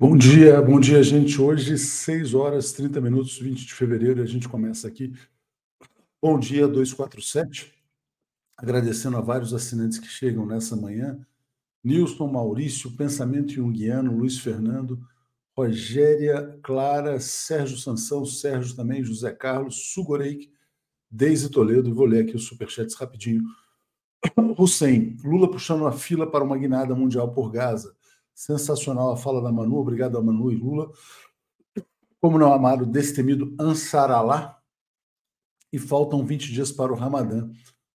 Bom dia, bom dia, gente. Hoje, 6 horas 30 minutos, 20 de fevereiro, e a gente começa aqui. Bom dia, 247. Agradecendo a vários assinantes que chegam nessa manhã. Nilson, Maurício, Pensamento Junguiano, Luiz Fernando, Rogéria, Clara, Sérgio Sansão, Sérgio também, José Carlos, Sugoreik, Deise Toledo. Vou ler aqui os superchats rapidinho. Hussein, Lula puxando a fila para uma guinada mundial por Gaza. Sensacional a fala da Manu, obrigado a Manu e Lula. Como não amar o destemido Ansaralá? E faltam 20 dias para o Ramadã.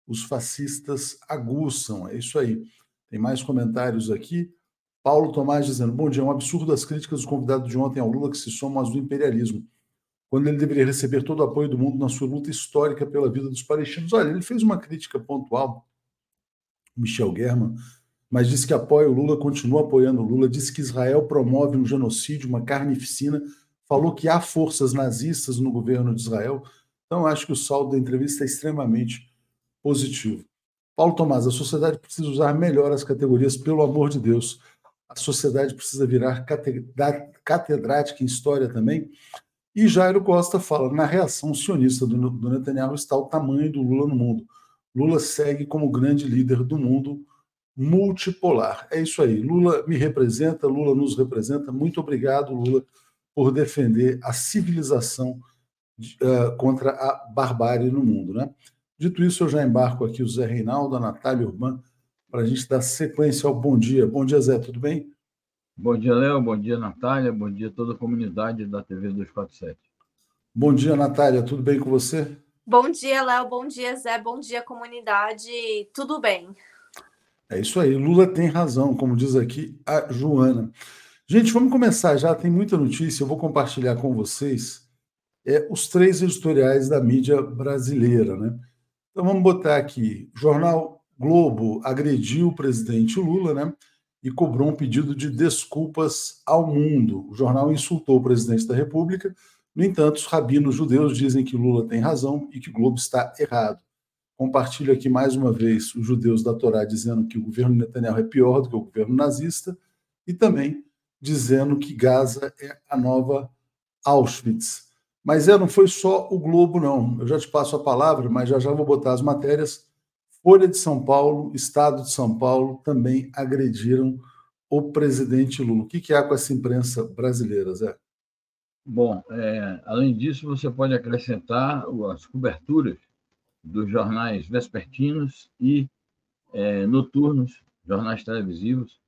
Os fascistas aguçam, é isso aí. Tem mais comentários aqui. Paulo Tomás dizendo: Bom dia, é um absurdo as críticas do convidado de ontem ao Lula que se somam às do imperialismo, quando ele deveria receber todo o apoio do mundo na sua luta histórica pela vida dos palestinos. Olha, ele fez uma crítica pontual, Michel German, mas disse que apoia o Lula, continua apoiando o Lula, disse que Israel promove um genocídio, uma carnificina, falou que há forças nazistas no governo de Israel. Então, acho que o saldo da entrevista é extremamente positivo. Paulo Tomás, a sociedade precisa usar melhor as categorias, pelo amor de Deus. A sociedade precisa virar catedrática em história também. E Jairo Costa fala: na reação sionista do, Netanyahu está o tamanho do Lula no mundo. Lula segue como grande líder do mundo multipolar. É isso aí. Lula me representa, Lula nos representa. Muito obrigado, Lula, por defender a civilização uh, contra a barbárie no mundo. Né? Dito isso, eu já embarco aqui o Zé Reinaldo, a Natália Urbano, para a gente dar sequência ao bom dia. Bom dia, Zé, tudo bem? Bom dia, Léo. Bom dia, Natália. Bom dia a toda a comunidade da TV 247. Bom dia, Natália. Tudo bem com você? Bom dia, Léo. Bom dia, Zé. Bom dia, comunidade. Tudo bem. É isso aí, Lula tem razão, como diz aqui a Joana. Gente, vamos começar já, tem muita notícia, eu vou compartilhar com vocês é, os três editoriais da mídia brasileira. Né? Então vamos botar aqui: Jornal Globo agrediu o presidente Lula né, e cobrou um pedido de desculpas ao mundo. O jornal insultou o presidente da República, no entanto, os rabinos judeus dizem que Lula tem razão e que Globo está errado. Compartilho aqui mais uma vez os judeus da Torá dizendo que o governo Netanyahu é pior do que o governo nazista e também dizendo que Gaza é a nova Auschwitz. Mas é, não foi só o Globo, não. Eu já te passo a palavra, mas já já vou botar as matérias. Folha de São Paulo, Estado de São Paulo também agrediram o presidente Lula. O que, que há com essa imprensa brasileira, Zé? Bom, é, além disso, você pode acrescentar as coberturas dos jornais vespertinos e é, noturnos, jornais televisivos,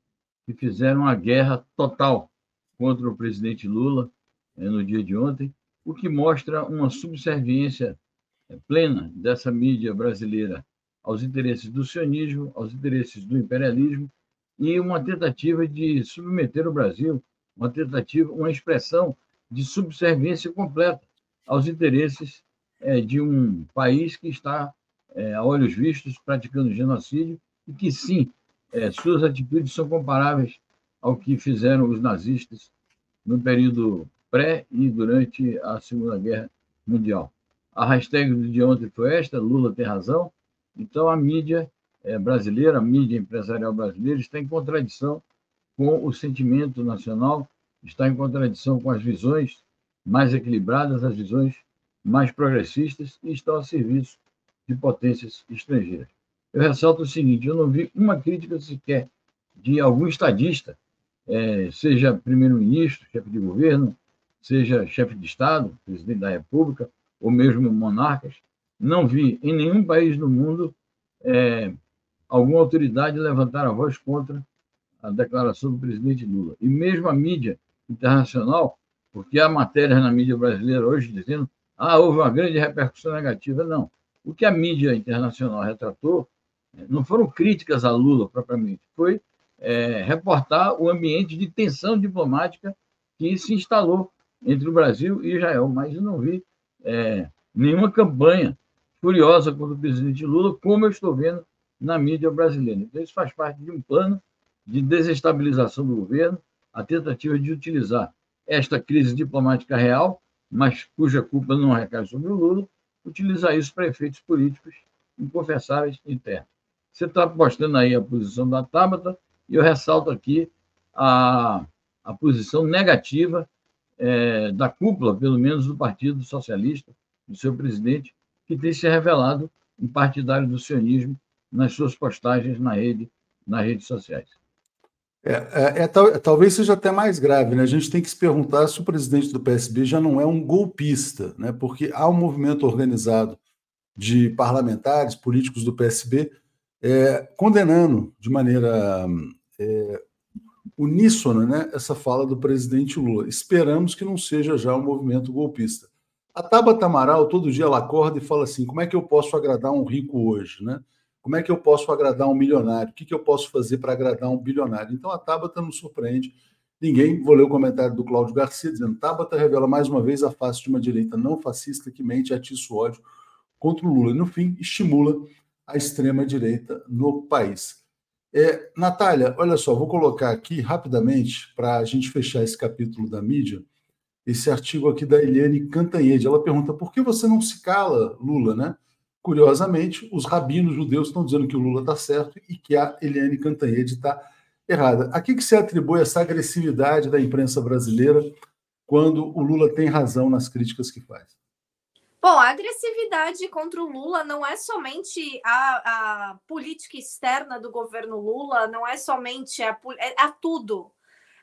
que fizeram a guerra total contra o presidente Lula é, no dia de ontem, o que mostra uma subserviência é, plena dessa mídia brasileira aos interesses do sionismo, aos interesses do imperialismo e uma tentativa de submeter o Brasil, uma tentativa, uma expressão de subserviência completa aos interesses é, de um país que está, é, a olhos vistos, praticando genocídio e que, sim, é, suas atitudes são comparáveis ao que fizeram os nazistas no período pré e durante a Segunda Guerra Mundial. A hashtag do dia ontem foi esta: Lula tem razão. Então, a mídia é, brasileira, a mídia empresarial brasileira, está em contradição com o sentimento nacional, está em contradição com as visões mais equilibradas, as visões mais progressistas e estão a serviço de potências estrangeiras. Eu ressalto o seguinte: eu não vi uma crítica sequer de algum estadista, é, seja primeiro-ministro, chefe de governo, seja chefe de Estado, presidente da República, ou mesmo monarcas. Não vi em nenhum país do mundo é, alguma autoridade levantar a voz contra a declaração do presidente Lula. E mesmo a mídia internacional, porque há matérias na mídia brasileira hoje dizendo ah, houve uma grande repercussão negativa. Não. O que a mídia internacional retratou né, não foram críticas a Lula propriamente, foi é, reportar o ambiente de tensão diplomática que se instalou entre o Brasil e Israel. Mas eu não vi é, nenhuma campanha furiosa contra o presidente Lula, como eu estou vendo na mídia brasileira. Então, isso faz parte de um plano de desestabilização do governo, a tentativa de utilizar esta crise diplomática real mas cuja culpa não recai sobre o Lula, utilizar isso para efeitos políticos inconfessáveis internos. Você está postando aí a posição da Tabata, e eu ressalto aqui a, a posição negativa é, da cúpula, pelo menos do Partido Socialista, do seu presidente, que tem se revelado um partidário do sionismo nas suas postagens na rede, nas redes sociais. É, é, é, talvez seja até mais grave, né? A gente tem que se perguntar se o presidente do PSB já não é um golpista, né? Porque há um movimento organizado de parlamentares, políticos do PSB, é, condenando de maneira é, uníssona né, essa fala do presidente Lula. Esperamos que não seja já um movimento golpista. A Tabata Amaral, todo dia ela acorda e fala assim: como é que eu posso agradar um rico hoje? Né? Como é que eu posso agradar um milionário? O que, que eu posso fazer para agradar um bilionário? Então a Tabata não surpreende ninguém. Vou ler o comentário do Cláudio Garcia dizendo: Tabata revela mais uma vez a face de uma direita não fascista que mente e atiça o ódio contra o Lula. E no fim, estimula a extrema-direita no país. É, Natália, olha só, vou colocar aqui rapidamente, para a gente fechar esse capítulo da mídia, esse artigo aqui da Eliane Cantanhede. Ela pergunta por que você não se cala, Lula, né? Curiosamente, os rabinos judeus estão dizendo que o Lula está certo e que a Eliane Cantanhede está errada. A que, que se atribui essa agressividade da imprensa brasileira quando o Lula tem razão nas críticas que faz? Bom, a agressividade contra o Lula não é somente a, a política externa do governo Lula, não é somente a, é a tudo.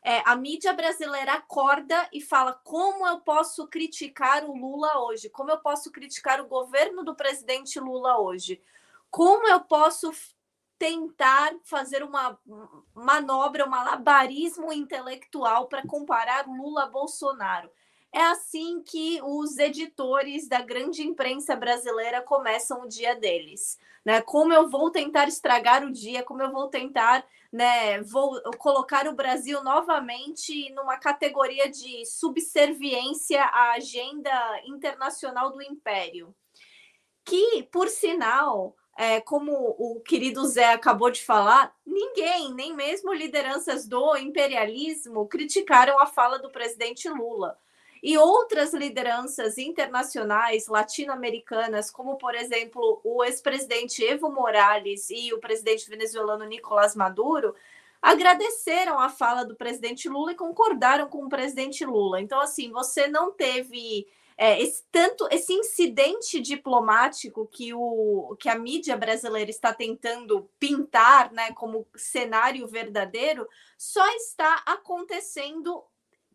É, a mídia brasileira acorda e fala como eu posso criticar o Lula hoje, como eu posso criticar o governo do presidente Lula hoje, como eu posso tentar fazer uma manobra, um malabarismo intelectual para comparar Lula a Bolsonaro. É assim que os editores da grande imprensa brasileira começam o dia deles. Né? Como eu vou tentar estragar o dia, como eu vou tentar né, vou colocar o Brasil novamente numa categoria de subserviência à agenda internacional do império. Que, por sinal, é, como o querido Zé acabou de falar, ninguém, nem mesmo lideranças do imperialismo, criticaram a fala do presidente Lula e outras lideranças internacionais latino-americanas, como por exemplo o ex-presidente Evo Morales e o presidente venezuelano Nicolás Maduro, agradeceram a fala do presidente Lula e concordaram com o presidente Lula. Então, assim, você não teve é, esse tanto esse incidente diplomático que o que a mídia brasileira está tentando pintar, né, como cenário verdadeiro, só está acontecendo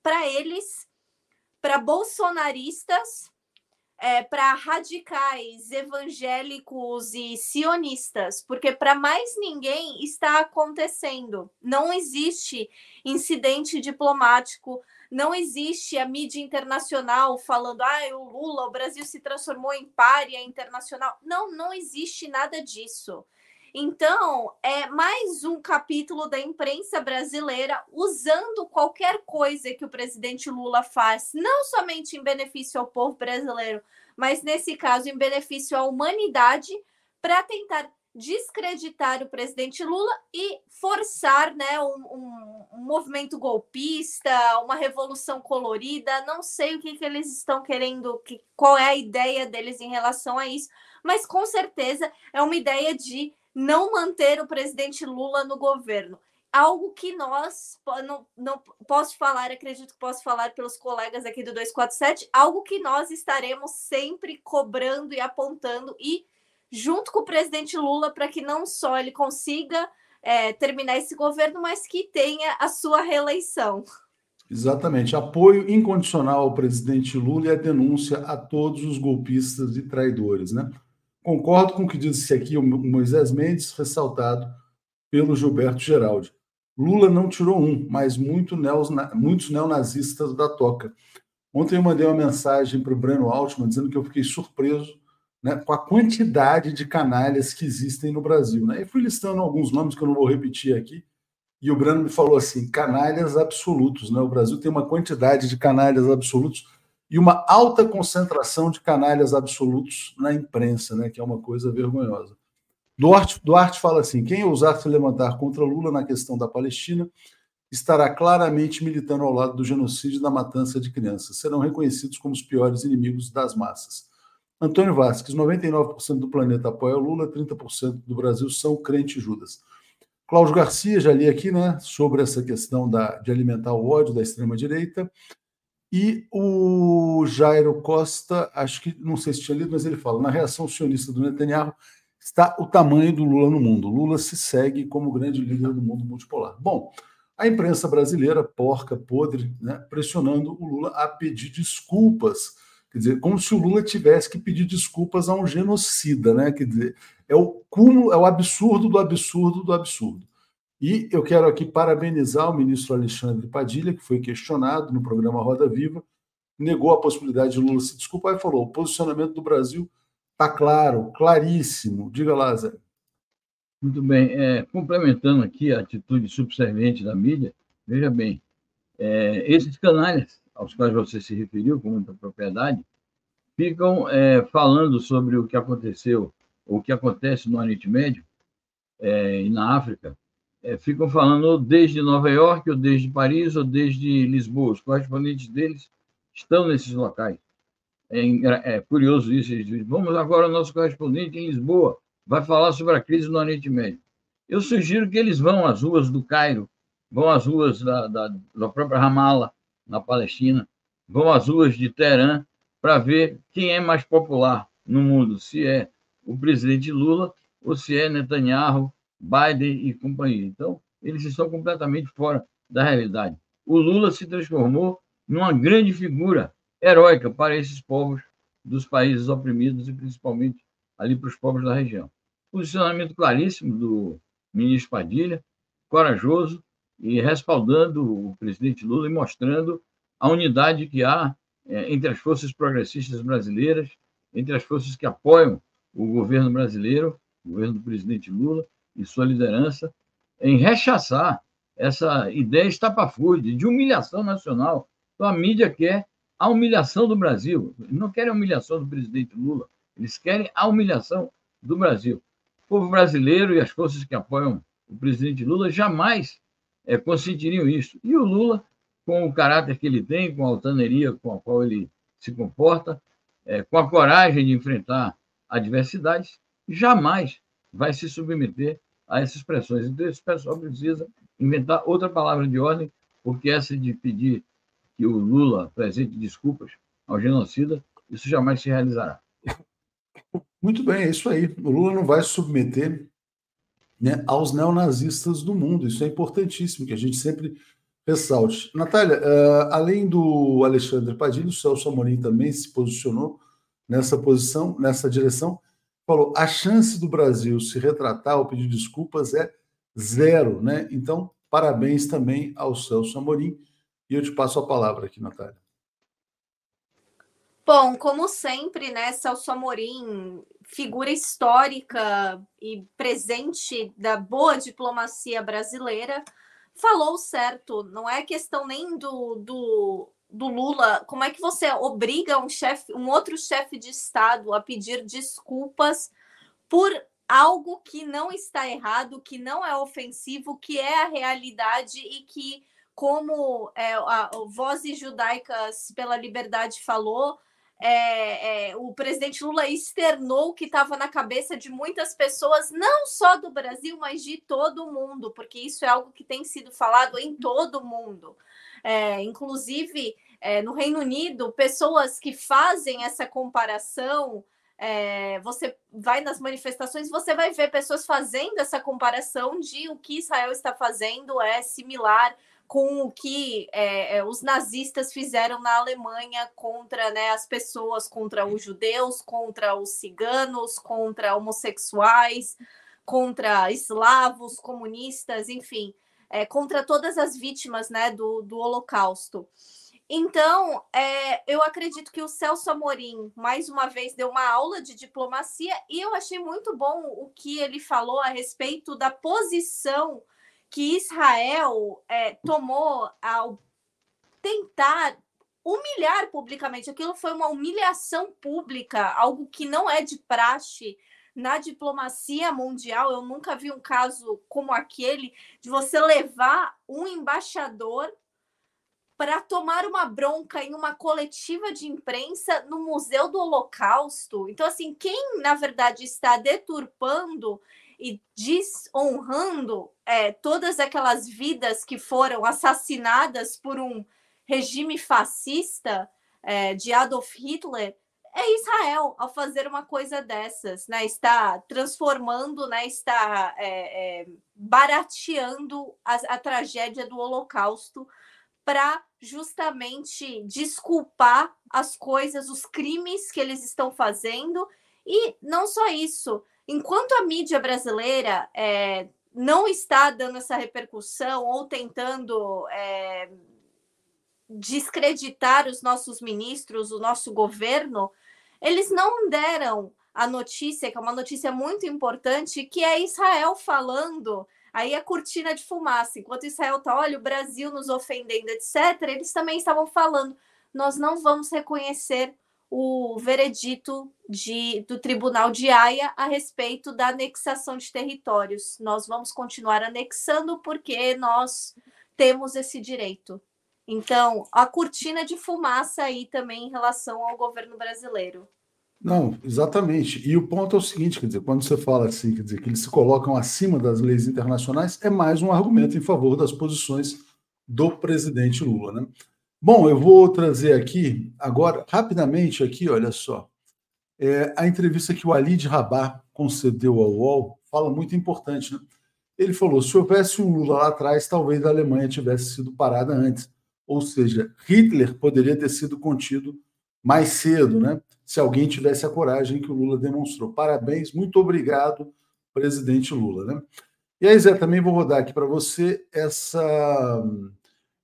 para eles para bolsonaristas, é, para radicais, evangélicos e sionistas, porque para mais ninguém está acontecendo. Não existe incidente diplomático, não existe a mídia internacional falando, ah, o Lula, o Brasil se transformou em párea internacional. Não, não existe nada disso. Então, é mais um capítulo da imprensa brasileira usando qualquer coisa que o presidente Lula faz, não somente em benefício ao povo brasileiro, mas nesse caso em benefício à humanidade, para tentar descreditar o presidente Lula e forçar né, um, um, um, movimento golpista, uma revolução colorida. Não sei o que, que eles estão querendo, que, qual é a ideia deles em relação a isso, mas com certeza é uma ideia de não manter o presidente Lula no governo. Algo que nós, não, não posso falar, acredito que posso falar pelos colegas aqui do 247, algo que nós estaremos sempre cobrando e apontando e junto com o presidente Lula para que não só ele consiga é, terminar esse governo, mas que tenha a sua reeleição. Exatamente. Apoio incondicional ao presidente Lula e a denúncia a todos os golpistas e traidores, né? Concordo com o que disse aqui o Moisés Mendes, ressaltado pelo Gilberto Geraldi. Lula não tirou um, mas muito neos, muitos neonazistas da toca. Ontem eu mandei uma mensagem para o Breno Altman dizendo que eu fiquei surpreso né, com a quantidade de canalhas que existem no Brasil. Né? E fui listando alguns nomes que eu não vou repetir aqui, e o Breno me falou assim: canalhas absolutos. Né? O Brasil tem uma quantidade de canalhas absolutos e uma alta concentração de canalhas absolutos na imprensa, né, que é uma coisa vergonhosa. Duarte, Duarte fala assim: quem ousar se levantar contra Lula na questão da Palestina estará claramente militando ao lado do genocídio e da matança de crianças. Serão reconhecidos como os piores inimigos das massas. Antônio Vasques, 99% do planeta apoia Lula, 30% do Brasil são crente Judas. Cláudio Garcia, já li aqui, né, sobre essa questão da, de alimentar o ódio da extrema-direita. E o Jairo Costa, acho que, não sei se tinha lido, mas ele fala: na reação sionista do Netanyahu está o tamanho do Lula no mundo. Lula se segue como grande líder do mundo multipolar. Bom, a imprensa brasileira, porca, podre, né, pressionando o Lula a pedir desculpas. Quer dizer, como se o Lula tivesse que pedir desculpas a um genocida, né? Quer dizer, é o cúmulo, é o absurdo do absurdo do absurdo. E eu quero aqui parabenizar o ministro Alexandre Padilha, que foi questionado no programa Roda Viva, negou a possibilidade de Lula se desculpar e falou: o posicionamento do Brasil está claro, claríssimo. Diga lá, Zé. Muito bem. É, complementando aqui a atitude subserviente da mídia, veja bem, é, esses canais aos quais você se referiu com muita propriedade ficam é, falando sobre o que aconteceu, o que acontece no Oriente Médio é, e na África, é, ficam falando desde Nova York, ou desde Paris, ou desde Lisboa. Os correspondentes deles estão nesses locais. É, é curioso isso. Eles dizem, vamos agora ao nosso correspondente em Lisboa, vai falar sobre a crise no Oriente Médio. Eu sugiro que eles vão às ruas do Cairo, vão às ruas da, da, da própria Ramallah, na Palestina, vão às ruas de Teherã para ver quem é mais popular no mundo, se é o presidente Lula ou se é Netanyahu, Biden e companhia. Então, eles estão completamente fora da realidade. O Lula se transformou numa grande figura heróica para esses povos dos países oprimidos e principalmente ali para os povos da região. Posicionamento claríssimo do ministro Padilha, corajoso e respaldando o presidente Lula e mostrando a unidade que há é, entre as forças progressistas brasileiras, entre as forças que apoiam o governo brasileiro, o governo do presidente Lula e sua liderança, em rechaçar essa ideia estapafúrdia de humilhação nacional. Então, a mídia quer a humilhação do Brasil. Não querem a humilhação do presidente Lula, eles querem a humilhação do Brasil. O povo brasileiro e as forças que apoiam o presidente Lula jamais é, consentiriam isso. E o Lula, com o caráter que ele tem, com a altaneria com a qual ele se comporta, é, com a coragem de enfrentar adversidades, jamais vai se submeter a essas pressões. Então, esse pessoal precisa inventar outra palavra de ordem, porque essa de pedir que o Lula apresente desculpas ao genocida, isso jamais se realizará. Muito bem, é isso aí. O Lula não vai se submeter né, aos neonazistas do mundo. Isso é importantíssimo, que a gente sempre ressalte. Natália, uh, além do Alexandre Padilha, o Celso Amorim também se posicionou nessa posição, nessa direção. Falou: a chance do Brasil se retratar ou pedir desculpas é zero, né? Então, parabéns também ao Celso Amorim. E eu te passo a palavra aqui, Natália. Bom, como sempre, né, Celso Amorim, figura histórica e presente da boa diplomacia brasileira, falou certo. Não é questão nem do, do, do Lula. Como é que você obriga um chefe, um outro chefe de Estado a pedir desculpas por algo que não está errado, que não é ofensivo, que é a realidade e que como é, a, a Vozes Judaicas pela Liberdade falou, é, é, o presidente Lula externou o que estava na cabeça de muitas pessoas, não só do Brasil, mas de todo o mundo, porque isso é algo que tem sido falado em todo o mundo. É, inclusive, é, no Reino Unido, pessoas que fazem essa comparação. É, você vai nas manifestações, você vai ver pessoas fazendo essa comparação de o que Israel está fazendo é similar com o que é, é, os nazistas fizeram na Alemanha contra né, as pessoas, contra os judeus, contra os ciganos, contra homossexuais, contra eslavos, comunistas, enfim, é, contra todas as vítimas né, do, do Holocausto. Então, é, eu acredito que o Celso Amorim, mais uma vez, deu uma aula de diplomacia e eu achei muito bom o que ele falou a respeito da posição que Israel é, tomou ao tentar humilhar publicamente. Aquilo foi uma humilhação pública, algo que não é de praxe na diplomacia mundial. Eu nunca vi um caso como aquele de você levar um embaixador para tomar uma bronca em uma coletiva de imprensa no Museu do Holocausto. Então, assim, quem na verdade está deturpando e desonrando é, todas aquelas vidas que foram assassinadas por um regime fascista é, de Adolf Hitler, é Israel ao fazer uma coisa dessas, né? Está transformando, né? Está é, é, barateando a, a tragédia do Holocausto para justamente desculpar as coisas, os crimes que eles estão fazendo. E não só isso, enquanto a mídia brasileira é, não está dando essa repercussão ou tentando é, descreditar os nossos ministros, o nosso governo, eles não deram a notícia, que é uma notícia muito importante, que é Israel falando. Aí a cortina de fumaça, enquanto Israel está, olha, o Brasil nos ofendendo, etc., eles também estavam falando: nós não vamos reconhecer o veredito de, do Tribunal de Haia a respeito da anexação de territórios. Nós vamos continuar anexando porque nós temos esse direito. Então, a cortina de fumaça aí também em relação ao governo brasileiro. Não, exatamente. E o ponto é o seguinte, quer dizer, quando você fala assim, quer dizer, que eles se colocam acima das leis internacionais, é mais um argumento em favor das posições do presidente Lula, né? Bom, eu vou trazer aqui agora rapidamente aqui, olha só, é, a entrevista que o Ali de Rabat concedeu ao UOL fala muito importante, né? Ele falou: se houvesse um Lula lá atrás, talvez a Alemanha tivesse sido parada antes. Ou seja, Hitler poderia ter sido contido mais cedo, né? Se alguém tivesse a coragem que o Lula demonstrou. Parabéns, muito obrigado, presidente Lula, né? E aí, Zé, também vou rodar aqui para você essa,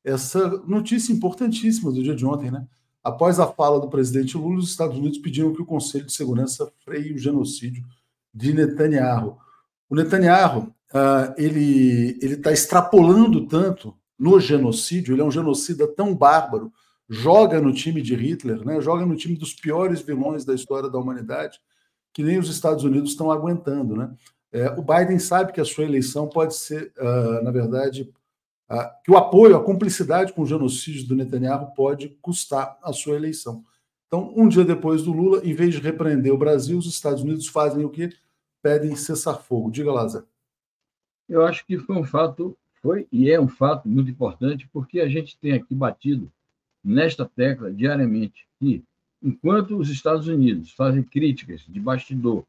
essa notícia importantíssima do dia de ontem, né? Após a fala do presidente Lula, os Estados Unidos pediram que o Conselho de Segurança freie o genocídio de Netanyahu. O Netanyahu, uh, ele está extrapolando tanto no genocídio, ele é um genocida tão bárbaro, joga no time de Hitler, né? joga no time dos piores vilões da história da humanidade, que nem os Estados Unidos estão aguentando. Né? É, o Biden sabe que a sua eleição pode ser, uh, na verdade, uh, que o apoio, a cumplicidade com o genocídio do Netanyahu pode custar a sua eleição. Então, um dia depois do Lula, em vez de repreender o Brasil, os Estados Unidos fazem o que? Pedem cessar fogo. Diga lá, Zé. Eu acho que foi um fato foi e é um fato muito importante, porque a gente tem aqui batido nesta tecla diariamente que, enquanto os Estados Unidos fazem críticas de bastidor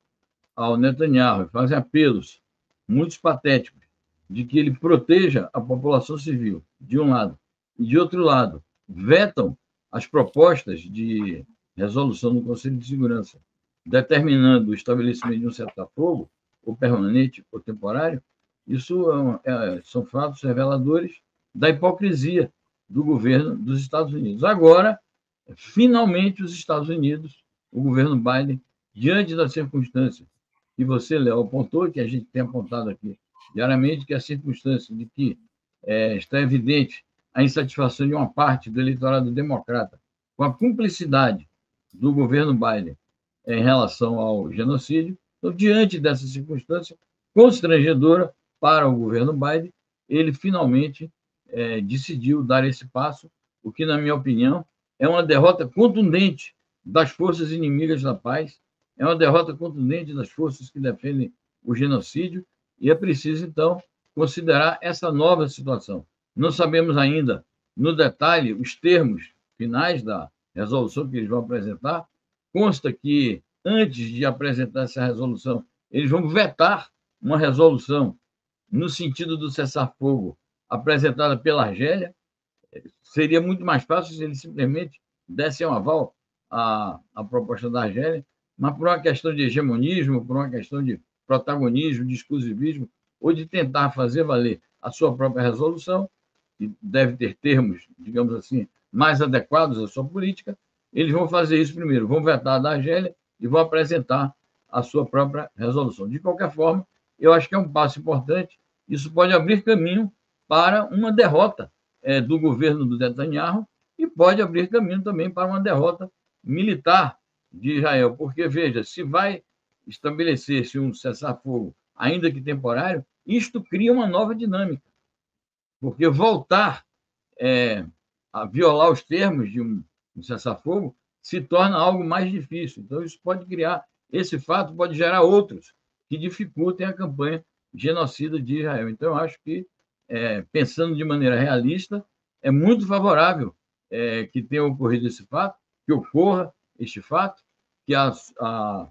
ao Netanyahu, fazem apelos muito patéticos de que ele proteja a população civil, de um lado, e de outro lado, vetam as propostas de resolução do Conselho de Segurança, determinando o estabelecimento de um cessar-fogo, ou permanente ou temporário, isso é, é, são fatos reveladores da hipocrisia do governo dos Estados Unidos. Agora, finalmente, os Estados Unidos, o governo Biden, diante das circunstâncias que você, Léo, apontou, que a gente tem apontado aqui diariamente, que é a circunstância de que é, está evidente a insatisfação de uma parte do eleitorado democrata com a cumplicidade do governo Biden em relação ao genocídio. Então, diante dessa circunstância constrangedora, para o governo Biden, ele finalmente é, decidiu dar esse passo, o que, na minha opinião, é uma derrota contundente das forças inimigas da paz, é uma derrota contundente das forças que defendem o genocídio, e é preciso, então, considerar essa nova situação. Não sabemos ainda, no detalhe, os termos finais da resolução que eles vão apresentar. Consta que, antes de apresentar essa resolução, eles vão vetar uma resolução no sentido do cessar-fogo apresentada pela Argélia, seria muito mais fácil se eles simplesmente dessem um aval à, à proposta da Argélia, mas por uma questão de hegemonismo, por uma questão de protagonismo, de exclusivismo, ou de tentar fazer valer a sua própria resolução, que deve ter termos, digamos assim, mais adequados à sua política, eles vão fazer isso primeiro, vão vetar a da Argélia e vão apresentar a sua própria resolução. De qualquer forma, eu acho que é um passo importante isso pode abrir caminho para uma derrota é, do governo do Netanyahu e pode abrir caminho também para uma derrota militar de Israel, porque veja, se vai estabelecer-se um cessar-fogo, ainda que temporário, isto cria uma nova dinâmica, porque voltar é, a violar os termos de um, um cessar-fogo se torna algo mais difícil. Então, isso pode criar, esse fato pode gerar outros que dificultem a campanha genocida de Israel. Então, eu acho que, é, pensando de maneira realista, é muito favorável é, que tenha ocorrido esse fato, que ocorra este fato, que a, a,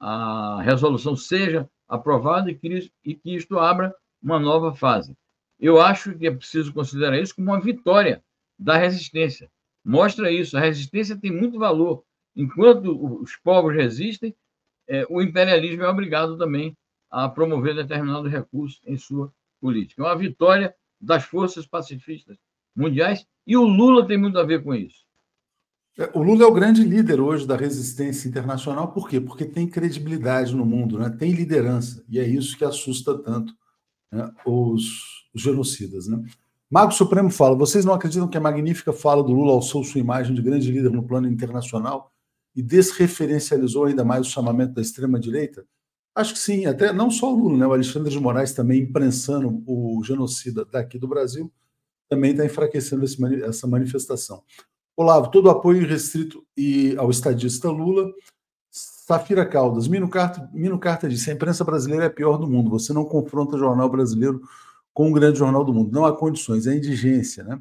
a resolução seja aprovada e que, e que isto abra uma nova fase. Eu acho que é preciso considerar isso como uma vitória da resistência. Mostra isso, a resistência tem muito valor. Enquanto os povos resistem, é, o imperialismo é obrigado também a promover determinados recursos em sua política. É uma vitória das forças pacifistas mundiais e o Lula tem muito a ver com isso. É, o Lula é o grande líder hoje da resistência internacional, por quê? Porque tem credibilidade no mundo, né? tem liderança, e é isso que assusta tanto né? os, os, genocidas. Né? Mago Supremo fala: vocês não acreditam que a magnífica fala do Lula alçou sua imagem de grande líder no plano internacional e desreferencializou ainda mais o chamamento da extrema-direita? Acho que sim, até não só o Lula, né? o Alexandre de Moraes também imprensando o genocida daqui do Brasil, também está enfraquecendo esse, essa manifestação. Olavo, todo apoio restrito e ao estadista Lula. Safira Caldas, Mino Carta, Mino Carta disse: a imprensa brasileira é a pior do mundo. Você não confronta o jornal brasileiro com um grande jornal do mundo. Não há condições, é indigência, né?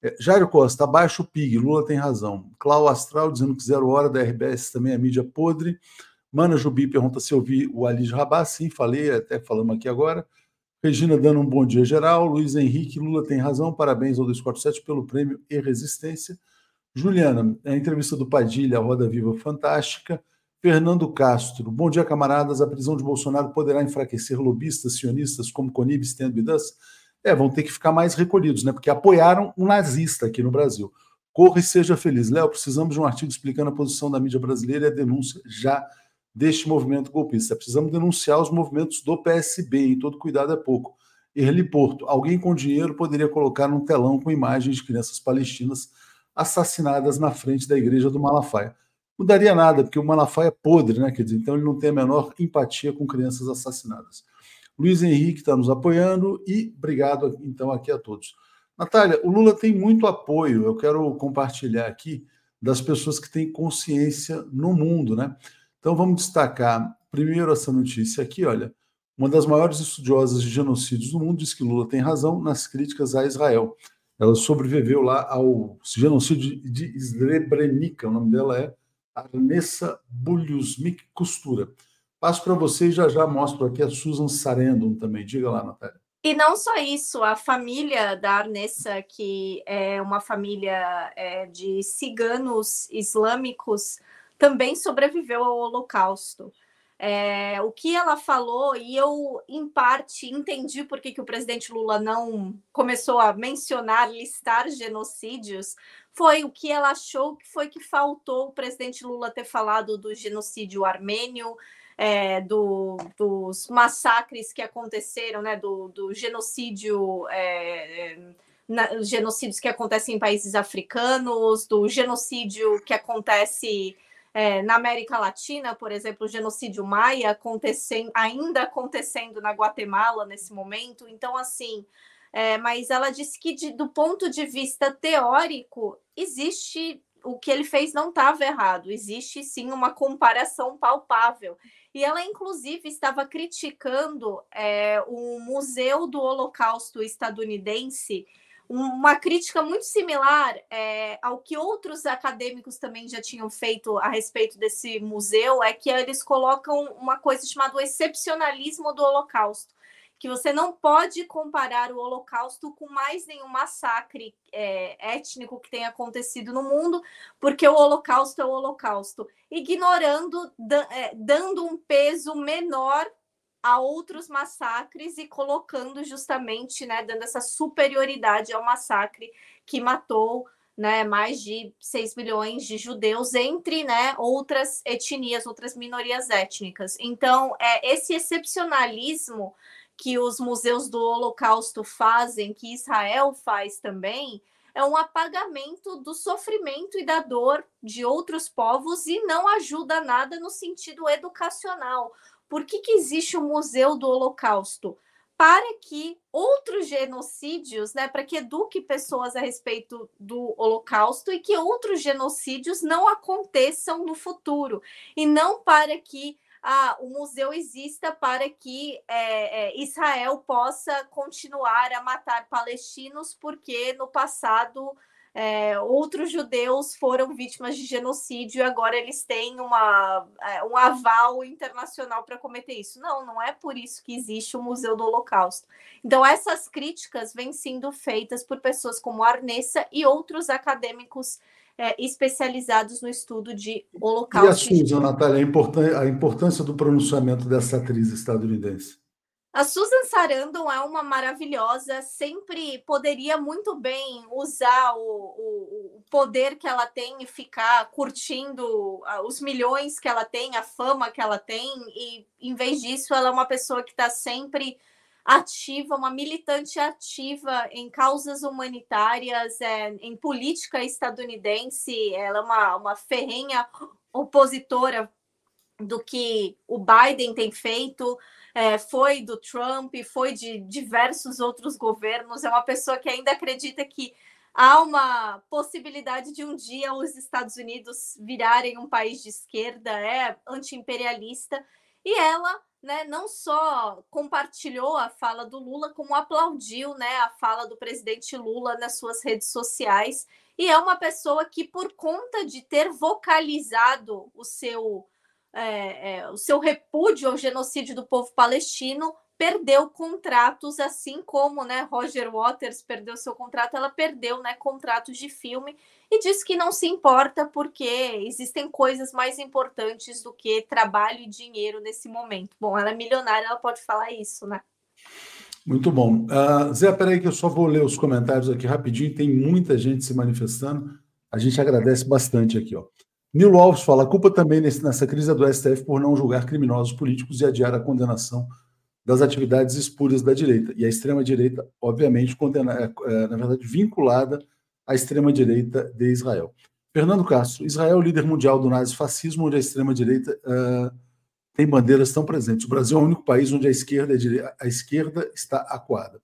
É, Jairo Costa, abaixo o PIG, Lula tem razão. Clau Astral dizendo que zero hora da RBS também é mídia podre. Mana Jubi pergunta se eu vi o Ali Rabá. Sim, falei, até falamos aqui agora. Regina dando um bom dia geral. Luiz Henrique, Lula tem razão. Parabéns ao 247 pelo prêmio e resistência. Juliana, a entrevista do Padilha, a Roda Viva fantástica. Fernando Castro, bom dia, camaradas. A prisão de Bolsonaro poderá enfraquecer lobistas sionistas como Conib, Stand? É, vão ter que ficar mais recolhidos, né? Porque apoiaram um nazista aqui no Brasil. Corra e seja feliz. Léo, precisamos de um artigo explicando a posição da mídia brasileira e a denúncia já deste movimento golpista. Precisamos denunciar os movimentos do PSB e todo cuidado é pouco. Erli Porto, alguém com dinheiro poderia colocar um telão com imagens de crianças palestinas assassinadas na frente da igreja do Malafaia. Mudaria nada, porque o Malafaia é podre, né? Quer dizer, então ele não tem a menor empatia com crianças assassinadas. Luiz Henrique está nos apoiando e obrigado então aqui a todos. Natália, o Lula tem muito apoio, eu quero compartilhar aqui das pessoas que têm consciência no mundo, né? Então vamos destacar primeiro essa notícia aqui, olha. Uma das maiores estudiosas de genocídios do mundo diz que Lula tem razão nas críticas a Israel. Ela sobreviveu lá ao genocídio de Srebrenica, o nome dela é Arnessa Buljusmik Costura. Passo para você e já já mostro aqui a Susan Sarandon também. Diga lá, Natália. E não só isso, a família da Arnessa, que é uma família é, de ciganos islâmicos, também sobreviveu ao Holocausto. É, o que ela falou, e eu, em parte, entendi por que, que o presidente Lula não começou a mencionar, listar genocídios, foi o que ela achou que foi que faltou o presidente Lula ter falado do genocídio armênio, é, do, dos massacres que aconteceram, né, do, do genocídio. É, na, genocídios que acontecem em países africanos, do genocídio que acontece é, na América Latina, por exemplo, o genocídio maia acontecendo, ainda acontecendo na Guatemala nesse momento. Então, assim, é, mas ela disse que de, do ponto de vista teórico existe o que ele fez não estava errado, existe sim uma comparação palpável. E ela, inclusive, estava criticando é, o Museu do Holocausto estadunidense uma crítica muito similar é, ao que outros acadêmicos também já tinham feito a respeito desse museu, é que eles colocam uma coisa chamada excepcionalismo do Holocausto, que você não pode comparar o Holocausto com mais nenhum massacre é, étnico que tenha acontecido no mundo, porque o Holocausto é o Holocausto, ignorando, é, dando um peso menor a outros massacres e colocando justamente, né, dando essa superioridade ao massacre que matou né, mais de 6 milhões de judeus entre né, outras etnias, outras minorias étnicas. Então, é esse excepcionalismo que os museus do Holocausto fazem, que Israel faz também, é um apagamento do sofrimento e da dor de outros povos e não ajuda nada no sentido educacional. Por que, que existe o Museu do Holocausto? Para que outros genocídios, né, para que eduque pessoas a respeito do Holocausto e que outros genocídios não aconteçam no futuro, e não para que ah, o museu exista para que é, é, Israel possa continuar a matar palestinos, porque no passado é, outros judeus foram vítimas de genocídio e agora eles têm uma, é, um aval internacional para cometer isso. Não, não é por isso que existe o Museu do Holocausto. Então, essas críticas vêm sendo feitas por pessoas como Arnessa e outros acadêmicos é, especializados no estudo de holocausto. E a Susan, Natália, a importância do pronunciamento dessa atriz estadunidense? A Susan Sarandon é uma maravilhosa, sempre poderia muito bem usar o, o, o, poder que ela tem e ficar curtindo os milhões que ela tem, a fama que ela tem, e em vez disso, ela é uma pessoa que está sempre ativa, uma militante ativa em causas humanitárias, é, em política estadunidense, ela é uma, uma ferrenha opositora do que o Biden tem feito, é, foi do Trump, foi de diversos outros governos, é uma pessoa que ainda acredita que há uma possibilidade de um dia os Estados Unidos virarem um país de esquerda, é anti-imperialista, e ela né, não só compartilhou a fala do Lula, como aplaudiu né, a fala do presidente Lula nas suas redes sociais. E é uma pessoa que, por conta de ter vocalizado o seu, é, é, o seu repúdio ao genocídio do povo palestino, perdeu contratos, assim como né, Roger Waters perdeu seu contrato, ela perdeu né, contratos de filme e diz que não se importa porque existem coisas mais importantes do que trabalho e dinheiro nesse momento. Bom, ela é milionária, ela pode falar isso, né? Muito bom. Uh, Zé, peraí que eu só vou ler os comentários aqui rapidinho, tem muita gente se manifestando, a gente agradece bastante aqui. Ó. Nilo Alves fala, a culpa também nessa crise é do STF por não julgar criminosos políticos e adiar a condenação das atividades espúrias da direita. E a extrema-direita, obviamente, condena, é, é, na verdade, vinculada à extrema-direita de Israel. Fernando Castro, Israel, líder mundial do nazifascismo, onde a extrema-direita uh, tem bandeiras tão presentes. O Brasil é o único país onde a esquerda, a esquerda está acuada.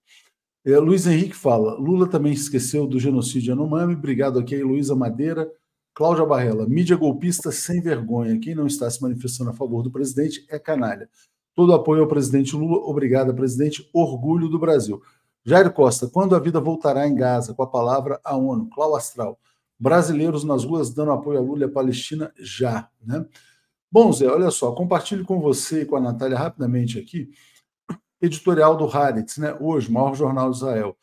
É, Luiz Henrique fala, Lula também esqueceu do genocídio Anomami, obrigado aqui Luísa Madeira, Cláudia Barrela, mídia golpista sem vergonha, quem não está se manifestando a favor do presidente é canalha. Todo apoio ao presidente Lula, obrigado, presidente, orgulho do Brasil. Jair Costa, quando a vida voltará em Gaza? Com a palavra a ONU. Clau Astral. Brasileiros nas ruas dando apoio a Lula e a Palestina já. Né? Bom, Zé, olha só, compartilho com você e com a Natália rapidamente aqui. Editorial do Haaretz, né? hoje, maior jornal de Israel.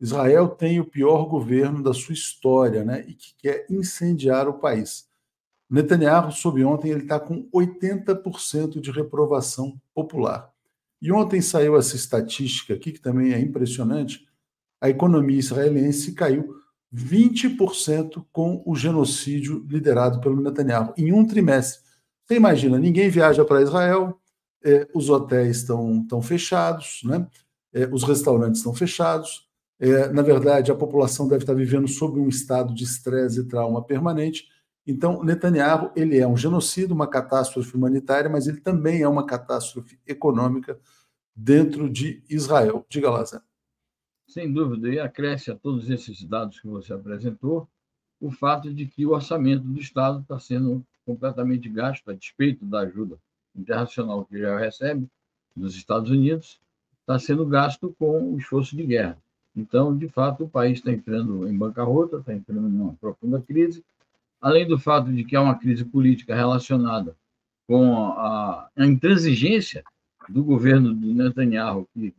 Israel tem o pior governo da sua história né? e que quer incendiar o país. Netanyahu, soube ontem, ele está com 80% de reprovação popular. E ontem saiu essa estatística aqui, que também é impressionante: a economia israelense caiu 20% com o genocídio liderado pelo Netanyahu, em um trimestre. Você imagina, ninguém viaja para Israel, é, os hotéis estão, fechados, né? É, os restaurantes estão fechados. É, na verdade, a população deve estar vivendo sob um estado de estresse e trauma permanente. Então, Netanyahu ele é um genocídio, uma catástrofe humanitária, mas ele também é uma catástrofe econômica dentro de Israel. Diga lá, Zé. Sem dúvida, e acresce a todos esses dados que você apresentou o fato de que o orçamento do Estado está sendo completamente gasto, a despeito da ajuda internacional que já recebe dos Estados Unidos, está sendo gasto com o esforço de guerra. Então, de fato, o país está entrando em bancarrota, está entrando em uma profunda crise, além do fato de que há uma crise política relacionada com a, a intransigência do governo de Netanyahu, que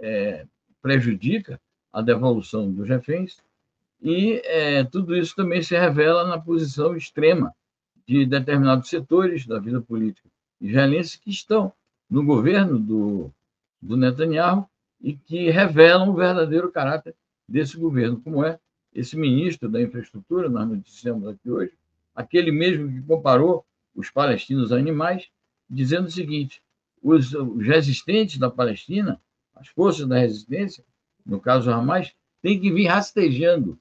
é, prejudica a devolução dos reféns, e é, tudo isso também se revela na posição extrema de determinados setores da vida política israelense que estão no governo do, do Netanyahu e que revelam o verdadeiro caráter desse governo, como é esse ministro da infraestrutura, nós noticiamos aqui hoje, aquele mesmo que comparou os palestinos a animais, dizendo o seguinte: os, os resistentes da Palestina, as forças da resistência, no caso Hamas, têm que vir rastejando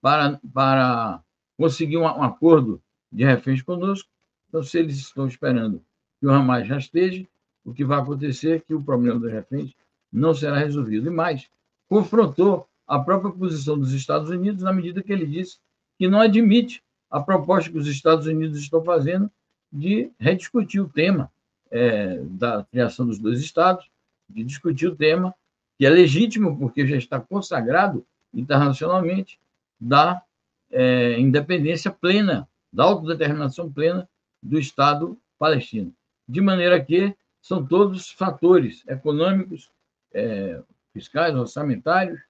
para, para conseguir um, um acordo de reféns conosco. Então, se eles estão esperando que o Hamas rasteje, o que vai acontecer é que o problema dos reféns não será resolvido. E mais, confrontou a própria posição dos Estados Unidos na medida que ele disse que não admite a proposta que os Estados Unidos estão fazendo de rediscutir o tema é, da criação dos dois estados, de discutir o tema, que é legítimo, porque já está consagrado internacionalmente, da é, independência plena, da autodeterminação plena do Estado palestino. De maneira que são todos fatores econômicos, é, fiscais, orçamentários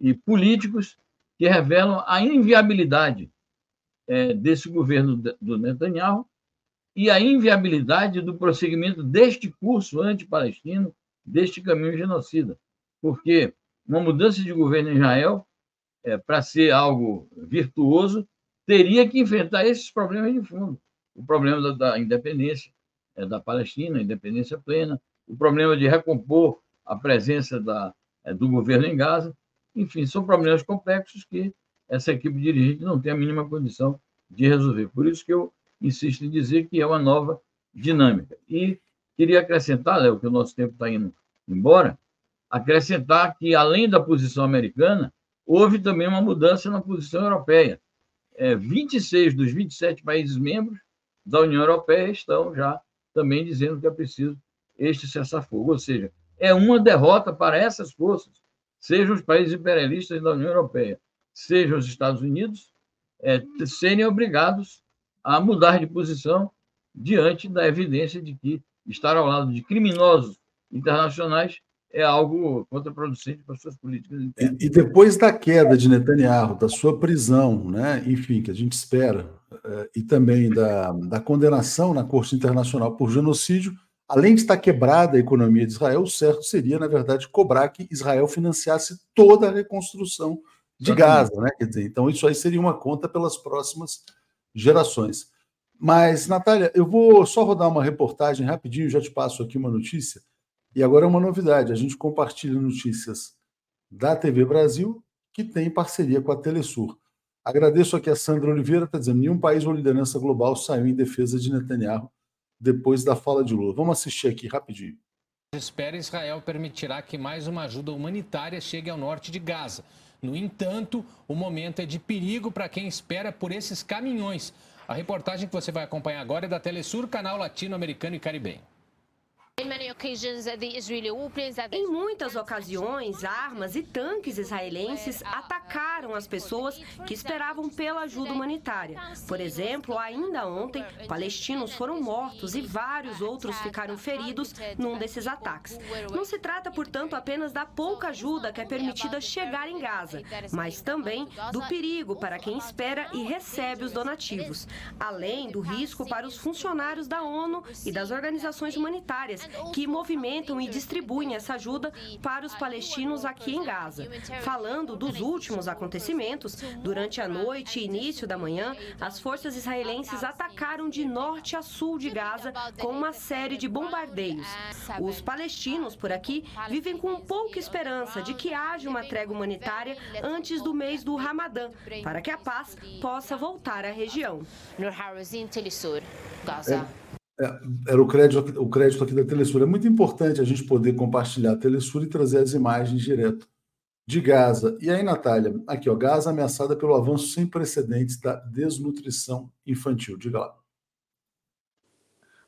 e políticos que revelam a inviabilidade é, desse governo do Netanyahu e a inviabilidade do prosseguimento deste curso anti-palestino, deste caminho genocida. Porque uma mudança de governo em Israel, é, para ser algo virtuoso, teria que enfrentar esses problemas de fundo. O problema da, da independência é, da Palestina, independência plena, o problema de recompor a presença da, é, do governo em Gaza. Enfim, são problemas complexos que essa equipe dirigente não tem a mínima condição de resolver. Por isso que eu insisto em dizer que é uma nova dinâmica. E queria acrescentar, Léo, que o nosso tempo está indo embora, acrescentar que, além da posição americana, houve também uma mudança na posição europeia. É, 26 dos 27 países membros da União Europeia estão já também dizendo que é preciso este cessar-fogo. Ou seja, é uma derrota para essas forças, sejam os países imperialistas da União Europeia, sejam os Estados Unidos, é, serem obrigados a mudar de posição diante da evidência de que estar ao lado de criminosos internacionais é algo contraproducente para suas políticas internas. E, e, depois da queda de Netanyahu, da sua prisão, né, enfim, que a gente espera, é, e também da, da condenação na Corte Internacional por genocídio, além de estar quebrada a economia de Israel, o certo seria, na verdade, cobrar que Israel financiasse toda a reconstrução de Gaza, né? Quer dizer, então isso aí seria uma conta pelas próximas gerações. Mas, Natália, eu vou só rodar uma reportagem rapidinho, já te passo aqui uma notícia. E agora é uma novidade: a gente compartilha notícias da TV Brasil, que tem parceria com a Telesur. Agradeço aqui a Sandra Oliveira, está dizendo: nenhum país ou liderança global saiu em defesa de Netanyahu depois da fala de Lula. Vamos assistir aqui rapidinho. Espera Israel permitirá que mais uma ajuda humanitária chegue ao norte de Gaza. No entanto, o momento é de perigo para quem espera por esses caminhões. A reportagem que você vai acompanhar agora é da Telesur, canal latino-americano e caribenho. Em muitas ocasiões, armas e tanques israelenses atacaram as pessoas que esperavam pela ajuda humanitária. Por exemplo, ainda ontem, palestinos foram mortos e vários outros ficaram feridos num desses ataques. Não se trata, portanto, apenas da pouca ajuda que é permitida chegar em Gaza, mas também do perigo para quem espera e recebe os donativos, além do risco para os funcionários da ONU e das organizações humanitárias que movimentam e distribuem essa ajuda para os palestinos aqui em Gaza. Falando dos últimos acontecimentos, durante a noite e início da manhã, as forças israelenses atacaram de norte a sul de Gaza com uma série de bombardeios. Os palestinos por aqui vivem com pouca esperança de que haja uma trégua humanitária antes do mês do Ramadã, para que a paz possa voltar à região. É. É, era o crédito, o crédito aqui da Telesur. É muito importante a gente poder compartilhar a Telesur e trazer as imagens direto de Gaza. E aí, Natália, aqui, ó, Gaza ameaçada pelo avanço sem precedentes da desnutrição infantil. Diga lá.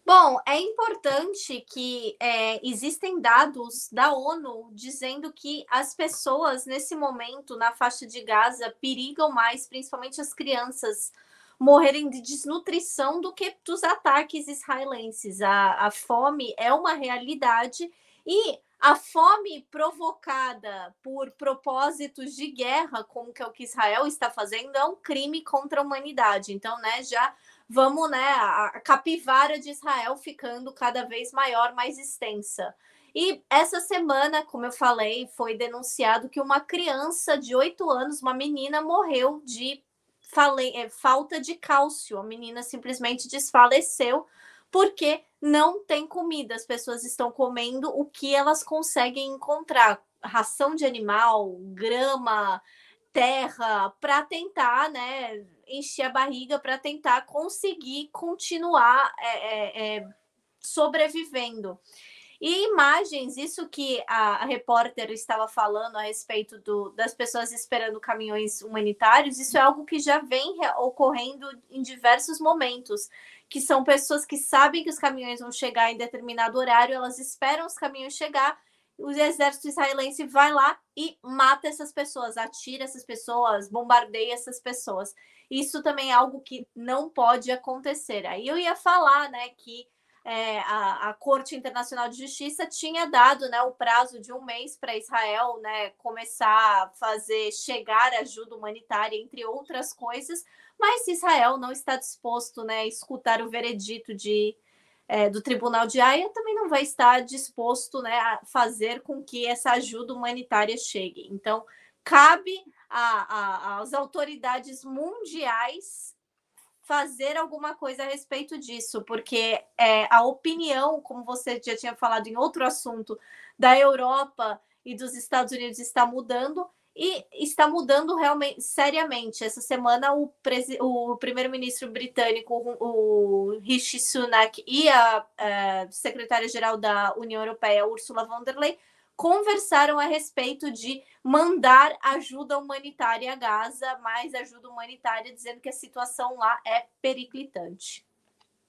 Bom, é importante que é, existem dados da ONU dizendo que as pessoas, nesse momento, na faixa de Gaza, perigam mais, principalmente as crianças, morrerem de desnutrição do que dos ataques israelenses. A, a fome é uma realidade e a fome provocada por propósitos de guerra, como que é o que Israel está fazendo, é um crime contra a humanidade. Então, né, já vamos, né, a capivara de Israel ficando cada vez maior, mais extensa. E essa semana, como eu falei, foi denunciado que uma criança de oito anos, uma menina, morreu de falei, é, falta de cálcio. A menina simplesmente desfaleceu porque não tem comida. As pessoas estão comendo o que elas conseguem encontrar: ração de animal, grama, terra, para tentar, né, encher a barriga, para tentar conseguir continuar é, é, é sobrevivendo. E imagens, isso que a, repórter estava falando a respeito do, das pessoas esperando caminhões humanitários, isso é algo que já vem ocorrendo em diversos momentos, que são pessoas que sabem que os caminhões vão chegar em determinado horário, elas esperam os caminhões chegar, o exército israelense vai lá e mata essas pessoas, atira essas pessoas, bombardeia essas pessoas. Isso também é algo que não pode acontecer. Aí eu ia falar, né, que é, a, a, Corte Internacional de Justiça tinha dado né, o prazo de um mês para Israel né, começar a fazer chegar ajuda humanitária, entre outras coisas, mas Israel não está disposto né, a escutar o veredito de, é, do Tribunal de Haia, também não vai estar disposto né, a fazer com que essa ajuda humanitária chegue. Então, cabe às autoridades mundiais fazer alguma coisa a respeito disso, porque é, a opinião, como você já tinha falado em outro assunto, da Europa e dos Estados Unidos está mudando e está mudando realmente seriamente. Essa semana o, o primeiro-ministro britânico, o Rishi Sunak, e a, a secretária-geral da União Europeia, Ursula von der Leyen, conversaram a respeito de mandar ajuda humanitária a Gaza, mais ajuda humanitária, dizendo que a situação lá é periclitante.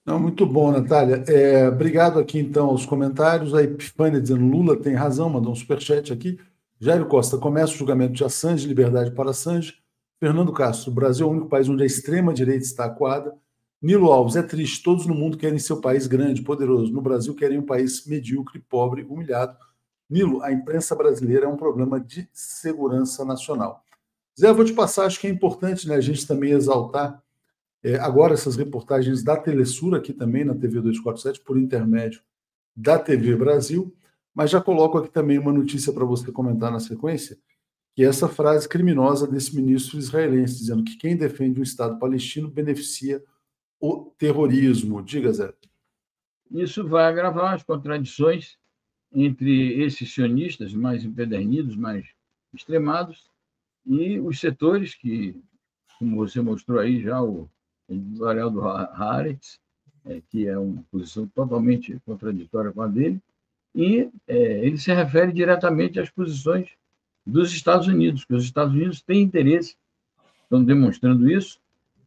Não, muito bom, Natália. É, obrigado aqui, então, aos comentários. A Epifânia dizendo Lula tem razão, mandou um superchat aqui. Jairo Costa, começa o julgamento de Assange, liberdade para Assange. Fernando Castro, Brasil é o único país onde a extrema-direita está acuada. Nilo Alves, é triste, todos no mundo querem seu país grande, poderoso. No Brasil querem um país medíocre, pobre, humilhado. Nilo, a imprensa brasileira é um problema de segurança nacional. Zé, vou te passar, acho que é importante né, a gente também exaltar é, agora essas reportagens da Telesur aqui também na TV 247, por intermédio da TV Brasil, mas já coloco aqui também uma notícia para você comentar na sequência, que é essa frase criminosa desse ministro israelense, dizendo que quem defende um Estado palestino beneficia o terrorismo. Diga, Zé. Isso vai agravar as contradições entre esses sionistas mais empedernidos, mais extremados, e os setores que, como você mostrou aí já, o editorial do Haaretz, é, que é uma posição totalmente contraditória com a dele, e é, ele se refere diretamente às posições dos Estados Unidos, que os Estados Unidos têm interesse, estão demonstrando isso,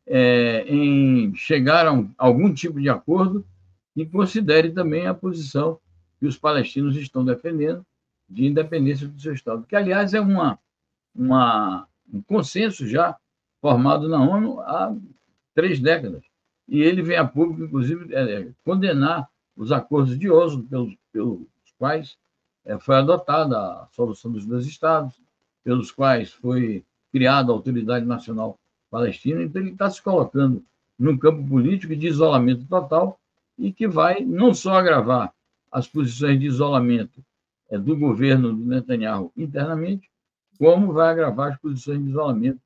é, em chegar a um, algum tipo de acordo que considere também a posição que os palestinos estão defendendo de independência do seu Estado, que, aliás, é uma, uma, um consenso já formado na ONU há três décadas. E ele vem a público, inclusive, é, condenar os acordos de Oslo, pelos, pelos quais é, foi adotada a solução dos dois Estados, pelos quais foi criada a Autoridade Nacional Palestina. Então, ele está se colocando num campo político de isolamento total e que vai não só agravar as posições de isolamento é, do governo do Netanyahu internamente, como vai agravar as posições de isolamento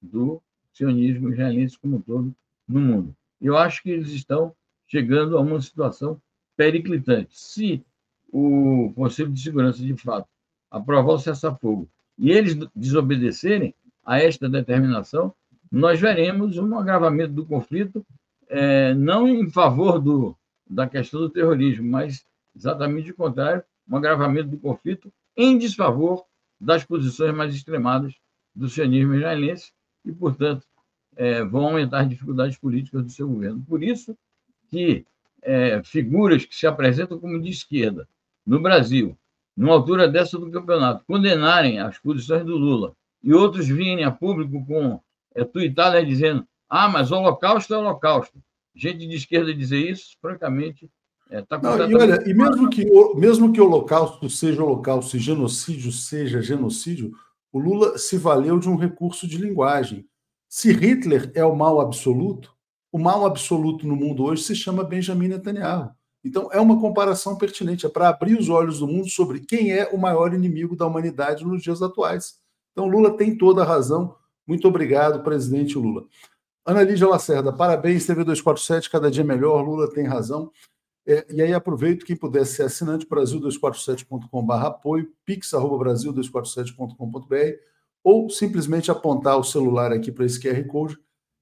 do sionismo israelense como um todo no mundo. Eu acho que eles estão chegando a uma situação periclitante. Se o Conselho de Segurança, de fato, aprovar o cessar-fogo e eles desobedecerem a esta determinação, nós veremos um agravamento do conflito, é, não em favor do, da questão do terrorismo, mas exatamente o contrário, um agravamento do conflito em desfavor das posições mais extremadas do sionismo israelense e, portanto, é, vão aumentar as dificuldades políticas do seu governo. Por isso que é, figuras que se apresentam como de esquerda no Brasil, numa altura dessa do campeonato, condenarem as posições do Lula e outros virem a público com é, tuitada dizendo ah, mas o holocausto é holocausto. Gente de esquerda dizer isso, francamente, é, tá Não, e olha, e mesmo que, mesmo que o holocausto seja holocausto e genocídio seja genocídio, o Lula se valeu de um recurso de linguagem. Se Hitler é o mal absoluto, o mal absoluto no mundo hoje se chama Benjamin Netanyahu. Então, é uma comparação pertinente, é para abrir os olhos do mundo sobre quem é o maior inimigo da humanidade nos dias atuais. Então, Lula tem toda a razão. Muito obrigado, presidente Lula. Ana Lídia Lacerda, parabéns, TV 247, cada dia melhor, Lula tem razão. É, e aí aproveito, quem puder ser assinante, brasil247.com.br apoio, pix.brasil247.com.br ou simplesmente apontar o celular aqui para esse QR Code,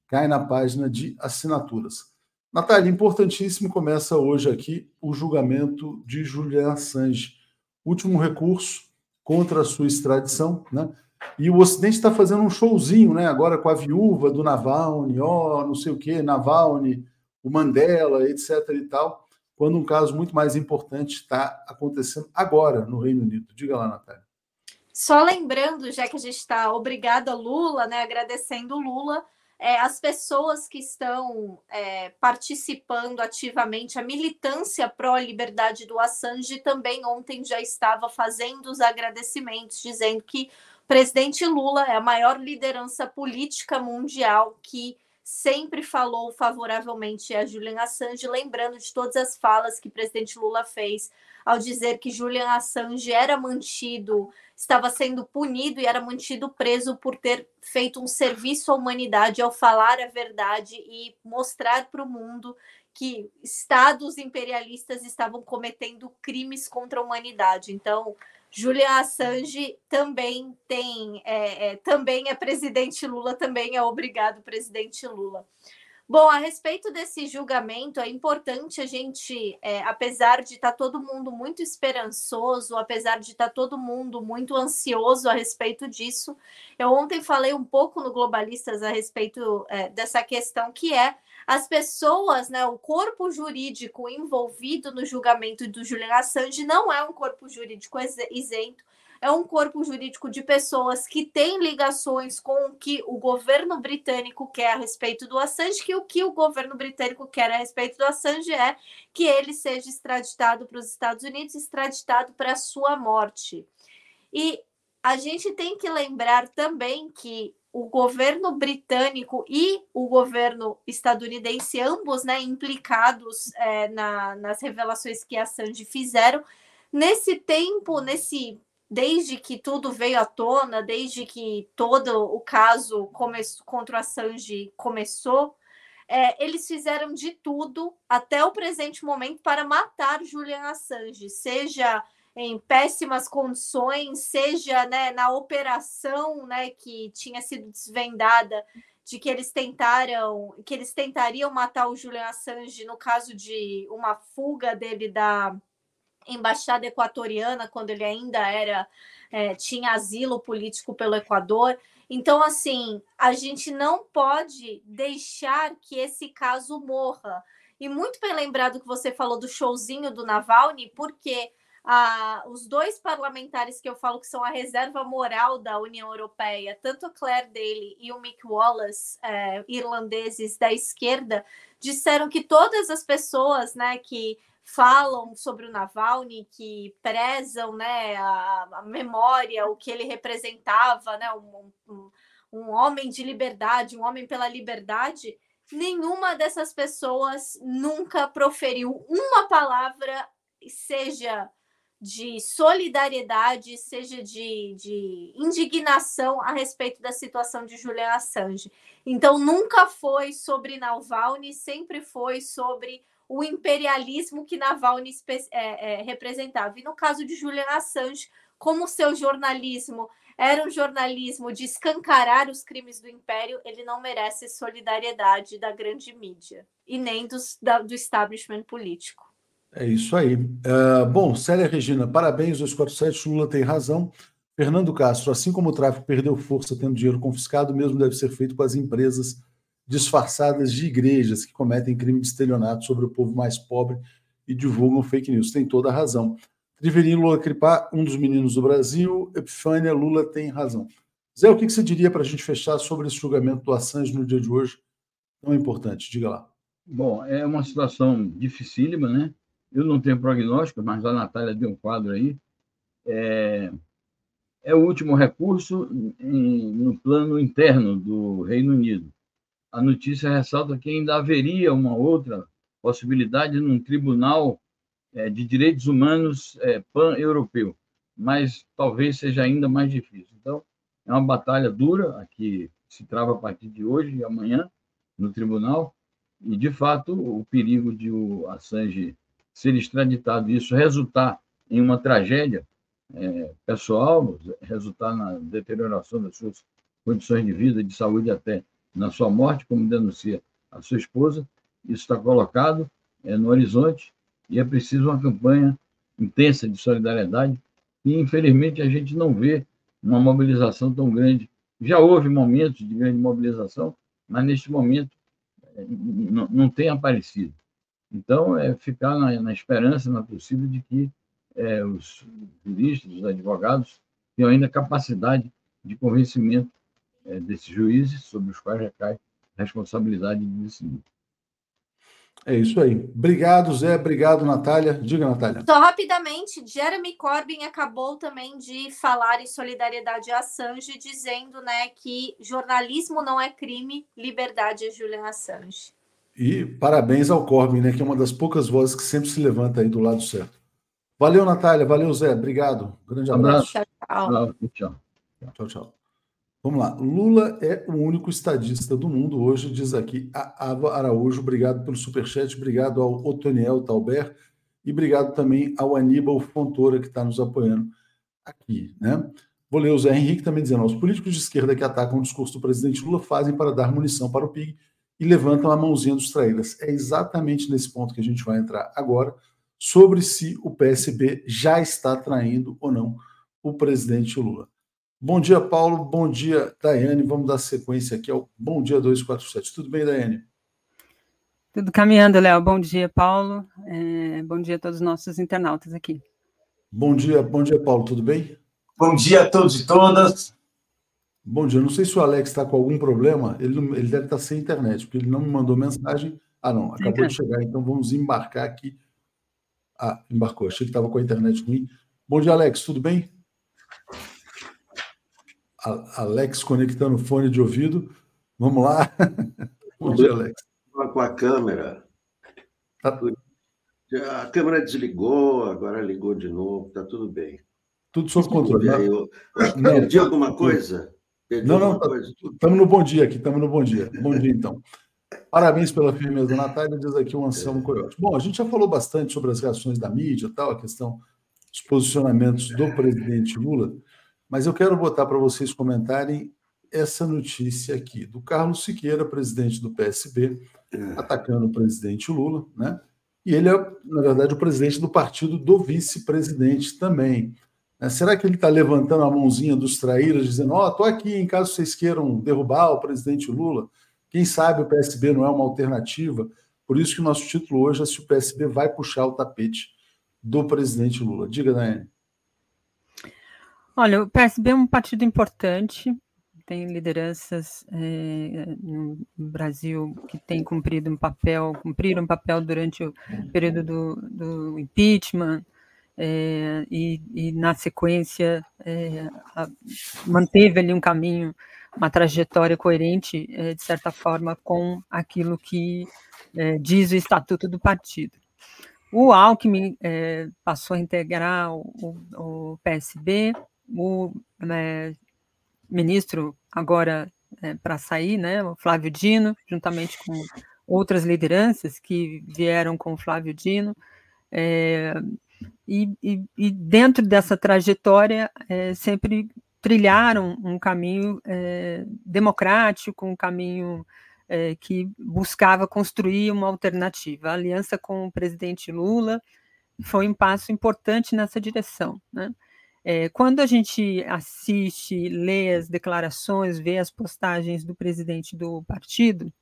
cai na página de assinaturas. Natália, importantíssimo, começa hoje aqui o julgamento de Julian Assange. Último recurso contra a sua extradição, né? E o Ocidente está fazendo um showzinho, né? Agora com a viúva do Navalny, ó, não sei o quê, Navalny, o Mandela, etc. e tal, quando um caso muito mais importante está acontecendo agora no Reino Unido. Diga lá, Natália. Só lembrando, já que a gente está obrigado a Lula, né? Agradecendo Lula, é, as pessoas que estão é, participando ativamente, a militância pró-liberdade do Assange também ontem já estava fazendo os agradecimentos, dizendo que o presidente Lula é a maior liderança política mundial que sempre falou favoravelmente a Julian Assange, lembrando de todas as falas que o presidente Lula fez ao dizer que Julian Assange era mantido estava sendo punido e era mantido preso por ter feito um serviço à humanidade ao falar a verdade e mostrar para o mundo que estados imperialistas estavam cometendo crimes contra a humanidade. Então, Julian Assange também tem, é, é, também é presidente Lula, também é obrigado presidente Lula. Bom, a respeito desse julgamento, é importante a gente, é, apesar de estar tá todo mundo muito esperançoso, apesar de estar tá todo mundo muito ansioso a respeito disso, eu ontem falei um pouco no Globalistas a respeito é, dessa questão que é as pessoas, né, o corpo jurídico envolvido no julgamento do Julian Assange não é um corpo jurídico isento, é um corpo jurídico de pessoas que têm ligações com o que o governo britânico quer a respeito do Assange, que o que o governo britânico quer a respeito do Assange é que ele seja extraditado para os Estados Unidos, extraditado para a sua morte. E a gente tem que lembrar também que o governo britânico e o governo estadunidense, ambos né, implicados é, na, nas revelações que a Assange fizeram, nesse tempo, nesse desde que tudo veio à tona, desde que todo o caso contra o Assange começou, é, eles fizeram de tudo até o presente momento para matar Julian Assange, seja em péssimas condições, seja né, na operação né, que tinha sido desvendada de que eles tentaram, que eles tentariam matar o Julian Assange no caso de uma fuga dele da embaixada equatoriana quando ele ainda era é, tinha asilo político pelo Equador. Então, assim, a gente não pode deixar que esse caso morra. E muito bem lembrado que você falou do showzinho do Navalny, porque ah, os dois parlamentares que eu falo que são a reserva moral da União Europeia, tanto a Claire Daly e o Mick Wallace, é, irlandeses da esquerda, disseram que todas as pessoas né, que falam sobre o Navalny, que prezam né, a, a memória, o que ele representava, né, um, um, um homem de liberdade, um homem pela liberdade, nenhuma dessas pessoas nunca proferiu uma palavra, seja de solidariedade, seja de, de indignação a respeito da situação de Julian Assange. Então, nunca foi sobre Navalny, sempre foi sobre o imperialismo que Navalny é, é, representava. E no caso de Julian Assange, como seu jornalismo era um jornalismo de escancarar os crimes do império, ele não merece solidariedade da grande mídia e nem dos, da, do establishment político. É isso aí. Uh, bom, Célia Regina, parabéns, 247, Lula tem razão. Fernando Castro, assim como o tráfico perdeu força tendo dinheiro confiscado, mesmo deve ser feito com as empresas disfarçadas de igrejas que cometem crime de estelionato sobre o povo mais pobre e divulgam fake news. Tem toda a razão. Triverino Lula Cripá, um dos meninos do Brasil. Epifânia, Lula tem razão. Zé, o que você diria para a gente fechar sobre esse julgamento do Assange no dia de hoje? Tão importante, diga lá. Bom, é uma situação dificílima, né? Eu não tenho prognóstico, mas a Natália deu um quadro aí. É, é o último recurso em, no plano interno do Reino Unido a notícia ressalta que ainda haveria uma outra possibilidade num tribunal é, de direitos humanos é, pan-europeu, mas talvez seja ainda mais difícil. Então, é uma batalha dura, que se trava a partir de hoje e amanhã no tribunal, e, de fato, o perigo de o Assange ser extraditado e isso resultar em uma tragédia é, pessoal, resultar na deterioração das suas condições de vida, de saúde até na sua morte, como denuncia a sua esposa, isso está colocado é, no horizonte e é preciso uma campanha intensa de solidariedade e, infelizmente, a gente não vê uma mobilização tão grande. Já houve momentos de grande mobilização, mas neste momento é, não tem aparecido. Então, é ficar na, na esperança, na possível, de que é, os juristas, os advogados, tenham ainda capacidade de convencimento é, desses juízes, sobre os quais recai a responsabilidade de decidir. É isso aí. Obrigado, Zé. Obrigado, Natália. Diga, Natália. Só rapidamente, Jeremy Corbyn acabou também de falar em solidariedade a Assange, dizendo né, que jornalismo não é crime, liberdade é Julian Assange. E parabéns ao Corbyn, né, que é uma das poucas vozes que sempre se levanta aí do lado certo. Valeu, Natália. Valeu, Zé. Obrigado. Grande abraço. Tchau, tchau. Tchau, tchau. tchau. Vamos lá. Lula é o único estadista do mundo hoje, diz aqui a Ava Araújo. Obrigado pelo superchat. Obrigado ao Otoniel Talber. E obrigado também ao Aníbal Fontoura, que está nos apoiando aqui. Né? Vou ler o Zé Henrique também dizendo: os políticos de esquerda que atacam o discurso do presidente Lula fazem para dar munição para o PIG e levantam a mãozinha dos traíras. É exatamente nesse ponto que a gente vai entrar agora, sobre se o PSB já está traindo ou não o presidente Lula. Bom dia, Paulo. Bom dia, Daiane. Vamos dar sequência aqui ao Bom Dia 247. Tudo bem, Daiane? Tudo caminhando, Léo. Bom dia, Paulo. É, bom dia a todos os nossos internautas aqui. Bom dia, bom dia, Paulo. Tudo bem? Bom dia a todos e todas. Bom dia. Não sei se o Alex está com algum problema. Ele, ele deve estar sem internet, porque ele não me mandou mensagem. Ah, não, acabou de chegar, então vamos embarcar aqui. Ah, embarcou. Achei que estava com a internet ruim. Bom dia, Alex. Tudo bem? Alex conectando o fone de ouvido. Vamos lá. Bom dia, Alex. Com a câmera. Tá. A câmera desligou, agora ligou de novo, está tudo bem. Tudo sob controle. Né? Eu, eu perdi alguma coisa? Perdi não, não, estamos no bom dia aqui, estamos no bom dia. Bom dia, então. Parabéns pela firmeza, Natália, diz aqui o Anselmo é. Coyote. Bom, a gente já falou bastante sobre as reações da mídia, tal, a questão dos posicionamentos do presidente Lula, mas eu quero botar para vocês comentarem essa notícia aqui do Carlos Siqueira, presidente do PSB, é. atacando o presidente Lula, né? E ele é, na verdade, o presidente do partido do vice-presidente também. Né? Será que ele está levantando a mãozinha dos traíras, dizendo: Ó, oh, estou aqui em caso vocês queiram derrubar o presidente Lula? Quem sabe o PSB não é uma alternativa? Por isso que o nosso título hoje é se o PSB vai puxar o tapete do presidente Lula. Diga, Daiane. Olha, o PSB é um partido importante, tem lideranças é, no Brasil que têm cumprido um papel, cumpriram um papel durante o período do, do impeachment, é, e, e, na sequência é, a, manteve ali um caminho, uma trajetória coerente, é, de certa forma, com aquilo que é, diz o estatuto do partido. O Alckmin é, passou a integrar o, o, PSB, o né, ministro agora para sair, né, o Flávio Dino, juntamente com outras lideranças que vieram com o Flávio Dino, é, e, e, e dentro dessa trajetória é, sempre trilharam um caminho é, democrático, um caminho é, que buscava construir uma alternativa. A aliança com o presidente Lula foi um passo importante nessa direção. Né? É, quando a gente assiste, lê as declarações, vê as postagens do presidente do partido,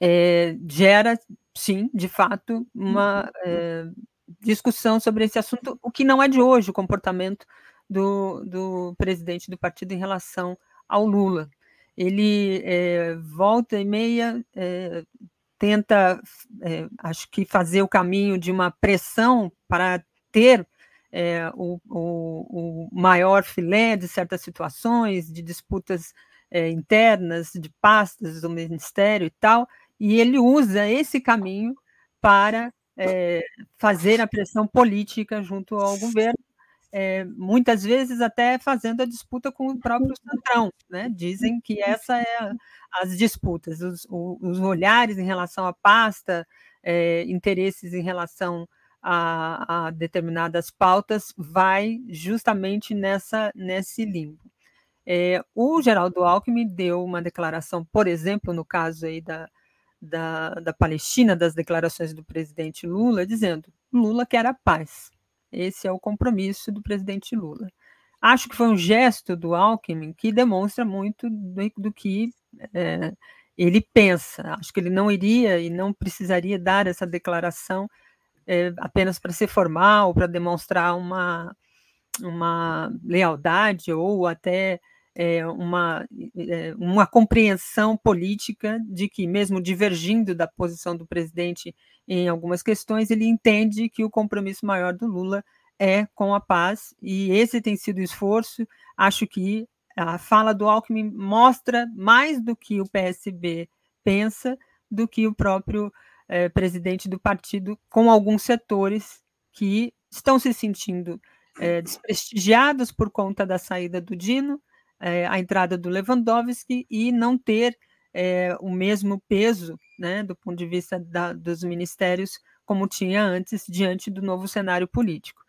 é, gera, sim, de fato, uma é, discussão sobre esse assunto, o que não é de hoje o comportamento do, do presidente do partido em relação ao Lula. Ele é, volta e meia é, tenta, é, acho que, fazer o caminho de uma pressão para ter é, o, o, o, maior filé de certas situações, de disputas é, internas, de pastas do ministério e tal, e ele usa esse caminho para é, fazer a pressão política junto ao governo, é, muitas vezes até fazendo a disputa com o próprio Centrão. Né? Dizem que essa é as disputas, os, os olhares em relação à pasta, é, interesses em relação a, a, determinadas pautas, vai justamente nessa nesse limbo. O Geraldo Alckmin deu uma declaração, por exemplo, no caso aí da, da, da Palestina, das declarações do presidente Lula, dizendo Lula quer a paz. Esse é o compromisso do presidente Lula. Acho que foi um gesto do Alckmin que demonstra muito do, do que é, ele pensa. Acho que ele não iria e não precisaria dar essa declaração é, apenas para ser formal, para demonstrar uma, uma lealdade ou até é, uma, é, uma compreensão política de que, mesmo divergindo da posição do presidente em algumas questões, ele entende que o compromisso maior do Lula é com a paz, e esse tem sido o esforço. Acho que a fala do Alckmin mostra mais do que o PSB pensa, do que o próprio é, presidente do partido, com alguns setores que estão se sentindo é, desprestigiados por conta da saída do Dino, é, a entrada do Lewandowski e não ter o mesmo peso, né, do ponto de vista da, dos ministérios, como tinha antes, diante do novo cenário político.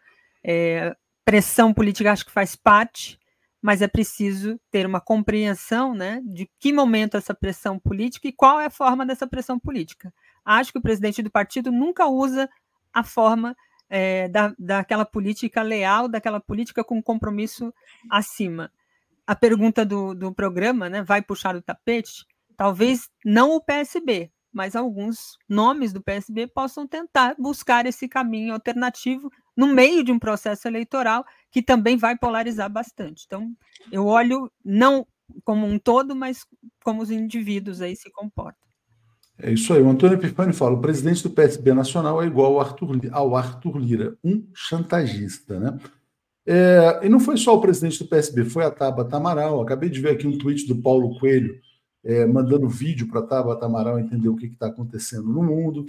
pressão política acho que faz parte, mas é preciso ter uma compreensão né, de que momento essa pressão política e qual é a forma dessa pressão política. Acho que o presidente do partido nunca usa a forma é, da, daquela política leal, daquela política com compromisso acima. A pergunta do, do programa né, vai puxar o tapete? Talvez não o PSB, mas alguns nomes do PSB possam tentar buscar esse caminho alternativo no meio de um processo eleitoral que também vai polarizar bastante. Então, eu olho não como um todo, mas como os indivíduos aí se comportam. É isso aí. O Antônio Epifânio fala: o presidente do PSB Nacional é igual ao Arthur, ao Arthur Lira, um chantagista, né? É, e não foi só o presidente do PSB, foi a Tabata Amaral. Acabei de ver aqui um tweet do Paulo Coelho é, mandando vídeo para a Tabata Amaral entender o que está acontecendo no mundo.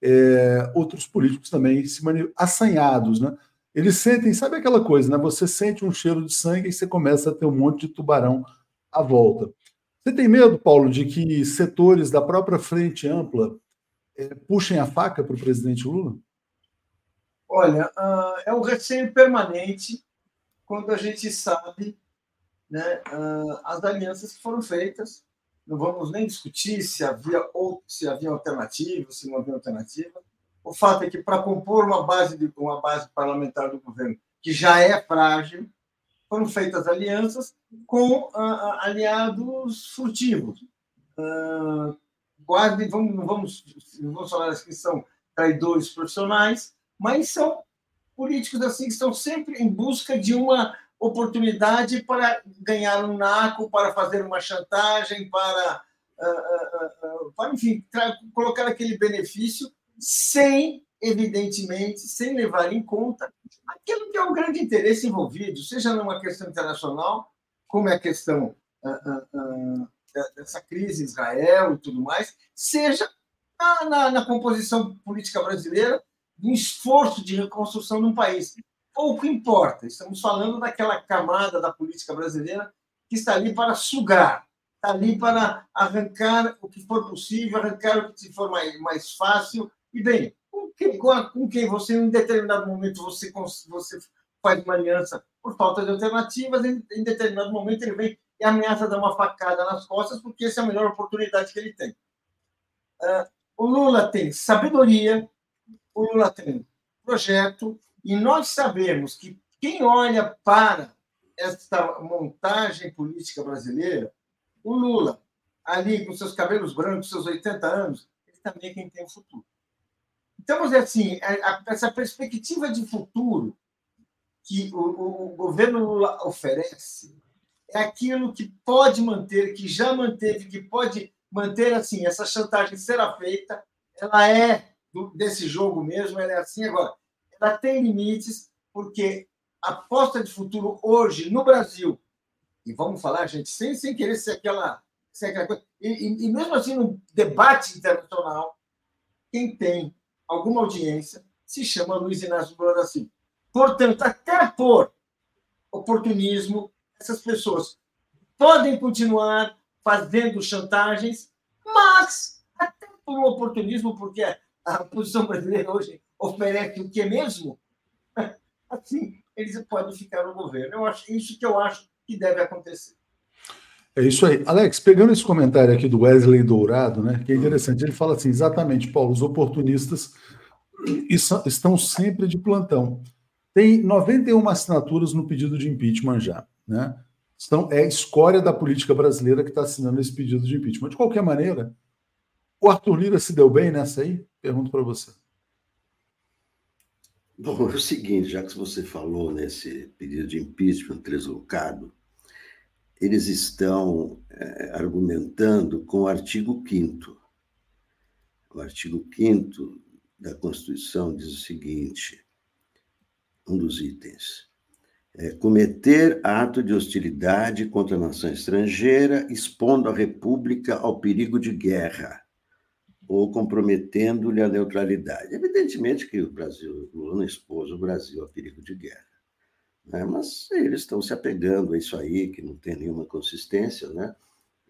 É, outros políticos também se mani... assanhados, né? Eles sentem, sabe aquela coisa, né? Você sente um cheiro de sangue e você começa a ter um monte de tubarão à volta. Você tem medo, Paulo, de que setores da própria frente ampla é, puxem a faca para o presidente Lula? Olha, uh, é um receio permanente quando a gente sabe né, uh, as alianças que foram feitas. Não vamos nem discutir se havia ou se havia alternativa, se não havia alternativa. O fato é que para compor uma base de uma base parlamentar do governo que já é frágil, foram feitas alianças com uh, aliados furtivos. Uh, guarde, vamos, vamos, vamos falar que são traidores profissionais, mas são políticos assim que estão sempre em busca de uma oportunidade para ganhar um naco, para fazer uma chantagem, para, uh, para enfim, colocar aquele benefício sem evidentemente, sem levar em conta aquilo que é o grande interesse envolvido, seja numa questão internacional, como é a questão uh, uh, dessa crise Israel e tudo mais, seja na, na, na composição política brasileira, no esforço de reconstrução de um país. Pouco importa, estamos falando daquela camada da política brasileira que está ali para sugar, está ali para arrancar o que for possível, arrancar o que for mais, mais fácil. E bem, quem, com quem você, em determinado momento, você, você faz uma aliança por falta de alternativas, em, em determinado momento ele vem e ameaça dar uma facada nas costas, porque essa é a melhor oportunidade que ele tem. Uh, o Lula tem sabedoria, o Lula tem projeto, e nós sabemos que quem olha para esta montagem política brasileira, o Lula, ali com seus cabelos brancos, seus 80 anos, ele também é quem tem o futuro. Então, vamos dizer assim, essa perspectiva de futuro que o, o governo Lula oferece é aquilo que pode manter, que já manteve, que pode manter assim, essa chantagem será feita, ela é desse jogo mesmo, ela é assim agora. Ela tem limites, porque a aposta de futuro hoje no Brasil, e vamos falar, gente, sem, sem querer ser aquela, ser aquela coisa, e, e mesmo assim no debate internacional, quem tem alguma audiência, se chama Luiz Inácio Lula da Silva. Portanto, até por oportunismo, essas pessoas podem continuar fazendo chantagens, mas até por oportunismo, porque a posição brasileira hoje oferece o que mesmo, assim, eles podem ficar no governo. Eu acho isso que eu acho que deve acontecer. É isso aí. Alex, pegando esse comentário aqui do Wesley Dourado, né, que é interessante, ele fala assim, exatamente, Paulo, os oportunistas estão sempre de plantão. Tem 91 assinaturas no pedido de impeachment já, né? Então, é a escória da política brasileira que está assinando esse pedido de impeachment. De qualquer maneira, o Arthur Lira se deu bem nessa aí? Pergunto para você. Bom, é o seguinte, já que você falou nesse pedido de impeachment deslocado, eles estão é, argumentando com o artigo 5 O artigo 5 da Constituição diz o seguinte, um dos itens, é, cometer ato de hostilidade contra a nação estrangeira, expondo a República ao perigo de guerra ou comprometendo-lhe a neutralidade. Evidentemente que o Brasil, Lula não expôs o Brasil ao perigo de guerra, né? mas eles estão se apegando a isso aí, que não tem nenhuma consistência, né?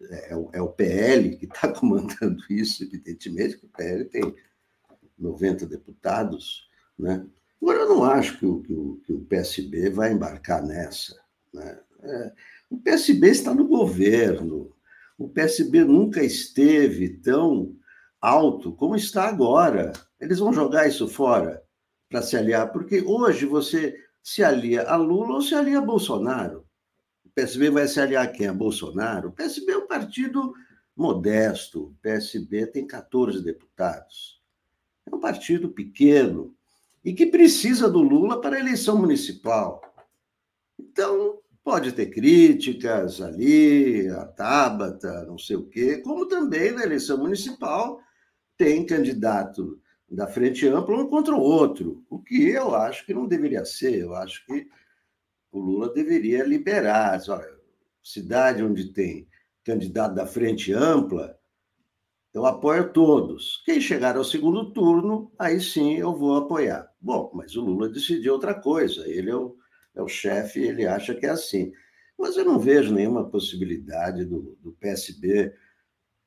É, é o PL que está comandando isso, evidentemente, que o PL tem 90 deputados, né? Agora, eu não acho que o, que o, que o PSB vai embarcar nessa. Né? É, o PSB está no governo. O PSB nunca esteve tão alto como está agora. Eles vão jogar isso fora para se aliar, porque hoje você se alia a Lula ou se alia a Bolsonaro. O PSB vai se aliar a quem? A Bolsonaro? O PSB é um partido modesto. O PSB tem 14 deputados. É um partido pequeno e que precisa do Lula para a eleição municipal. Então, pode ter críticas ali, a Tabata, não sei o quê, como também na eleição municipal tem candidato da frente ampla um contra o outro, o que eu acho que não deveria ser. Eu acho que o Lula deveria liberar. Olha, cidade onde tem candidato da frente ampla, eu apoio todos. Quem chegar ao segundo turno, aí sim eu vou apoiar. Bom, mas o Lula decidiu outra coisa. Ele é o, é o chefe, ele acha que é assim. Mas eu não vejo nenhuma possibilidade do, do PSB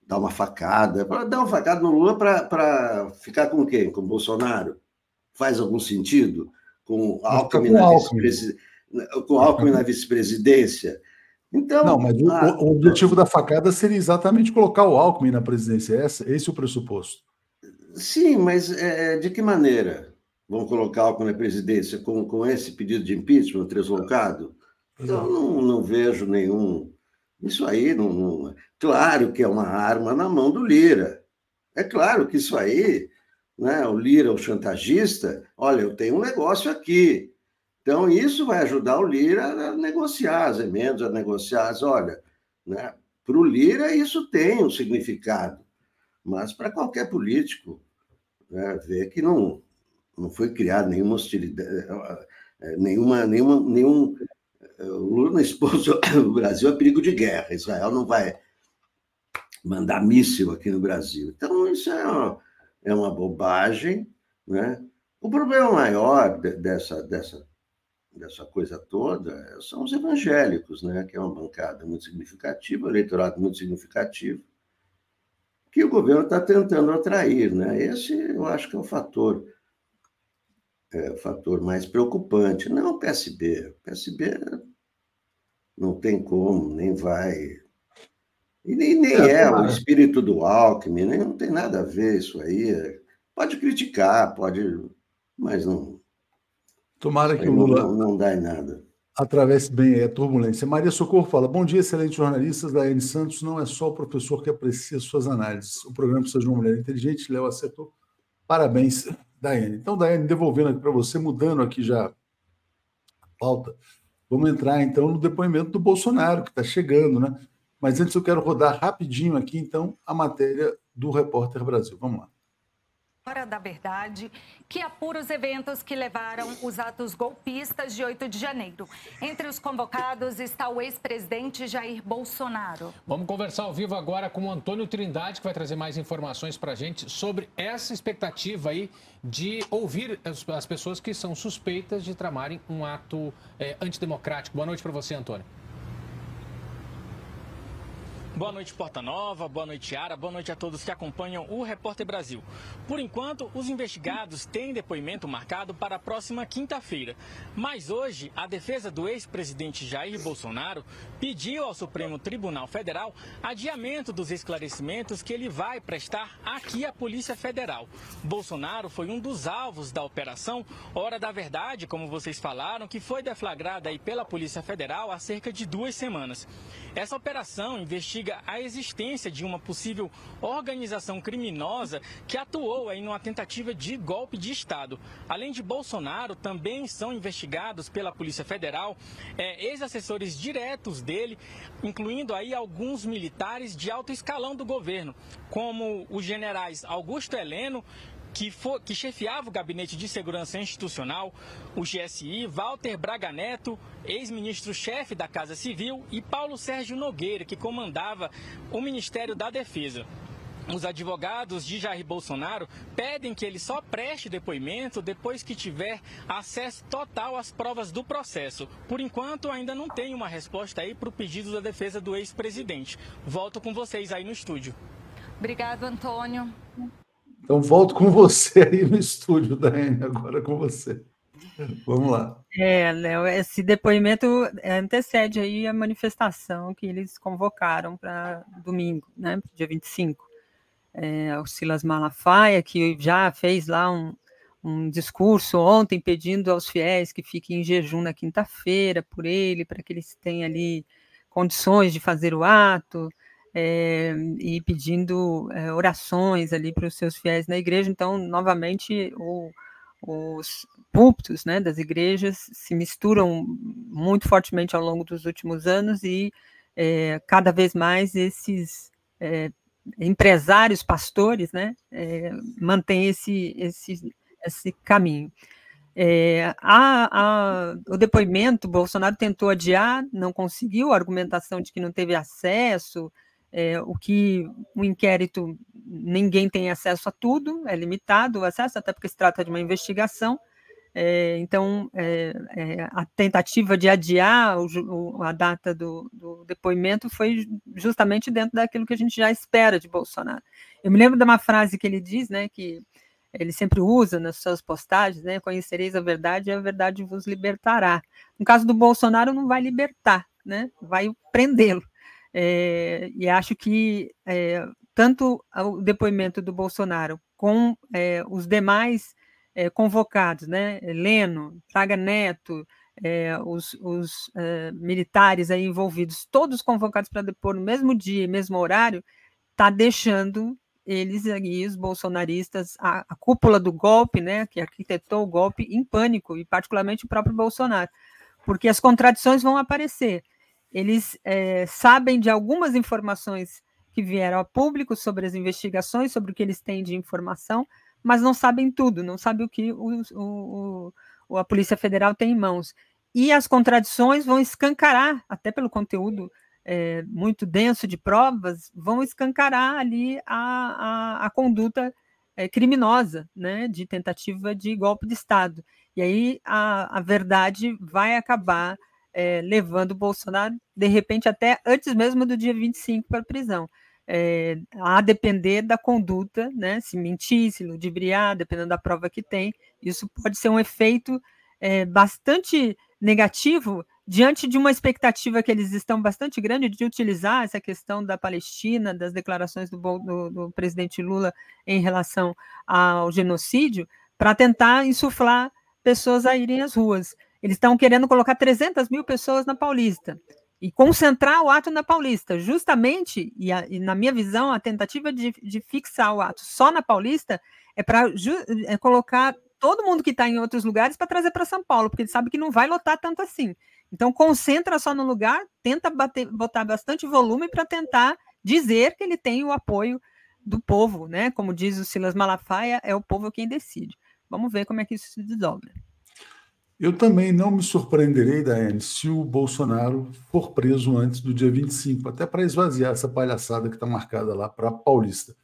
dar uma facada. Dar uma facada no Lula para ficar com quem? Com o Bolsonaro? Faz algum sentido? Com Alckmin, com na, Alckmin. com Alckmin na vice-presidência? Então, não, mas o, ah, o, objetivo da facada seria exatamente colocar o Alckmin na presidência. Esse, esse é o pressuposto. Sim, mas é, de que maneira vão colocar o Alckmin na presidência? Com, com esse pedido de impeachment translocado? Então, não, não vejo nenhum. Isso aí, não, não, claro que é uma arma na mão do Lira. É claro que isso aí, né, o Lira, o chantagista, olha, eu tenho um negócio aqui, então, isso vai ajudar o Lira a negociar as emendas, a negociar as. Olha, né? para o Lira, isso tem um significado, mas para qualquer político, né, ver que não, não foi criada nenhuma hostilidade, eh, nenhuma, nenhuma, nenhum. Eh, o Lula expôs o Brasil a perigo de guerra. Israel não vai mandar míssil aqui no Brasil. Então, isso é uma, é uma bobagem. Né? O problema maior dessa, dessa dessa coisa toda são os evangélicos, né? que é uma bancada muito significativa, um eleitorado muito significativo, que o governo está tentando atrair. Né? Esse eu acho que é o fator, é, o fator mais preocupante. Não o PSB. O PSB não tem como, nem vai. E nem, nem é, é o espírito do Alckmin, nem, não tem nada a ver isso aí. Pode criticar, pode, mas não, Tomara que o Lula não, não dá em nada. Atravesse bem a turbulência. Maria Socorro fala: Bom dia, excelentes jornalistas. Daiane Santos não é só o professor que aprecia suas análises. O programa precisa de uma mulher inteligente. Léo acertou. Parabéns, Daiane. Então, Daiane, devolvendo aqui para você, mudando aqui já a pauta, vamos entrar então no depoimento do Bolsonaro, que está chegando, né? Mas antes eu quero rodar rapidinho aqui, então, a matéria do Repórter Brasil. Vamos lá. Hora da Verdade, que apura os eventos que levaram os atos golpistas de 8 de janeiro. Entre os convocados está o ex-presidente Jair Bolsonaro. Vamos conversar ao vivo agora com o Antônio Trindade, que vai trazer mais informações para a gente sobre essa expectativa aí de ouvir as, as, pessoas que são suspeitas de tramarem um ato é, antidemocrático. Boa noite para você, Antônio. Boa noite, Porta Nova. Boa noite, Ara. Boa noite a todos que acompanham o Repórter Brasil. Por enquanto, os investigados têm depoimento marcado para a próxima quinta-feira. Mas hoje, a defesa do ex-presidente Jair Bolsonaro pediu ao Supremo Tribunal Federal adiamento dos esclarecimentos que ele vai prestar aqui à Polícia Federal. Bolsonaro foi um dos alvos da operação Hora da Verdade, como vocês falaram, que foi deflagrada aí pela Polícia Federal há cerca de duas semanas. Essa operação investiga a existência de uma possível organização criminosa que atuou aí numa tentativa de golpe de Estado. Além de Bolsonaro, também são investigados pela Polícia Federal é, ex-assessores diretos dele, incluindo aí alguns militares de alto escalão do governo, como os generais Augusto Heleno, que, for, que chefiava o Gabinete de Segurança Institucional, o GSI, Walter Braga Neto, ex-ministro-chefe da Casa Civil, e Paulo Sérgio Nogueira, que comandava o Ministério da Defesa. Os advogados de Jair Bolsonaro pedem que ele só preste depoimento depois que tiver acesso total às provas do processo. Por enquanto, ainda não tem uma resposta aí para o pedido da defesa do ex-presidente. Volto com vocês aí no estúdio. Obrigado, Antônio. Então, volto com você aí no estúdio, Daiane, agora com você. Vamos lá. É, Léo, esse depoimento antecede aí a manifestação que eles convocaram para domingo, né, dia 25. É, o Silas Malafaia, que já fez lá um, um discurso ontem pedindo aos fiéis que fiquem em jejum na quinta-feira por ele, para que eles tenham ali condições de fazer o ato, é, e pedindo é, orações ali para os seus fiéis na igreja. Então, novamente, o, os púlpitos né, das igrejas se misturam muito fortemente ao longo dos últimos anos e é, cada vez mais esses empresários, pastores, né, mantêm esse, esse, esse caminho. É, a, a, o depoimento, Bolsonaro tentou adiar, não conseguiu, a argumentação de que não teve acesso, é, o que o inquérito ninguém tem acesso a tudo, é limitado o acesso, até porque se trata de uma investigação. É, então, é, é a tentativa de adiar o, o, a data do, do, depoimento foi justamente dentro daquilo que a gente já espera de Bolsonaro. Eu me lembro de uma frase que ele diz, né, que ele sempre usa nas suas postagens, né, conhecereis a verdade e a verdade vos libertará. No caso do Bolsonaro, não vai libertar, né, vai prendê-lo. É, e acho que é, tanto o depoimento do Bolsonaro com é, os demais convocados, né, Leno, Traga Neto, os, os militares aí envolvidos, todos convocados para depor no mesmo dia, mesmo horário, está deixando eles aí, os bolsonaristas, a, a, cúpula do golpe, né, que arquitetou o golpe, em pânico, e particularmente o próprio Bolsonaro, porque as contradições vão aparecer eles é, sabem de algumas informações que vieram a público sobre as investigações, sobre o que eles têm de informação, mas não sabem tudo, não sabem o que o, o, o, a Polícia Federal tem em mãos. E as contradições vão escancarar, até pelo conteúdo é, muito denso de provas, vão escancarar ali a, a, a conduta é, criminosa, né, de tentativa de golpe de Estado. E aí a, a verdade vai acabar é, levando o Bolsonaro, de repente, até antes mesmo do dia 25 para a prisão. É, a depender da conduta, né? Se mentir, se ludibriar, dependendo da prova que tem, isso pode ser um efeito é, bastante negativo diante de uma expectativa que eles estão bastante grande de utilizar essa questão da Palestina, das declarações do, do, do presidente Lula em relação ao genocídio, para tentar insuflar pessoas a irem às ruas. Eles estão querendo colocar 300 mil pessoas na Paulista e concentrar o ato na Paulista, justamente, e, a, e na minha visão, a tentativa de, de, fixar o ato só na Paulista é para é colocar todo mundo que está em outros lugares para trazer para São Paulo, porque ele sabe que não vai lotar tanto assim. Então, concentra só no lugar, tenta bater, botar bastante volume para tentar dizer que ele tem o apoio do povo, né? Como diz o Silas Malafaia, é o povo quem decide. Vamos ver como é que isso se desdobra. Eu também não me surpreenderei, Daiane, se o Bolsonaro for preso antes do dia 25, até para esvaziar essa palhaçada que está marcada lá para Paulista.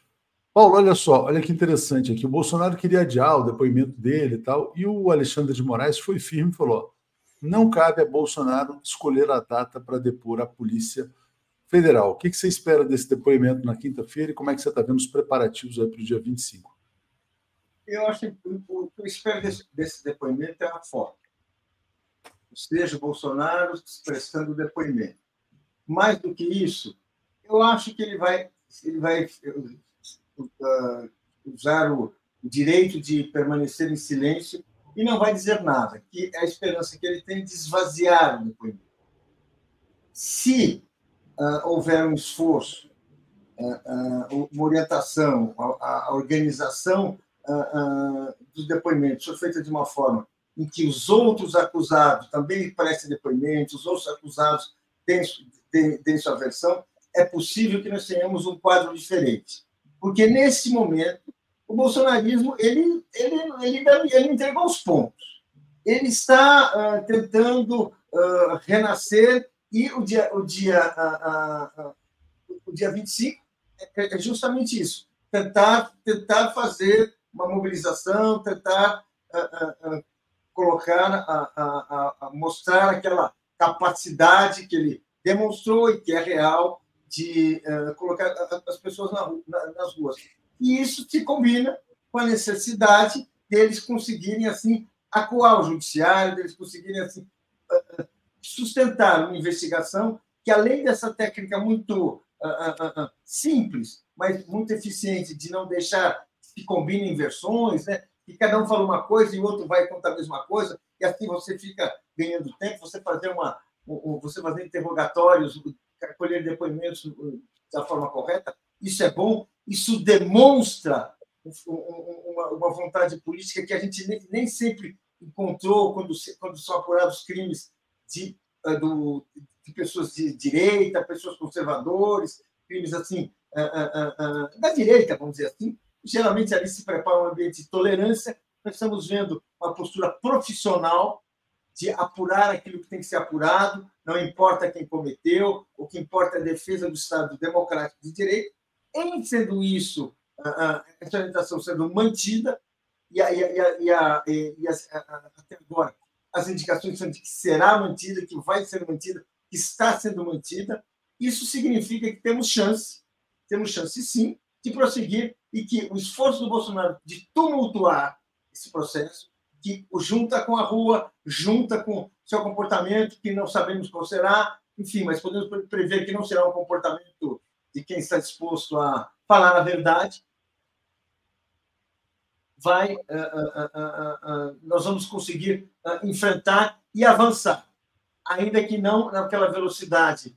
Paulo, olha só, olha que interessante aqui. O Bolsonaro queria adiar o depoimento dele e tal, e o Alexandre de Moraes foi firme e falou: não cabe a Bolsonaro escolher a data para depor a Polícia federal. O que, que você espera desse depoimento na quinta-feira e como é que você está vendo os preparativos para o dia 25? Eu acho que o que eu espero desse, desse depoimento é a foto. Seja, Bolsonaro expressando depoimento. Mais do que isso, eu acho que ele vai, ele vai uh, usar o, direito de permanecer em silêncio e não vai dizer nada, que é a esperança que ele tem de esvaziar o depoimento. Se uh, houver um esforço, uh, uma orientação, a, a organização dos depoimentos feita de uma forma em que os outros acusados também prestem depoimentos, os outros acusados deem, deem sua versão, é possível que nós tenhamos um quadro diferente. Porque, nesse momento, o bolsonarismo ele, ele, ele, ele entregou os pontos. Ele está uh, tentando uh, renascer e o dia, o dia, uh, o dia 25 é, é justamente isso. Tentar, tentar fazer uma mobilização, tentar colocar, a, a, mostrar aquela capacidade que ele demonstrou e que é real de colocar as pessoas na, na, nas ruas. E isso se combina com a necessidade deles conseguirem, assim, acuar o judiciário, deles conseguirem, assim, sustentar uma investigação que, além dessa técnica muito uh, uh, uh, simples, mas muito eficiente de não deixar que combinem versões, né? Que cada um fala uma coisa e o outro vai contar a mesma coisa, e assim você fica ganhando tempo, você fazer uma, você fazer interrogatórios, colher depoimentos da forma correta, isso é bom, isso demonstra uma, vontade política que a gente nem, sempre encontrou quando, quando são apurados crimes de, eh, do, de pessoas de direita, pessoas conservadores, crimes assim uh, uh, da direita, vamos dizer assim. Geralmente ali se prepara um ambiente de tolerância. Nós estamos vendo uma postura profissional de apurar aquilo que tem que ser apurado, não importa quem cometeu, o que importa é a defesa do Estado democrático de direito. Em sendo isso, essa orientação sendo mantida, e, a, e, a, e, a, e até agora as indicações são de que será mantida, que vai ser mantida, que está sendo mantida, isso significa que temos chance, temos chance sim, de prosseguir e que o esforço do Bolsonaro de tumultuar esse processo, que o junta com a rua, junta com seu comportamento, que não sabemos qual será, enfim, mas podemos prever que não será um comportamento de quem está disposto a falar a verdade, vai, uh, uh, uh, nós vamos conseguir enfrentar e avançar, ainda que não naquela velocidade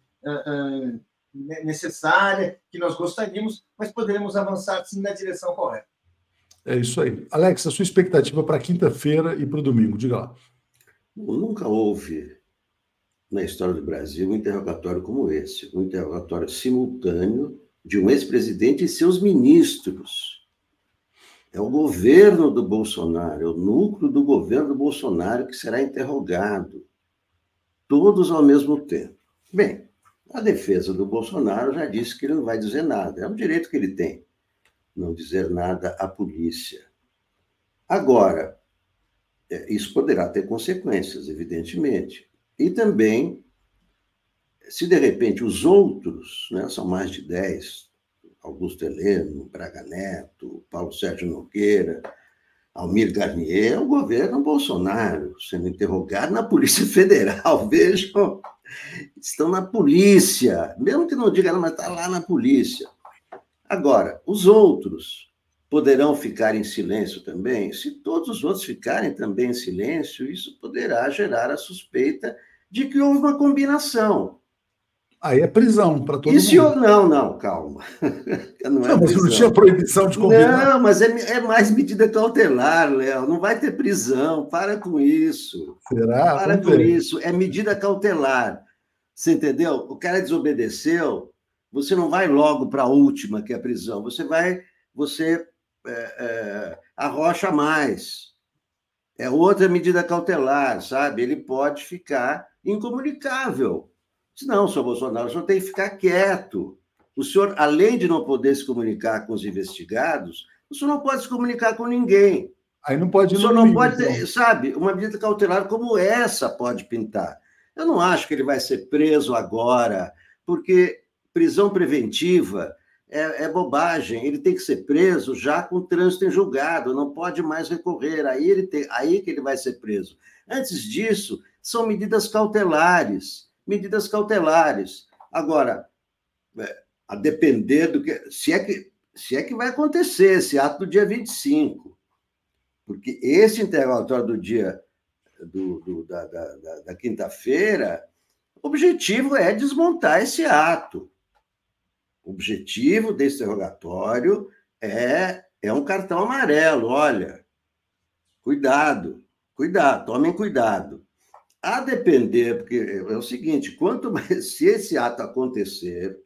necessária que nós gostaríamos, mas poderemos avançar sim na direção correta. É isso aí. Alex, a sua expectativa para quinta-feira e para o domingo, diga lá. Nunca houve na história do Brasil um interrogatório como esse, um interrogatório simultâneo de um ex-presidente e seus ministros é o governo do Bolsonaro, é o núcleo do governo do Bolsonaro que será interrogado, todos ao mesmo tempo. Bem, a defesa do Bolsonaro já disse que ele não vai dizer nada, é um direito que ele tem, não dizer nada à polícia. Agora, é, isso poderá ter consequências, evidentemente. E também, se de repente os outros, né, são mais de 10, Augusto Heleno, Braga Neto, Paulo Sérgio Nogueira, Almir Garnier, é o governo Bolsonaro sendo interrogado na Polícia Federal. Vejam, estão na polícia, mesmo que não diga, mas está lá na polícia. Agora, os outros poderão ficar em silêncio também? Se todos os outros ficarem também em silêncio, isso poderá gerar a suspeita de que houve uma combinação. Aí é prisão para todo Isso mundo. Não, não, calma. Não, é não mas não tinha proibição de combinar. Não, mas é, é mais medida cautelar, Léo. Não vai ter prisão. Para com isso. Será? Para Vamos com ver. isso. É medida cautelar. Você entendeu? O cara desobedeceu. Você não vai logo para a última, que é a prisão. Você vai, você é, é, arrocha mais. É outra medida cautelar, sabe? Ele pode ficar incomunicável não, senhor Bolsonaro, o senhor tem que ficar quieto. O senhor, além de não poder se comunicar com os investigados, o senhor não pode se comunicar com ninguém. Aí não pode O senhor não pode, então. sabe, uma medida cautelar como essa pode pintar. Eu não acho que ele vai ser preso agora, porque prisão preventiva é, é, bobagem. Ele tem que ser preso já com o trânsito em julgado, não pode mais recorrer. Aí, ele tem, aí que ele vai ser preso. Antes disso, são medidas cautelares. Medidas cautelares. Agora, é, a depender do que. Se é que, se é que vai acontecer esse ato do dia 25. Porque esse interrogatório do dia do, do da, da, da, da quinta-feira, o objetivo é desmontar esse ato. O objetivo desse interrogatório é, é um cartão amarelo. Olha, cuidado, cuidado, tomem cuidado. A depender, porque é o seguinte: quanto mais, se esse ato acontecer,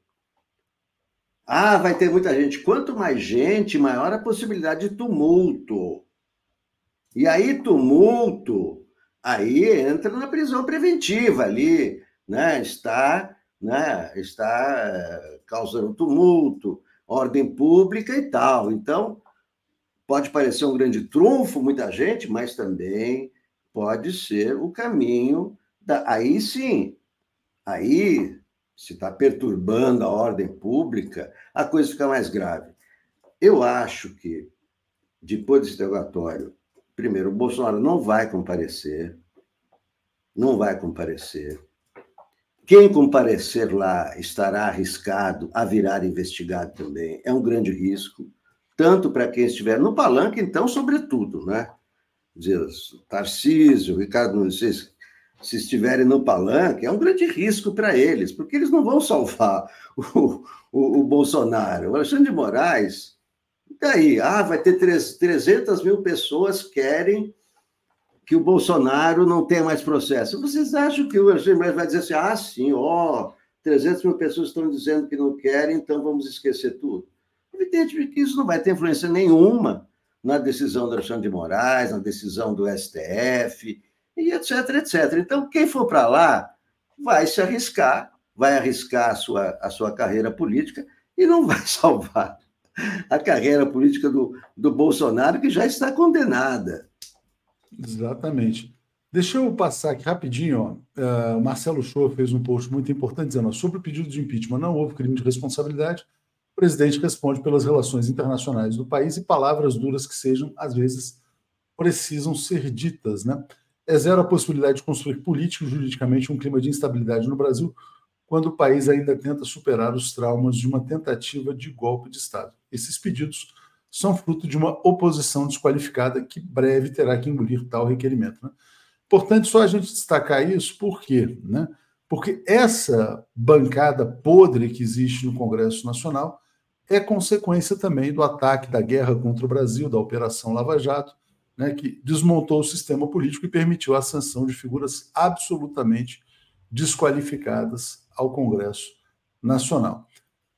ah, vai ter muita gente. Quanto mais gente, maior a possibilidade de tumulto. E aí, tumulto, aí entra na prisão preventiva ali, né? Está, né? Está eh, causando tumulto, ordem pública e tal. Então, pode parecer um grande trunfo, muita gente, mas também pode ser o caminho da. Aí sim, aí se está perturbando a ordem pública, a coisa fica mais grave. Eu acho que, depois desse interrogatório, primeiro, o Bolsonaro não vai comparecer, não vai comparecer. Quem comparecer lá estará arriscado a virar investigado também. É um grande risco, tanto para quem estiver no palanque, então, sobretudo, né? Dizer, Tarcísio, Ricardo Nunes, se estiverem no palanque, é um grande risco para eles, porque eles não vão salvar o, o, o Bolsonaro. O Alexandre de Moraes, daí, ah, vai ter 300 mil pessoas que querem que o Bolsonaro não tenha mais processo. Vocês acham que o Alexandre de Moraes vai dizer assim, ah, sim, ó, 300 mil pessoas estão dizendo que não querem, então vamos esquecer tudo? Evidente que isso não vai ter influência nenhuma na decisão do Alexandre de Moraes, na decisão do STF, e etc, etc. Então, quem for para lá vai se arriscar, vai arriscar a sua, a sua carreira política e não vai salvar a carreira política do, do Bolsonaro, que já está condenada. Exatamente. Deixa eu passar aqui rapidinho. Ó. Uh, Marcelo Show fez um post muito importante dizendo: ó, sobre o pedido de impeachment não houve crime de responsabilidade. O presidente responde pelas relações internacionais do país e palavras duras que sejam, às vezes, precisam ser ditas. Né? é zero a possibilidade de construir político juridicamente um clima de instabilidade no Brasil, quando o país ainda tenta superar os traumas de uma tentativa de golpe de Estado. Esses pedidos são fruto de uma oposição desqualificada que breve terá que engolir tal requerimento. Né? Importante só a gente destacar isso, por quê? Né? Porque essa bancada podre que existe no Congresso Nacional é consequência também do ataque da guerra contra o Brasil, da Operação Lava Jato, né, que desmontou o sistema político e permitiu a sanção de figuras absolutamente desqualificadas ao Congresso Nacional.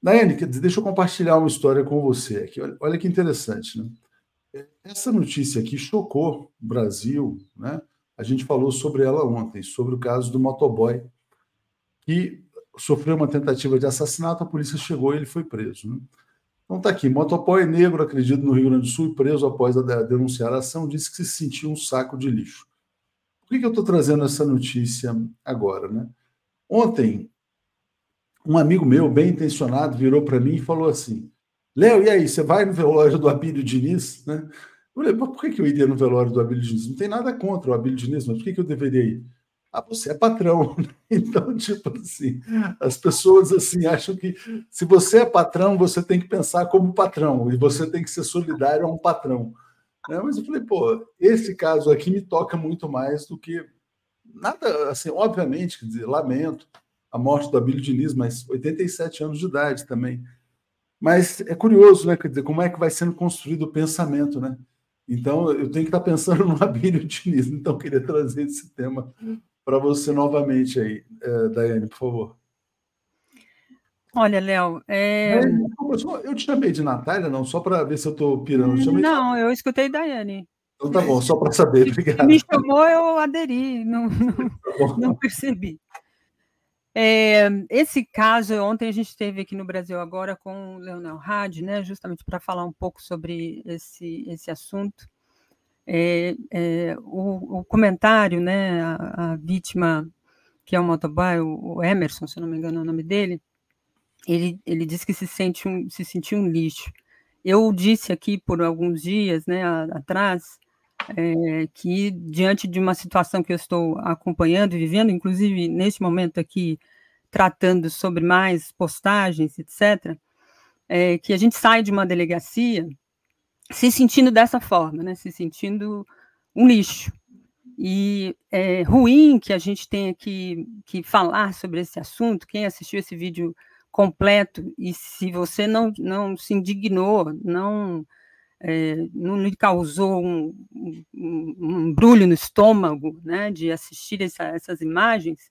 Daiane, deixa eu compartilhar uma história com você aqui. Olha, olha que interessante. Né? Essa notícia aqui chocou o Brasil. Né? A gente falou sobre ela ontem, sobre o caso do motoboy, que sofreu uma tentativa de assassinato, a polícia chegou e ele foi preso. Né? Então está aqui, motoboy negro, acredito, no Rio Grande do Sul, preso após a denunciar a ação, disse que se sentiu um saco de lixo. Por que, que eu estou trazendo essa notícia agora? Né? Ontem, um amigo meu, bem intencionado, virou para mim e falou assim: Léo, e aí, você vai no velório do Abílio Diniz? Né? Eu falei, por que, que eu iria no velório do Abílio Diniz? Não tem nada contra o Abílio Diniz, mas por que, que eu deveria ir? Ah, você é patrão. Então, tipo assim, as pessoas assim acham que se você é patrão, você tem que pensar como patrão e você tem que ser solidário a um patrão. Né? Mas eu falei, pô, esse caso aqui me toca muito mais do que nada, assim, obviamente, quer dizer, lamento a morte do Abílio Diniz, mas 87 anos de idade também. Mas é curioso, né? Quer dizer, como é que vai sendo construído o pensamento, né? Então, eu tenho que estar pensando no Abílio Diniz. Então, queria trazer esse tema para você novamente aí, é, Daiane, por favor. Olha, Léo. É... Eu te chamei de Natália, não, só para ver se eu estou pirando. Eu não, de... eu escutei Daiane. Então tá bom, só para saber, obrigado. Me chamou, eu aderi, não, não, tá não percebi. É, esse caso, ontem a gente esteve aqui no Brasil agora com o Leonel Hadi, né, justamente para falar um pouco sobre esse, esse assunto é, é, o, o, comentário, né, a, a, vítima, que é o motoboy, o, o, Emerson, se não me engano é o nome dele, ele, ele disse que se, sente um, se sentiu um lixo. Eu disse aqui por alguns dias né, atrás é, que, diante de uma situação que eu estou acompanhando e vivendo, inclusive neste momento aqui, tratando sobre mais postagens, etc., é, que a gente sai de uma delegacia se sentindo dessa forma, né, se sentindo um lixo. E é ruim que a gente tenha que, que falar sobre esse assunto. Quem assistiu esse vídeo completo, e se você não, não se indignou, não é, não lhe causou um, um, um embrulho no estômago, né, de assistir essa, essas imagens,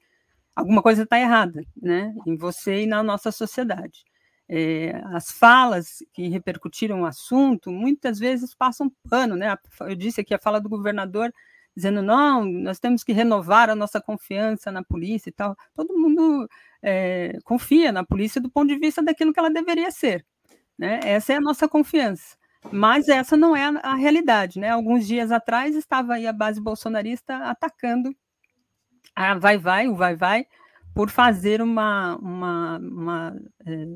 alguma coisa está errada, né, em você e na nossa sociedade. É, as falas que repercutiram o assunto muitas vezes passam pano, né? Eu disse aqui a fala do governador dizendo não, nós temos que renovar a nossa confiança na polícia e tal. Todo mundo é, confia na polícia do ponto de vista daquilo que ela deveria ser, né? Essa é a nossa confiança. Mas essa não é a, realidade, né? Alguns dias atrás estava aí a base bolsonarista atacando a Vai Vai, o Vai Vai, por fazer uma, uma, uma é,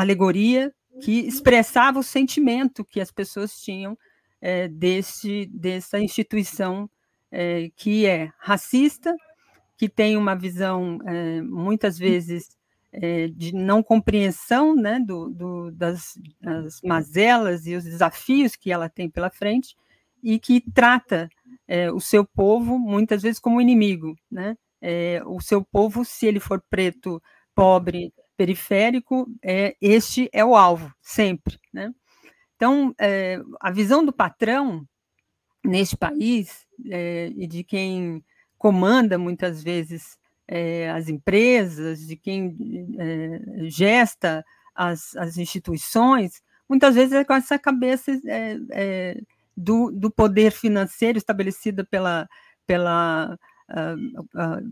alegoria que expressava o sentimento que as pessoas tinham é, desse, dessa instituição é, que é racista, que tem uma visão é, muitas vezes é, de não compreensão né, do, do, das, das, mazelas e os desafios que ela tem pela frente e que trata é, o seu povo muitas vezes como inimigo, né? É, o seu povo, se ele for preto, pobre, periférico, é, este é o alvo sempre, né? Então, é, a visão do patrão neste país é, e de quem comanda muitas vezes é, as empresas, de quem é, gesta as, as instituições, muitas vezes é com essa cabeça é, é, do, do poder financeiro estabelecida pela, pela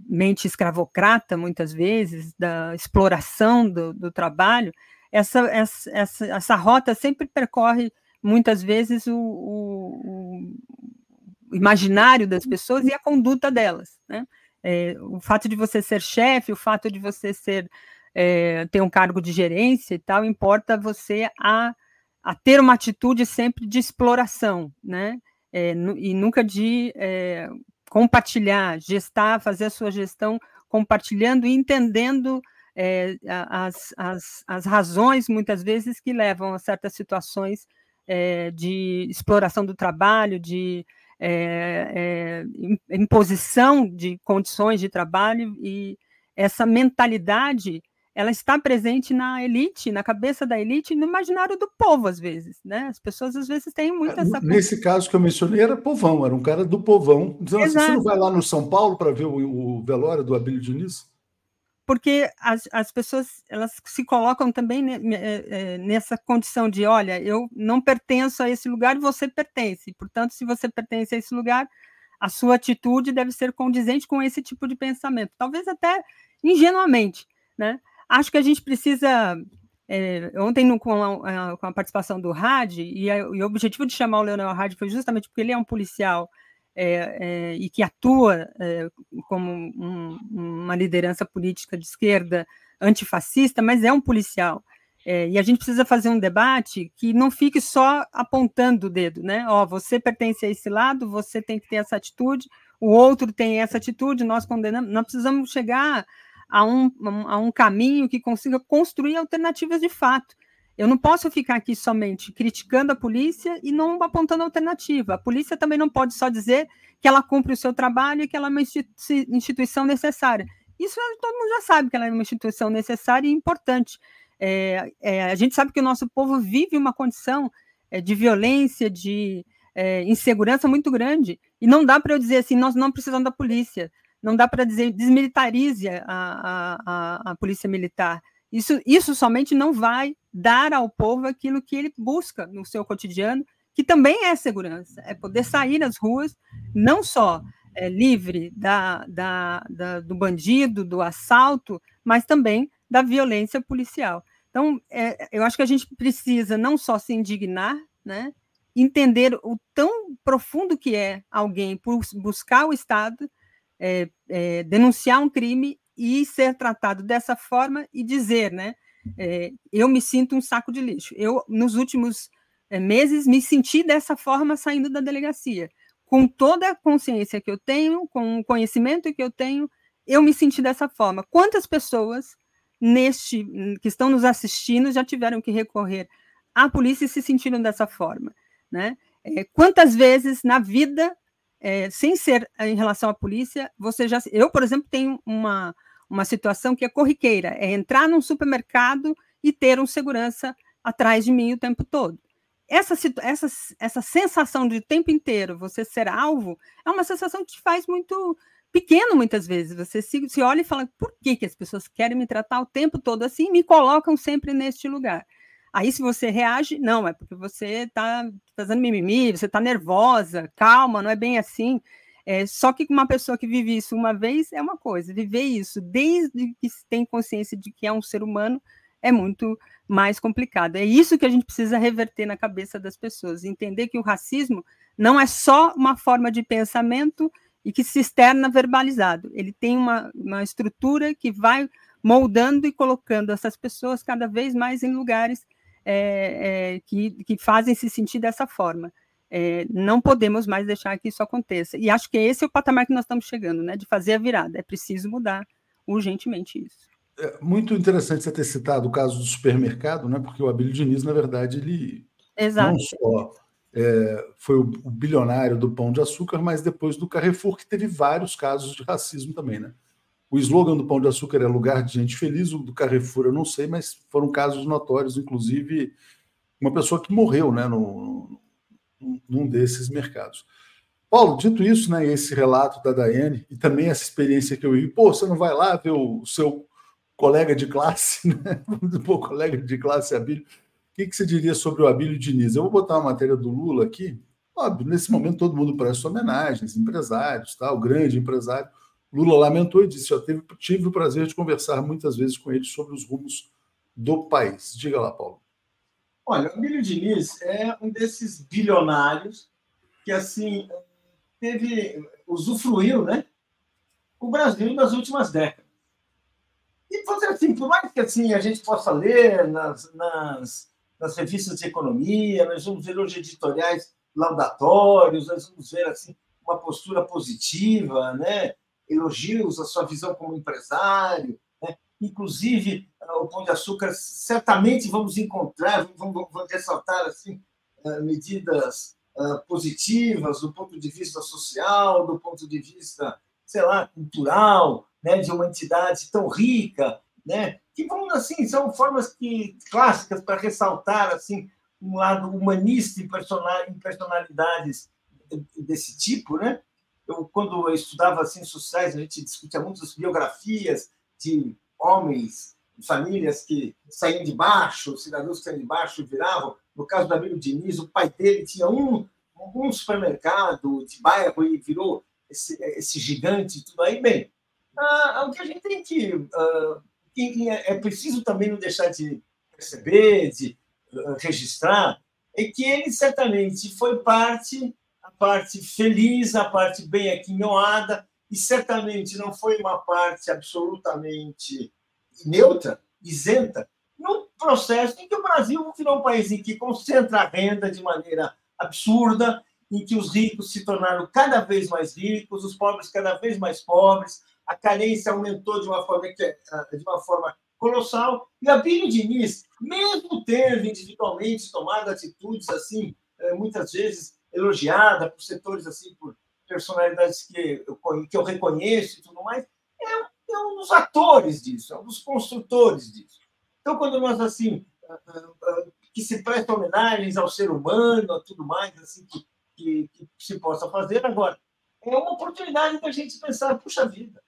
mente escravocrata, muitas vezes, da exploração do, do trabalho, essa, essa, essa, essa, rota sempre percorre, muitas vezes, o, o, o imaginário das pessoas e a conduta delas. Né? É, o fato de você ser chefe, o fato de você ser é, ter um cargo de gerência e tal, importa você a, a ter uma atitude sempre de exploração, né? É, e nunca de é, compartilhar, gestar, fazer a sua gestão compartilhando e entendendo é, as, as, as razões, muitas vezes, que levam a certas situações é, de exploração do trabalho, de é, imposição de condições de trabalho e essa mentalidade ela está presente na elite, na cabeça da elite e no imaginário do povo, às vezes, né? As pessoas, às vezes, têm muito essa... Nesse caso que eu mencionei, era povão, era um cara do povão. Então, assim, você não vai lá no São Paulo para ver o, o velório do Abílio Diniz? porque as, as pessoas elas se colocam também eh, eh, nessa condição de, olha, eu não pertenço a esse lugar e você pertence. Portanto, se você pertence a esse lugar, a sua atitude deve ser condizente com esse tipo de pensamento. Talvez até ingenuamente, né? Acho que a gente precisa é, ontem, no, com, a, com, a, participação do Hadi, e, e, o objetivo de chamar o Leonel Hadi foi justamente porque ele é um policial é, é, e que atua é, como um, uma liderança política de esquerda antifascista, mas é um policial. É, e a gente precisa fazer um debate que não fique só apontando o dedo, né? Ó, você pertence a esse lado, você tem que ter essa atitude, o outro tem essa atitude, nós condenamos. Nós precisamos chegar a um, a um caminho que consiga construir alternativas de fato. Eu não posso ficar aqui somente criticando a polícia e não apontando alternativa. A polícia também não pode só dizer que ela cumpre o seu trabalho e que ela é uma instituição necessária. Isso todo mundo já sabe que ela é uma instituição necessária e importante. É, é, a gente sabe que o nosso povo vive uma condição é, de violência, de é, insegurança muito grande. E não dá para eu dizer assim, nós não precisamos da polícia. Não dá para dizer desmilitarize a, a, a, polícia militar. Isso, isso somente não vai dar ao povo aquilo que ele busca no seu cotidiano, que também é segurança, é poder sair nas ruas, não só é, livre da, da, da, do bandido, do assalto, mas também da violência policial. Então, é, eu acho que a gente precisa não só se indignar, né, entender o tão profundo que é alguém por buscar o Estado, é, é, denunciar um crime e ser tratado dessa forma e dizer, né? é, eu me sinto um saco de lixo. Eu, nos últimos é, meses, me senti dessa forma saindo da delegacia. Com toda a consciência que eu tenho, com o conhecimento que eu tenho, eu me senti dessa forma. Quantas pessoas neste que estão nos assistindo já tiveram que recorrer à polícia e se sentiram dessa forma, né? É, quantas vezes na vida, é, sem ser em relação à polícia, você já. Eu, por exemplo, tenho uma, uma situação que é corriqueira: é entrar num supermercado e ter um segurança atrás de mim o tempo todo. Essa, essa, essa sensação de tempo inteiro você ser alvo é uma sensação que te faz muito pequeno muitas vezes. Você se, se olha e fala: por que, que as pessoas querem me tratar o tempo todo assim e me colocam sempre neste lugar? Aí, se você reage, não, é porque você está fazendo mimimi, você está nervosa, calma, não é bem assim. É, só que uma pessoa que vive isso uma vez é uma coisa, viver isso desde que tem consciência de que é um ser humano é muito mais complicado. É isso que a gente precisa reverter na cabeça das pessoas, entender que o racismo não é só uma forma de pensamento e que se externa verbalizado, ele tem uma, uma estrutura que vai moldando e colocando essas pessoas cada vez mais em lugares é, é, que, que fazem se sentir dessa forma. É, não podemos mais deixar que isso aconteça. E acho que esse é o patamar que nós estamos chegando, né? De fazer a virada. É preciso mudar urgentemente isso. É muito interessante você ter citado o caso do supermercado, né? Porque o Abílio Diniz, na verdade, ele Exato. não só é, foi o, o, bilionário do pão de açúcar, mas depois do Carrefour, que teve vários casos de racismo também, né? O slogan do Pão de Açúcar é lugar de gente feliz, o do Carrefour eu não sei, mas foram casos notórios, inclusive uma pessoa que morreu né, no, num desses mercados. Paulo, dito isso, né, esse relato da Daiane e também essa experiência que eu vi, pô, você não vai lá ver o seu colega de classe, né? Pô, colega de classe Abílio. O que, que você diria sobre o Abílio Diniz? Eu vou botar uma matéria do Lula aqui. Óbvio, nesse momento todo mundo presta homenagens, empresários, tá? o grande empresário. Lula lamentou e disse: Eu tive, tive o prazer de conversar muitas vezes com ele sobre os rumos do país. Diga lá, Paulo. Olha, o Emílio Diniz é um desses bilionários que, assim, teve, usufruiu, né? O Brasil nas últimas décadas. E fazer assim, por mais que assim a gente possa ler nas, nas, nas revistas de economia, nós vamos ver hoje editoriais laudatórios, nós vamos ver assim uma postura positiva, né? Elogios à sua visão como empresário, né? inclusive ah, o Pão de Açúcar, certamente vamos encontrar, vamos, vamos ressaltar assim, ah, medidas ah, positivas do ponto de vista social, do ponto de vista, sei lá, cultural, né, de uma entidade tão rica, né, que vão assim são formas que clássicas para ressaltar assim um lado humanista em personalidades desse tipo, né? Eu, quando eu estudava ciências sociais, a gente discutia muitas biografias de homens, de famílias que saíam de baixo, cidadãos que saíam de baixo viravam. No caso do amigo Diniz, o pai dele tinha um, um supermercado de bairro e virou esse, esse gigante tudo aí. Bem, ah, o que a gente tem que. Ah, é preciso também não deixar de perceber, de ah, registrar, é que ele certamente foi parte parte feliz, a parte bem aquinhoada, e certamente não foi uma parte absolutamente neutra, isenta, no processo em que o Brasil virou um país em que concentra a renda de maneira absurda, em que os ricos se tornaram cada vez mais ricos, os pobres cada vez mais pobres, a carência aumentou de uma forma, de uma forma colossal, e a Bíblia Diniz, mesmo tendo individualmente tomado atitudes assim, eh, muitas vezes elogiada por setores assim, por personalidades que eu, que eu reconheço e tudo mais, é, é um dos atores disso, é um dos construtores disso. Então, quando nós assim ah, ah, ah, que se presta homenagens ao ser humano, a tudo mais assim que, que, que se possa fazer agora, é uma oportunidade da gente pensar, puxa vida,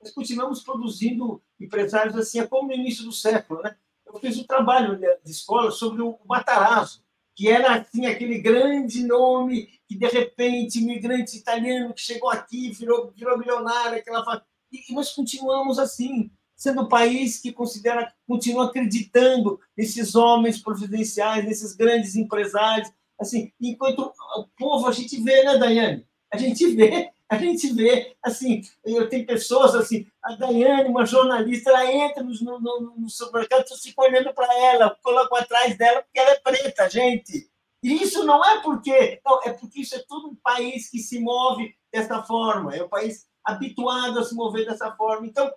nós continuamos produzindo empresários assim, é como no início do século, né? Eu fiz um trabalho de escola sobre o Matarazzo, que era assim aquele grande nome que de repente imigrante italiano que chegou aqui virou virou milionário aquela e nós continuamos assim sendo um país que considera continua acreditando nesses homens providenciais nesses grandes empresários. Assim enquanto o povo a gente vê né Daiane? A gente vê a gente vê, assim, eu tenho pessoas assim, a Daiane, uma jornalista, ela entra no, no, no supermercado, eu fico olhando para ela, coloco atrás dela, porque ela é preta, gente. E isso não é porque, não, é porque isso é todo um país que se move dessa forma, é um país habituado a se mover dessa forma. Então,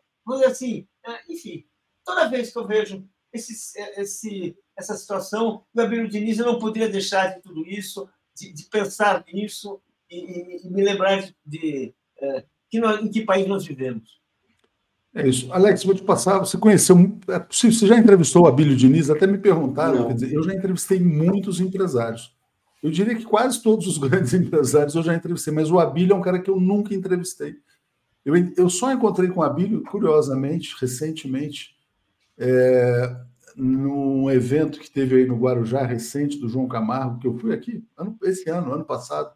assim, é, enfim, toda vez que eu vejo esse, esse, essa situação, Abílio Diniz eu não poderia deixar de tudo isso, de, de pensar nisso e, e, me lembrar de, é, que nós, em que país nós vivemos. É isso. Alex, vou te passar. Você conheceu. É possível, você já entrevistou o Abílio Diniz? Até me perguntaram. Quer dizer, eu já entrevistei muitos empresários. Eu diria que quase todos os grandes empresários eu já entrevistei, mas o Abílio é um cara que eu nunca entrevistei. Eu, eu só encontrei com o Abílio, curiosamente, recentemente, é, num evento que teve aí no Guarujá recente do João Camargo, que eu fui aqui ano, esse ano, ano passado.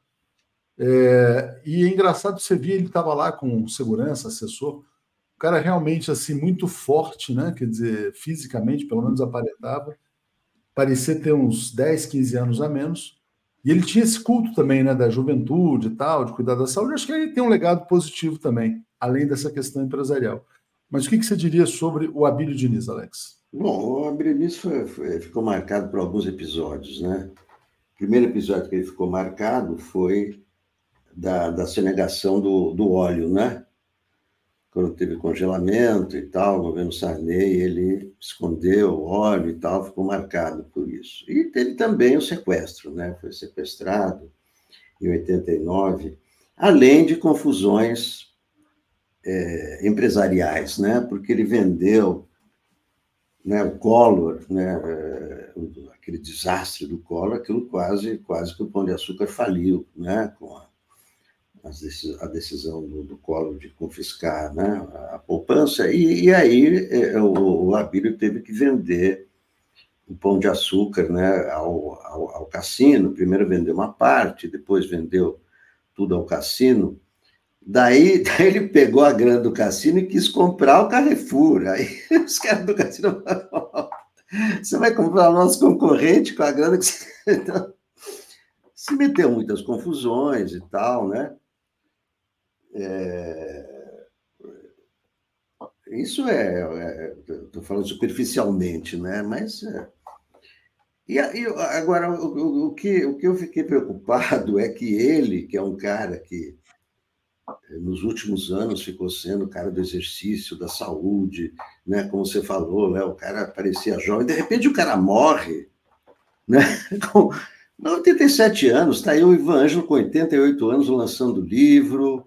É, e é engraçado, você via, ele estava lá com segurança, assessor, um cara realmente assim muito forte, né? Quer dizer, fisicamente, pelo menos aparentava, parecia ter uns 10, 15 anos a menos. E ele tinha esse culto também, né, da juventude e tal, de cuidar da saúde. Acho que ele tem um legado positivo também, além dessa questão empresarial. Mas o que, que você diria sobre o Abílio Diniz, Alex? Bom, o Abílio Diniz foi, foi, ficou marcado por alguns episódios, né? O primeiro episódio que ele ficou marcado foi da, da sonegação do, do óleo, né? Quando teve congelamento e tal, o governo Sarney, ele escondeu o óleo e tal, ficou marcado por isso. E teve também o sequestro, né? Foi sequestrado em 89, além de confusões é, empresariais, né? Porque ele vendeu né, o Collor, né, é, aquele desastre do Collor, aquilo quase, quase que o Pão de Açúcar faliu, né, com a, a decisão do, do Collor de confiscar né, a poupança, e, e aí é, o, o Abílio teve que vender o Pão de Açúcar né, ao, ao, ao cassino, primeiro vendeu uma parte, depois vendeu tudo ao cassino, Daí, daí, ele pegou a grana do cassino e quis comprar o Carrefour. Aí os caras do cassino falaram: você vai comprar o nosso concorrente com a grana que você. Então, se meteu muitas confusões e tal, né? É... Isso é. Estou é, falando superficialmente, né? Mas. É... E, e agora, o, o, que, o que eu fiquei preocupado é que ele, que é um cara que nos últimos anos ficou sendo o cara do exercício, da saúde, né? Como você falou, né? O cara parecia jovem, de repente o cara morre, né? Com 87 anos, está aí o Ivan Ângelo com 88 anos lançando livro,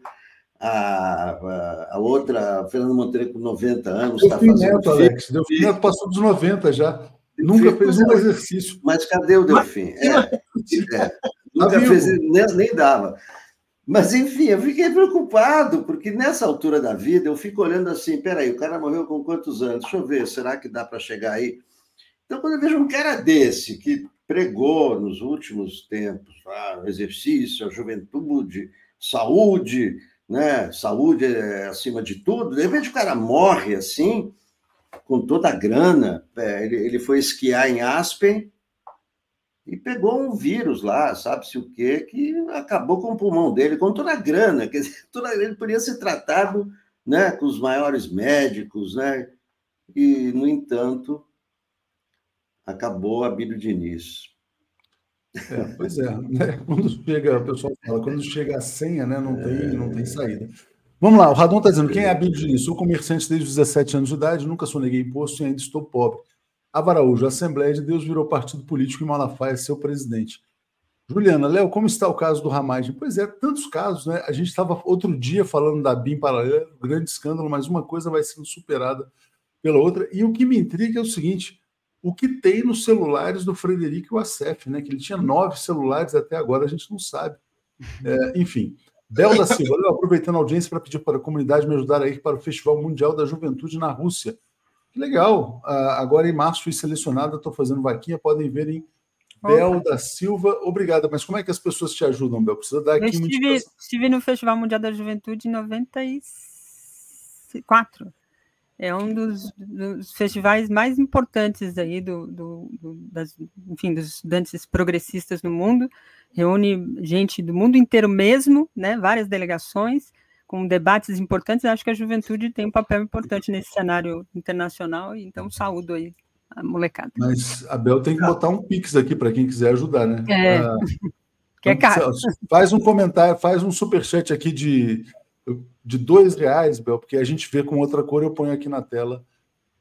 a, a, outra, a Fernanda Monteiro com 90 anos, está fazendo. Neto, Alex, Delfim Neto passou dos 90 já. Nunca fez um exercício. Mas cadê o Delfim? É, é, nunca fez, nem, nem dava. Mas, enfim, eu fiquei preocupado, porque nessa altura da vida eu fico olhando assim: peraí, o cara morreu com quantos anos? Deixa eu ver, será que dá para chegar aí? Então, quando eu vejo um cara desse que pregou nos últimos tempos ah, o exercício, a juventude, saúde, né? Saúde é acima de tudo, de repente o cara morre assim, com toda a grana. É, ele, ele foi esquiar em Aspen e pegou um vírus lá, sabe-se o quê, que acabou com o pulmão dele, com toda a grana, quer dizer, toda, ele podia ser tratado né, com os maiores médicos, né, e, no entanto, acabou a Bíblia Diniz. É, pois é, né? quando chega, o pessoal fala, quando chega a senha, né, não, tem, é... não tem saída. Vamos lá, o Radon está dizendo, quem é a Bíblia Diniz? Sou comerciante desde os 17 anos de idade, nunca soneguei imposto e ainda estou pobre. Avaraújo, a Assembleia de Deus virou partido político e Malafaia é seu presidente. Juliana, Léo, como está o caso do Ramagem? Pois é, tantos casos, né? A gente estava outro dia falando da BIM paralela, grande escândalo, mas uma coisa vai sendo superada pela outra. E o que me intriga é o seguinte: o que tem nos celulares do Frederico e o Acef, né? Que ele tinha nove celulares até agora, a gente não sabe. É, enfim. Bel da Silva, aproveitando a audiência para pedir para a comunidade me ajudar a ir para o Festival Mundial da Juventude na Rússia legal. Uh, agora em março fui selecionada, estou fazendo vaquinha, podem ver em Bel da Silva. Obrigada. Mas como é que as pessoas te ajudam, Bel? Precisa dar aqui Eu estive, estive no Festival Mundial da Juventude em 94. É um dos, dos, festivais mais importantes aí do, do, do, das, enfim, dos estudantes progressistas no mundo. Reúne gente do mundo inteiro mesmo, né? Várias delegações com debates importantes. Acho que a juventude tem um papel importante nesse cenário internacional. Então, saúdo aí a molecada. Mas a Bel tem que botar um pix aqui para quem quiser ajudar, né? É. Ah, que é caro. Faz um comentário, faz um superchat aqui de de dois reais, Bel, porque a gente vê com outra cor, eu ponho aqui na tela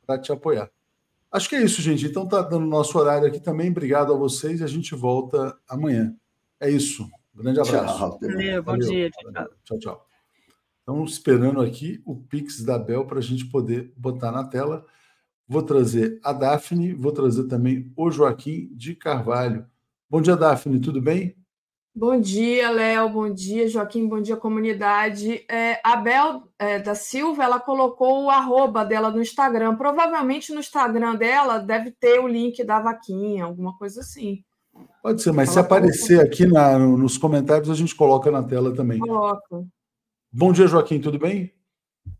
para te apoiar. Acho que é isso, gente. Então tá dando nosso horário aqui também. Obrigado a vocês e a gente volta amanhã. É isso. grande abraço. Tchau, Valeu, bom Valeu. dia. Tchau. tchau, tchau. Estamos esperando aqui o Pix da Bel para a gente poder botar na tela. Vou trazer a Daphne, vou trazer também o Joaquim de Carvalho. Bom dia, Daphne, tudo bem? Bom dia, Léo. Bom dia, Joaquim. Bom dia, comunidade. É, a Bel é, da Silva, ela colocou o arroba dela no Instagram. Provavelmente no Instagram dela deve ter o link da vaquinha, alguma coisa assim. Pode ser, mas ela se aparecer aqui na, nos comentários, a gente coloca na tela também. Coloca. Bom dia, Joaquim. Tudo bem?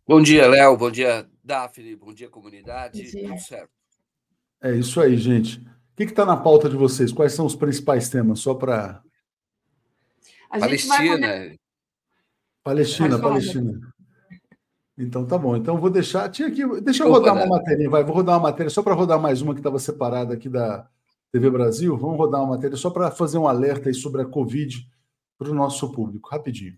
Bom dia, Léo. Bom dia, Daphne. Bom dia, comunidade. Bom dia. Tudo certo. É isso aí, gente. O que está na pauta de vocês? Quais são os principais temas? Só para a Palestina. Poder... Palestina, Palestina. Então tá bom. Então vou deixar. Tinha aqui. Deixa eu rodar uma matéria, vai. Vou rodar uma matéria só para rodar mais uma que estava separada aqui da TV Brasil. Vamos rodar uma matéria só para fazer um alerta aí sobre a Covid para o nosso público. Rapidinho.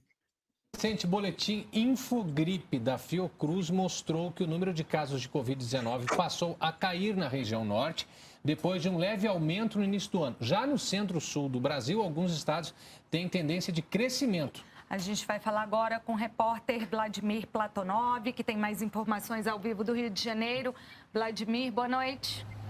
Recente boletim Infogripe da Fiocruz mostrou que o número de casos de Covid-19 passou a cair na região norte depois de um leve aumento no início do ano. Já no centro-sul do Brasil, alguns estados têm tendência de crescimento. A gente vai falar agora com o repórter Vladimir Platonov, que tem mais informações ao vivo do Rio de Janeiro. Vladimir, boa noite. Boa noite,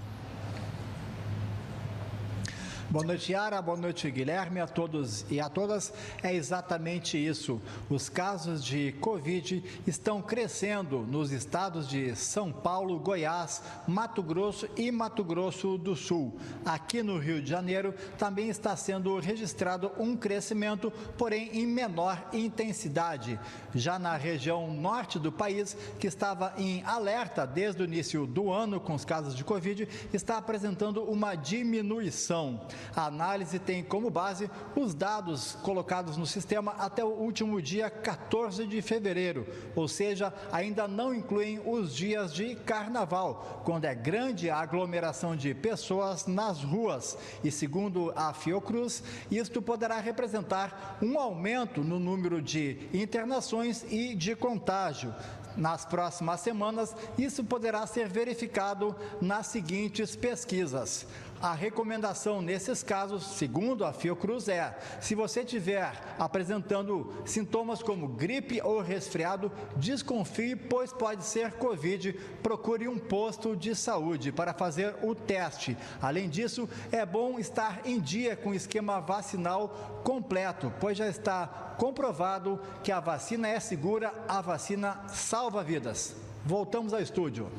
Yara. Boa noite, Guilherme. A todos e a todas. É exatamente isso. Os casos de Covid estão crescendo nos estados de São Paulo, Goiás, Mato Grosso e Mato Grosso do Sul. Aqui no Rio de Janeiro também está sendo registrado um crescimento, porém em menor intensidade. Já na região norte do país, que estava em alerta desde o início do ano com os casos de Covid, está apresentando uma diminuição. A análise tem como base os dados colocados no sistema até o último dia 14 de fevereiro, ou seja, ainda não incluem os dias de carnaval, quando é grande a aglomeração de pessoas nas ruas. E segundo a Fiocruz, isto poderá representar um aumento no número de internações e de contágio. Nas próximas semanas, isso poderá ser verificado nas seguintes pesquisas. A recomendação nesses casos, segundo a Fiocruz, é: se você tiver apresentando sintomas como gripe ou resfriado, desconfie, pois pode ser Covid. Procure um posto de saúde para fazer o teste. Além disso, é bom estar em dia com o esquema vacinal completo, pois já está comprovado que a vacina é segura, a vacina salva vidas. Voltamos ao estúdio.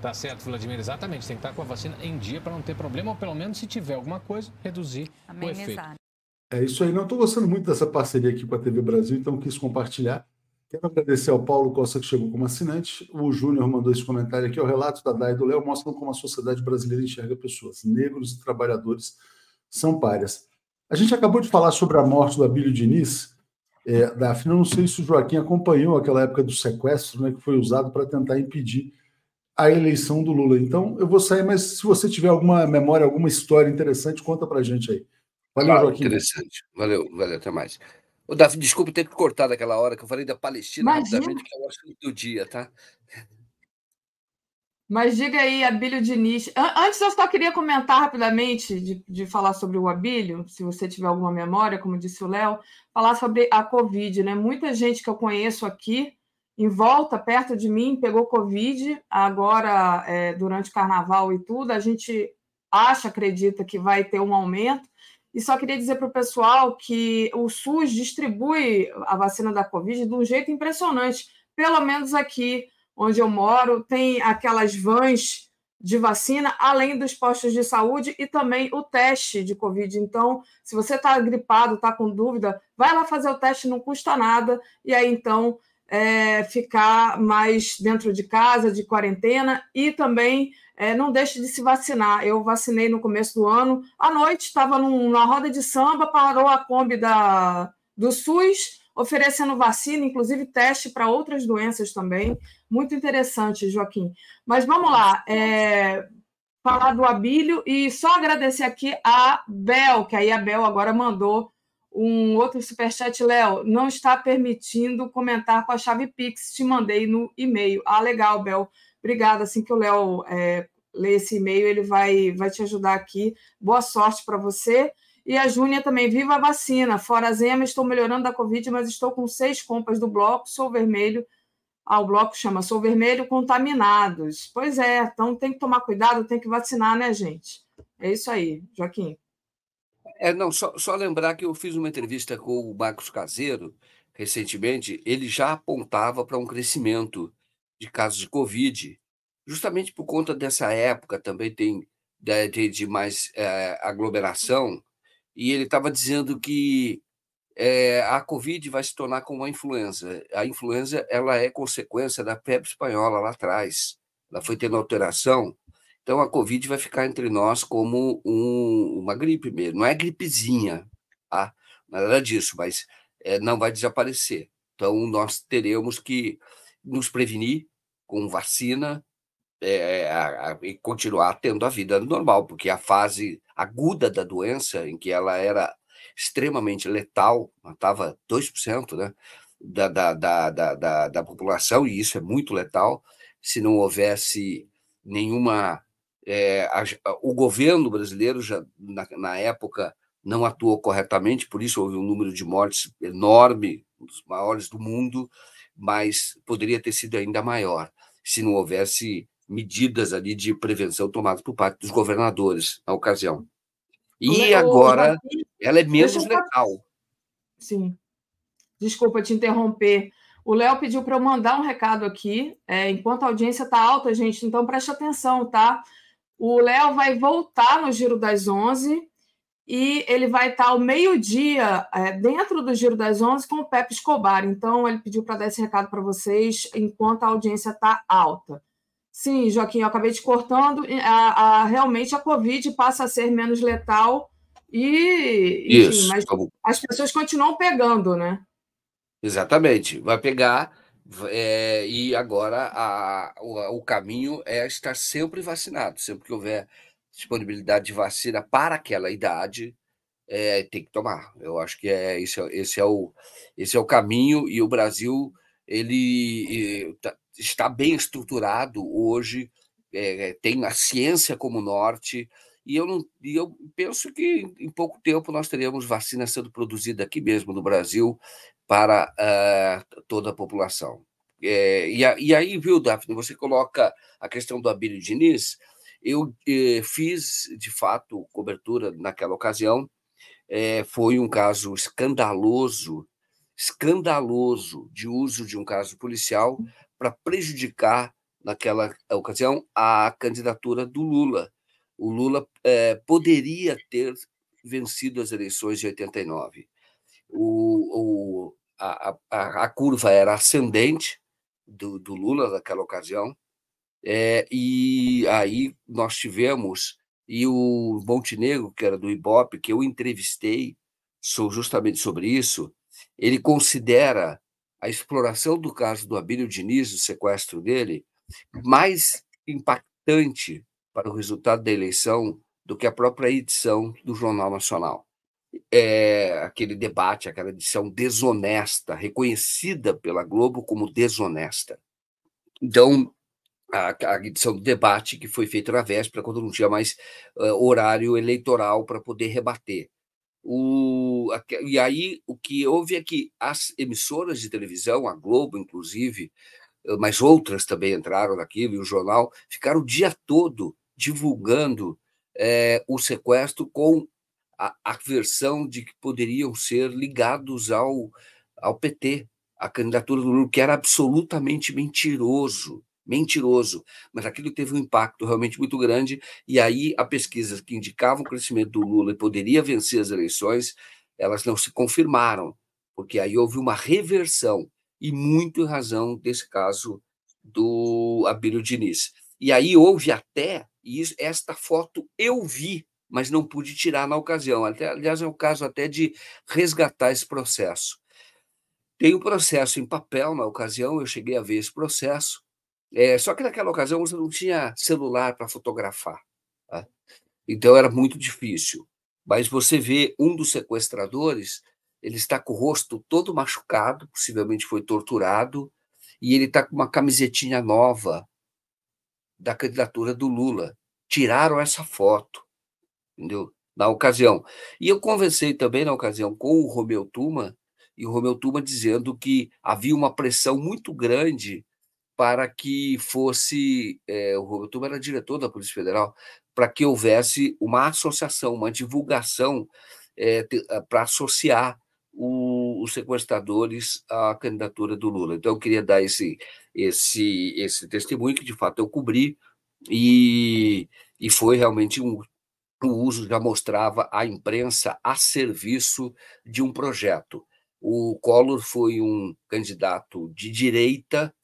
Tá certo, Vladimir, exatamente. Tem que estar com a vacina em dia para não ter problema, ou pelo menos se tiver alguma coisa, reduzir Amenizar. o efeito. É isso aí. Não estou gostando muito dessa parceria aqui com a TV Brasil, então quis compartilhar. Quero agradecer ao Paulo Costa, que chegou como assinante. O Júnior mandou esse comentário aqui. O relato da Dai e do Léo mostram como a sociedade brasileira enxerga pessoas. Negros e trabalhadores são párias. A gente acabou de falar sobre a morte do Abílio Diniz. É, Daphne, eu não sei se o Joaquim acompanhou aquela época do sequestro, né, que foi usado para tentar impedir a eleição do Lula. Então, eu vou sair, mas se você tiver alguma memória, alguma história interessante, conta para gente aí. Valeu, claro, Joaquim. Interessante. Valeu, valeu, até mais. Ô, Davi, desculpa ter cortado aquela hora que eu falei da Palestina Imagina. rapidamente, que é o assunto do dia, tá? Mas diga aí, Abílio Diniz. Antes, eu só queria comentar rapidamente, de, de falar sobre o Abílio, se você tiver alguma memória, como disse o Léo, falar sobre a Covid, né? Muita gente que eu conheço aqui em volta, perto de mim, pegou Covid, agora, é, durante carnaval e tudo, a gente acha, acredita que vai ter um aumento. E só queria dizer para o pessoal que o SUS distribui a vacina da Covid de um jeito impressionante. Pelo menos aqui onde eu moro, tem aquelas vans de vacina, além dos postos de saúde e também o teste de Covid. Então, se você está gripado, está com dúvida, vai lá fazer o teste, não custa nada. E aí, então, é, ficar mais dentro de casa, de quarentena, e também é, não deixe de se vacinar. Eu vacinei no começo do ano. À noite, estava numa roda de samba, parou a Kombi da, do SUS, oferecendo vacina, inclusive teste para outras doenças também. Muito interessante, Joaquim. Mas vamos lá, é, falar do Abílio e só agradecer aqui a Bel, que aí a Bel agora mandou um outro superchat, Léo, não está permitindo comentar com a chave Pix, te mandei no e-mail. Ah, legal, Bel. Obrigada. Assim que o Léo é, ler esse e-mail, ele vai, vai te ajudar aqui. Boa sorte para você. E a Júnia também, viva a vacina. Fora Zema, estou melhorando da Covid, mas estou com seis compras do bloco, sou vermelho. Ah, o bloco chama Sou Vermelho Contaminados. Pois é, então tem que tomar cuidado, tem que vacinar, né, gente? É isso aí, Joaquim. É, não, só, só lembrar que eu fiz uma entrevista com o Marcos Caseiro recentemente, ele já apontava para um crescimento de casos de Covid, justamente por conta dessa época também tem de, de mais é, aglomeração, e ele estava dizendo que é, a Covid vai se tornar como a influenza. A influenza ela é consequência da febre espanhola lá atrás. Ela foi tendo alteração. Então, a Covid vai ficar entre nós como um, uma gripe mesmo. Não é gripezinha, tá? nada disso, mas é, não vai desaparecer. Então, nós teremos que nos prevenir com vacina é, a, a, e continuar tendo a vida normal, porque a fase aguda da doença, em que ela era extremamente letal, matava 2% né, da, da, da, da, da população, e isso é muito letal, se não houvesse nenhuma. É, a, o governo brasileiro, já na, na época, não atuou corretamente, por isso houve um número de mortes enorme, um dos maiores do mundo, mas poderia ter sido ainda maior se não houvesse medidas ali de prevenção tomadas por parte dos governadores na ocasião. E agora ela é menos letal. Sim. Desculpa te interromper. O Léo pediu para eu mandar um recado aqui. É, enquanto a audiência está alta, gente, então preste atenção, tá? O Léo vai voltar no Giro das Onze e ele vai estar ao meio-dia é, dentro do Giro das Onze com o Pepe Escobar. Então, ele pediu para dar esse recado para vocês enquanto a audiência está alta. Sim, Joaquim, eu acabei te cortando. A, a, realmente a Covid passa a ser menos letal e, enfim, Isso. mas as pessoas continuam pegando, né? Exatamente, vai pegar. É, e agora a, o, o, caminho é estar sempre vacinado. Sempre que houver disponibilidade de vacina para aquela idade, é, tem que tomar. Eu acho que é esse, esse, é o, esse é o caminho, e o Brasil ele tá, está bem estruturado hoje, é, tem a ciência como norte, e eu, não, e eu penso que em pouco tempo nós teremos vacina sendo produzida aqui mesmo no Brasil para uh, toda a população. É, e, a, e, aí, viu, Daphne, você coloca a questão do Abílio Diniz, eu eh, fiz, de fato, cobertura naquela ocasião, eh, foi um caso escandaloso, escandaloso de uso de um caso policial para prejudicar, naquela ocasião, a candidatura do Lula. O Lula é, poderia ter vencido as eleições de 89. O, o, a, a, a curva era ascendente do, do Lula naquela ocasião, é, e aí nós tivemos, e o Montenegro, que era do Ibope, que eu entrevistei sou justamente sobre isso, ele considera a exploração do caso do Abílio Diniz, o sequestro dele, mais impactante para o resultado da eleição do que a própria edição do Jornal Nacional. É aquele debate, aquela edição desonesta, reconhecida pela Globo como desonesta. Então, a, a edição do debate que foi feita na véspera, quando não tinha mais uh, horário eleitoral para poder rebater. O, e aí o que houve é que as emissoras de televisão, a Globo, inclusive, mas outras também entraram naquilo, e o jornal, ficaram o dia todo divulgando é, o sequestro com a, a versão de que poderiam ser ligados ao, ao PT, a candidatura do Lula, que era absolutamente mentiroso mentiroso, mas aquilo teve um impacto realmente muito grande, e aí a pesquisa que indicava o crescimento do Lula e poderia vencer as eleições, elas não se confirmaram, porque aí houve uma reversão. e muito em razão desse caso do Abílio Diniz. E aí houve até, e esta foto eu vi, mas não pude tirar na ocasião. Até, aliás, é o caso até de resgatar esse processo. Tem um processo em papel na ocasião, eu cheguei a ver esse processo, é, só que naquela ocasião você não tinha celular para fotografar. Tá? Então era muito difícil. Mas você vê um dos sequestradores, ele está com o rosto todo machucado, possivelmente foi torturado, e ele está com uma camisetinha nova da candidatura do Lula. Tiraram essa foto, entendeu? Na ocasião. E eu conversei também na ocasião com o Romeu Tuma, e o Romeu Tuma dizendo que havia uma pressão muito grande para que fosse. É, o Romeu Tuma era diretor da Polícia Federal, para que houvesse uma associação, uma divulgação é, para associar o, os sequestradores à candidatura do Lula. Então, eu queria dar esse, esse, esse testemunho que, de fato, eu cobri, e, e foi realmente um, o uso já mostrava a imprensa a serviço de um projeto. O Collor foi um candidato de direita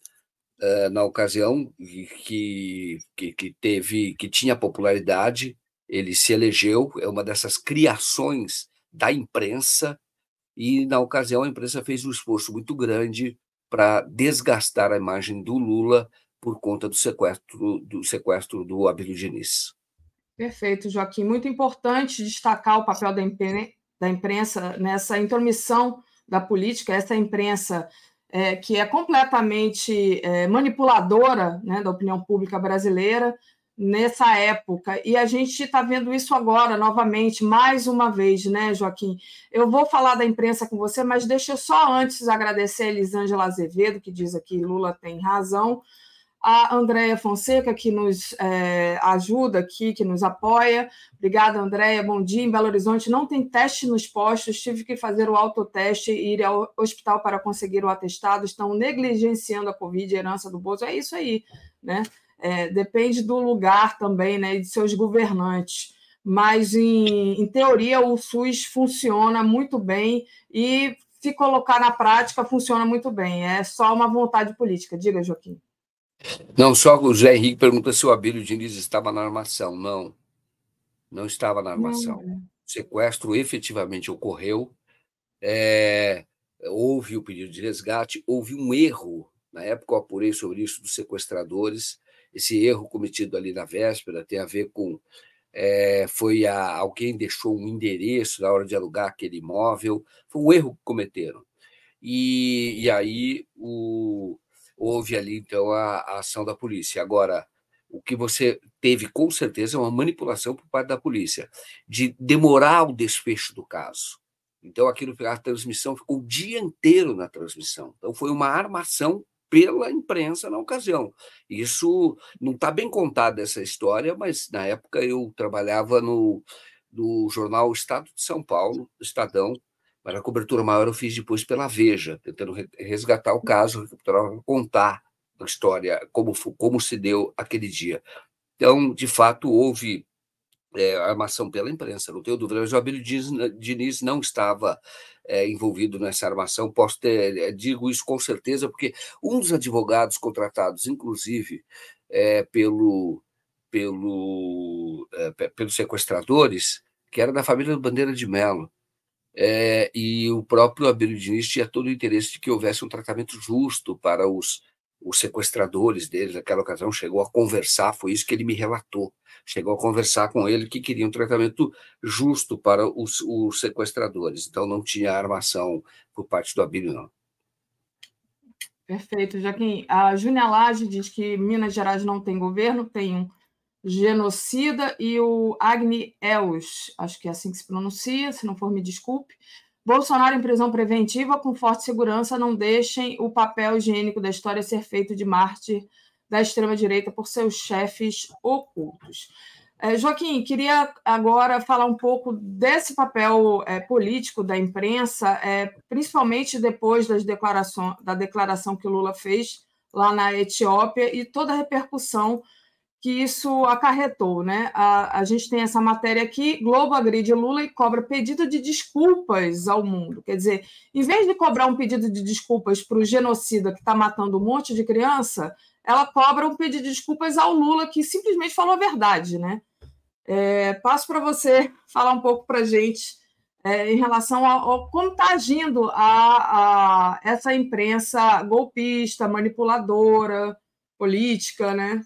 uh, na ocasião que, que, que teve que tinha popularidade. Ele se elegeu, é uma dessas criações da imprensa e na ocasião a imprensa fez um esforço muito grande para desgastar a imagem do Lula por conta do sequestro do sequestro do Abílio Diniz. Perfeito, Joaquim. Muito importante destacar o papel da imprensa nessa intromissão da política, essa imprensa é, que é completamente é, manipuladora né, da opinião pública brasileira nessa época. E a gente está vendo isso agora, novamente, mais uma vez, né, Joaquim? Eu vou falar da imprensa com você, mas deixa eu só antes agradecer a Elisângela Azevedo, que diz aqui Lula tem razão a Andréia Fonseca, que nos é, ajuda aqui, que nos apoia. Obrigada, Andréia. Bom dia. Em Belo Horizonte não tem teste nos postos, tive que fazer o autoteste e ir ao hospital para conseguir o atestado. Estão negligenciando a Covid, a herança do bolso. É isso aí, né? É, depende do lugar também, né? E de seus governantes. Mas, em, em teoria, o SUS funciona muito bem e, se colocar na prática, funciona muito bem. É só uma vontade política. Diga, Joaquim. Não, só o José Henrique pergunta se o Abílio Diniz estava na armação. Não, não estava na armação. Não. O sequestro efetivamente ocorreu, é, houve o pedido de resgate, houve um erro. Na época eu apurei sobre isso dos sequestradores. Esse erro cometido ali na véspera tem a ver com. É, foi a, alguém deixou um endereço na hora de alugar aquele imóvel. Foi um erro que cometeram. E, e aí o, houve ali, então, a, a ação da polícia. Agora, o que você teve, com certeza, é uma manipulação por parte da polícia, de demorar o desfecho do caso. Então, aquilo, a transmissão ficou o dia inteiro na transmissão. Então, foi uma armação pela imprensa na ocasião. Isso não está bem contado essa história, mas na época eu trabalhava no, no jornal Estado de São Paulo, Estadão, mas a cobertura maior eu fiz depois pela Veja, tentando resgatar o caso, contar a história, como, como se deu aquele dia. Então, de fato, houve é, armação pela imprensa, não tenho dúvida. Mas o Abílio Diniz não estava é, envolvido nessa armação, posso ter, é, digo isso com certeza, porque um dos advogados contratados, inclusive, pelo, pelo, pelos sequestradores, que era da família do Bandeira de Mello, é, e o próprio Abílio Diniz tinha todo o interesse de que houvesse um tratamento justo para os, os sequestradores deles. Naquela ocasião, chegou a conversar, foi isso que ele me relatou. Chegou a conversar com ele que queria um tratamento justo para os, os sequestradores. Então, não tinha armação por parte do Abílio, não. Perfeito, Joaquim. A Júnia Lage diz que Minas Gerais não tem governo, tem um genocida, e o Agni Els, acho que é assim que se pronuncia, se não for, me desculpe. Bolsonaro em prisão preventiva com forte segurança, não deixem o papel higiênico da história ser feito de mártir da extrema-direita por seus chefes ocultos. É, Joaquim, queria agora falar um pouco desse papel é, político da imprensa, é, principalmente depois das declarações, da declaração que Lula fez lá na Etiópia e toda a repercussão que isso acarretou, né? A, a gente tem essa matéria aqui: Globo agride Lula e cobra pedido de desculpas ao mundo. Quer dizer, em vez de cobrar um pedido de desculpas para o genocida que está matando um monte de criança, ela cobra um pedido de desculpas ao Lula que simplesmente falou a verdade, né? É, passo para você falar um pouco para a gente é, em relação a, como está agindo a, a, essa imprensa golpista, manipuladora, política, né?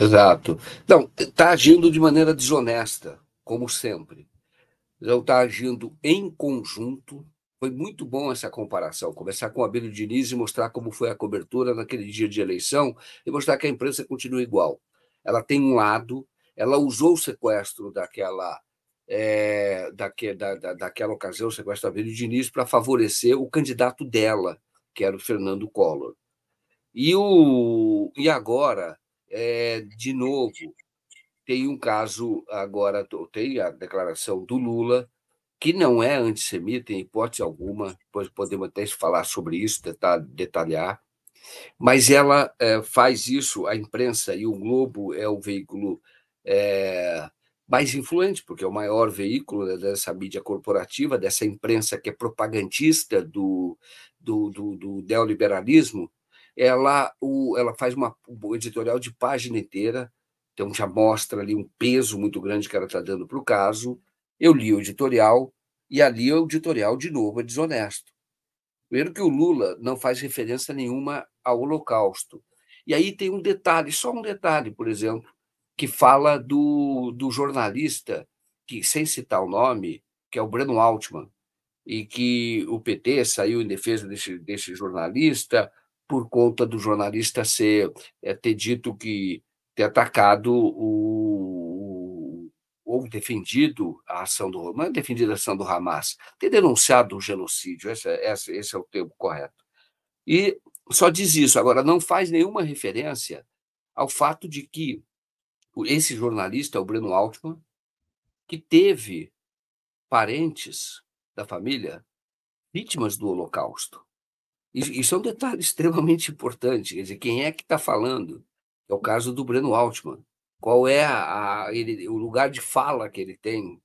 Exato. Não, está agindo de maneira desonesta, como sempre. Não está agindo em conjunto. Foi muito bom essa comparação, começar com Abílio Diniz e mostrar como foi a cobertura naquele dia de eleição e mostrar que a imprensa continua igual. Ela tem um lado, ela usou o sequestro daquela é, daque, da, da, daquela ocasião, o sequestro do Abílio Diniz, para favorecer o candidato dela, que era o Fernando Collor. E, o, e agora é, de novo, tem um caso agora, tem a declaração do Lula, que não é antissemita em hipótese alguma, depois podemos até falar sobre isso, tentar detalhar, mas ela é, faz isso, a imprensa e o Globo é o veículo é, mais influente, porque é o maior veículo né, dessa mídia corporativa, dessa imprensa que é propagandista do, do, do, do neoliberalismo, ela, o, ela faz uma, um editorial de página inteira, então já mostra ali um peso muito grande que ela está dando para o caso. Eu li o editorial, e ali o editorial, de novo, é desonesto. Primeiro que o Lula não faz referência nenhuma ao Holocausto. E aí tem um detalhe, só um detalhe, por exemplo, que fala do, do jornalista, que sem citar o nome, que é o Breno Altman, e que o PT saiu em defesa desse, desse jornalista, por conta do jornalista ser é, ter dito que ter atacado o, ou defendido a ação do é defendido a ação do Hamas, ter denunciado o genocídio, esse, esse, esse é o termo correto. E só diz isso. Agora não faz nenhuma referência ao fato de que esse jornalista, o Breno Altman, que teve parentes da família vítimas do Holocausto. Isso é um detalhe extremamente importante. Quer dizer, quem é que está falando? É o caso do Breno Altman. Qual é a, ele, o lugar de fala que ele tem,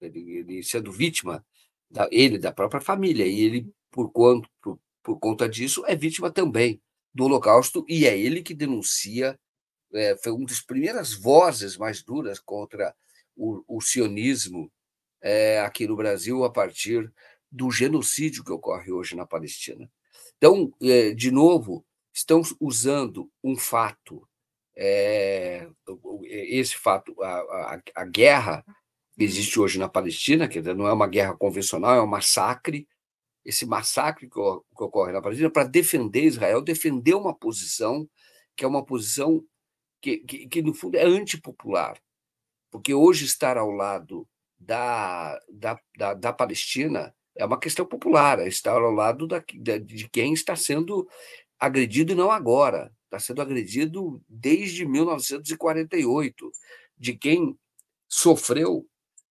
ele, ele sendo vítima, da, ele, da própria família. E ele, por, quanto, por, por conta disso, é vítima também do Holocausto, e é ele que denuncia, é, foi uma das primeiras vozes mais duras contra o, o sionismo é, aqui no Brasil, a partir do genocídio que ocorre hoje na Palestina. Então, é, de novo, estão usando um fato, é, esse fato, a, a, a, guerra que existe hoje na Palestina, que não é uma guerra convencional, é um massacre, esse massacre que, que ocorre na Palestina, para defender Israel, defender uma posição que é uma posição que, que, que, no fundo, é antipopular. Porque hoje estar ao lado da, da, da, da Palestina é uma questão popular, é estar ao lado da, de quem está sendo agredido e não agora, está sendo agredido desde 1948, de quem sofreu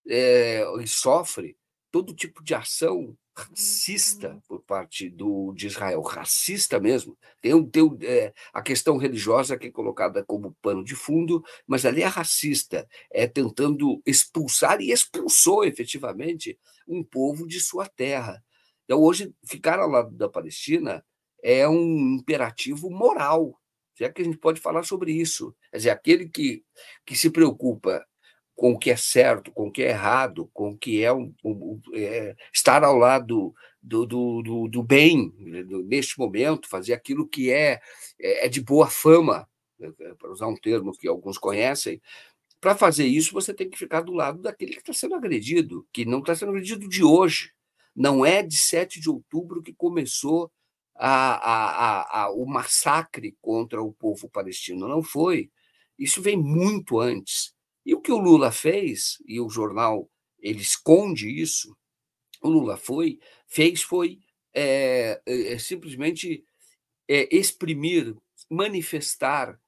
é, e sofre todo tipo de ação racista uhum. por parte do, de Israel, racista mesmo. Tem, tem é, a questão religiosa que é colocada como pano de fundo, mas ali é racista, é tentando expulsar e expulsou efetivamente um povo de sua terra. Então, hoje, ficar ao lado da Palestina é um imperativo moral, se é que a gente pode falar sobre isso. Quer dizer, aquele que, que se preocupa com o que é certo, com o que é errado, com o que é, um, um, é estar ao lado do, do, do, do bem neste momento, fazer aquilo que é, é, é de boa fama, né, para usar um termo que alguns conhecem. Para fazer isso, você tem que ficar do lado daquele que está sendo agredido, que não está sendo agredido de hoje. Não é de 7 de outubro que começou a, a, a, o massacre contra o povo palestino. Não foi. Isso vem muito antes. E o que o Lula fez, e o jornal ele esconde isso, o Lula foi, fez foi é, é, simplesmente é, exprimir, manifestar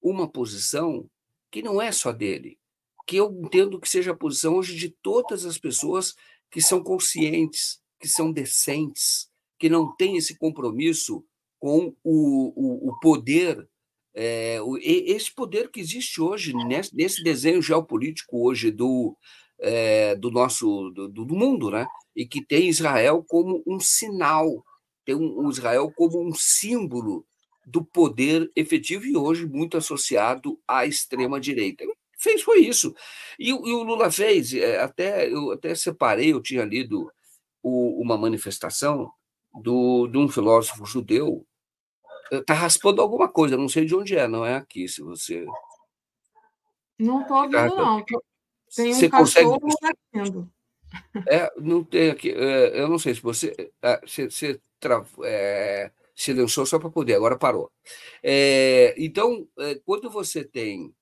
uma posição que não é só dele, que eu entendo que seja a posição hoje de todas as pessoas que são conscientes, que são decentes, que não têm esse compromisso com o, o, o poder é, esse poder que existe hoje, nesse, nesse desenho geopolítico hoje do, é, do nosso do, do, mundo, né? e que tem Israel como um sinal, tem um, um Israel como um símbolo do poder efetivo e hoje muito associado à extrema-direita. Fez foi isso. E, e, o Lula fez, é, até eu até separei, eu tinha lido o, uma manifestação do, de um filósofo judeu, está raspando alguma coisa, não sei de onde é, não é aqui, se você. Não estou ouvindo, não. Tem um você cachorro consegue... É, não tem aqui. É, eu não sei se você. É, você, você tra... é, silenciou só para poder, agora parou. É, então, quando você tem.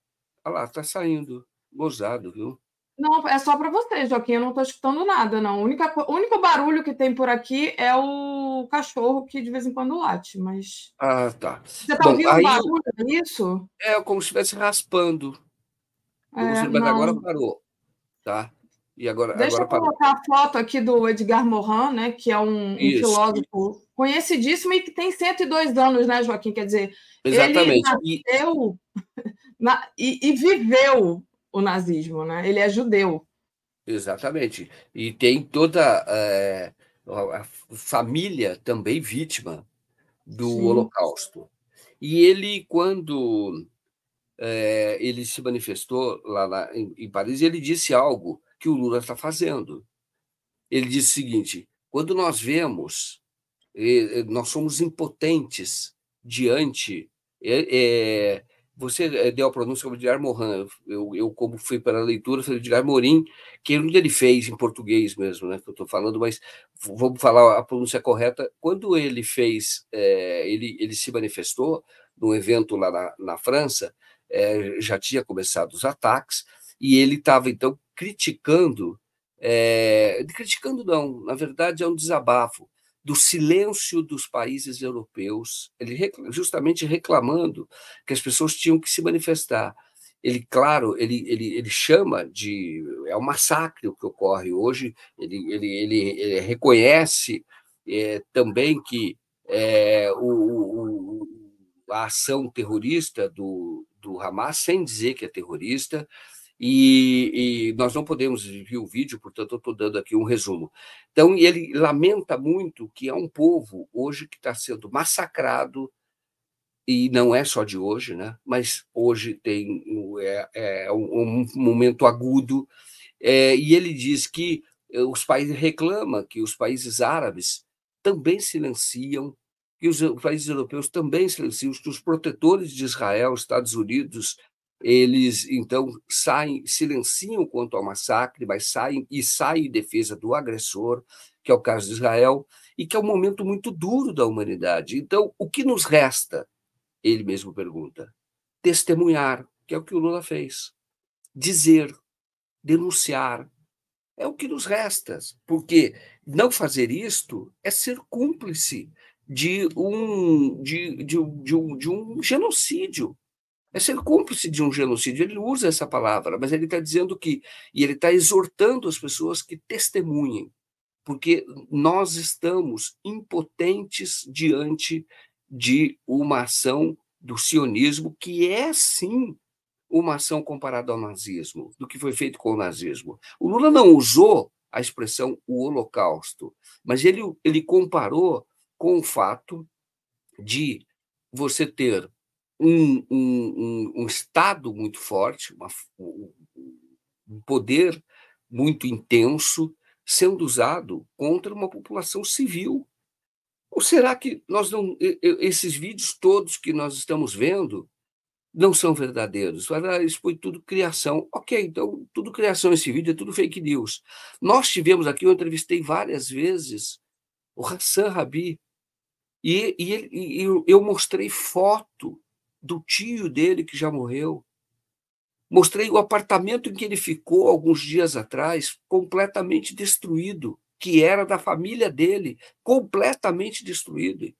Olha lá, está saindo. Gozado, viu? Não, é só para você, Joaquim. Eu não estou escutando nada, não. O único, barulho que tem por aqui é o cachorro que de vez em quando late, mas. Ah, tá. Você está ouvindo aí, barulho nisso? É como se estivesse raspando. É, mas agora parou. Tá? E agora, Deixa agora eu colocar a foto aqui do Edgar Morin, né, que é um, um filósofo conhecidíssimo e que tem 102 anos, né, Joaquim? Quer dizer, Exatamente. ele nasceu e... Na, e, e viveu o nazismo, né? Ele é judeu. Exatamente. E tem toda é, a família também vítima do Sim. Holocausto. E ele, quando é, ele se manifestou lá na, em, em, Paris, ele disse algo que o Lula está fazendo. Ele disse o seguinte: quando nós vemos, nós somos impotentes diante é, você eh, deu a pronúncia como Edgar Morin, eu, eu como fui para a leitura, falei Edgar Morin, que ele fez em português mesmo, né, que eu estou falando, mas vamos falar a pronúncia correta. Quando ele fez, é, ele, ele se manifestou num evento lá na, na França, é, já tinha começado os ataques, e ele estava, então, criticando, é, criticando não, na verdade é um desabafo, do silêncio dos países europeus, ele justamente reclamando que as pessoas tinham que se manifestar. Ele, claro, ele, ele, ele chama de. É um massacre o que ocorre hoje, ele, ele, ele, ele reconhece é, também que é, o, o, a ação terrorista do, do Hamas, sem dizer que é terrorista, e, e, nós não podemos ver o vídeo, portanto, eu estou dando aqui um resumo. Então, ele lamenta muito que há um povo hoje que está sendo massacrado, e não é só de hoje, né? mas hoje tem é, é um, um, momento agudo, é, e ele diz que os países reclamam que os países árabes também silenciam, que os países europeus também silenciam, que os protetores de Israel, Estados Unidos, eles então saem, silenciam quanto ao massacre, mas saem e saem em defesa do agressor, que é o caso de Israel, e que é um momento muito duro da humanidade. Então, o que nos resta? Ele mesmo pergunta. Testemunhar, que é o que o Lula fez. Dizer, denunciar, é o que nos resta, porque não fazer isto é ser cúmplice de um, de, de, de, um, de um genocídio é ser cúmplice de um genocídio. Ele usa essa palavra, mas ele está dizendo que, e ele está exortando as pessoas que testemunhem, porque nós estamos impotentes diante de uma ação do sionismo que é sim uma ação comparada ao nazismo, do que foi feito com o nazismo. O Lula não usou a expressão o Holocausto, mas ele, ele comparou com o fato de você ter um, um, um, Estado muito forte, uma, um poder muito intenso sendo usado contra uma população civil. Ou será que nós não esses vídeos todos que nós estamos vendo não são verdadeiros? Isso foi tudo criação. Ok, então tudo criação esse vídeo é tudo fake news. Nós tivemos aqui, eu entrevistei várias vezes o Hassan Rabi e, e, ele, e eu mostrei foto do tio dele que já morreu. Mostrei o apartamento em que ele ficou alguns dias atrás, completamente destruído, que era da família dele, completamente destruído.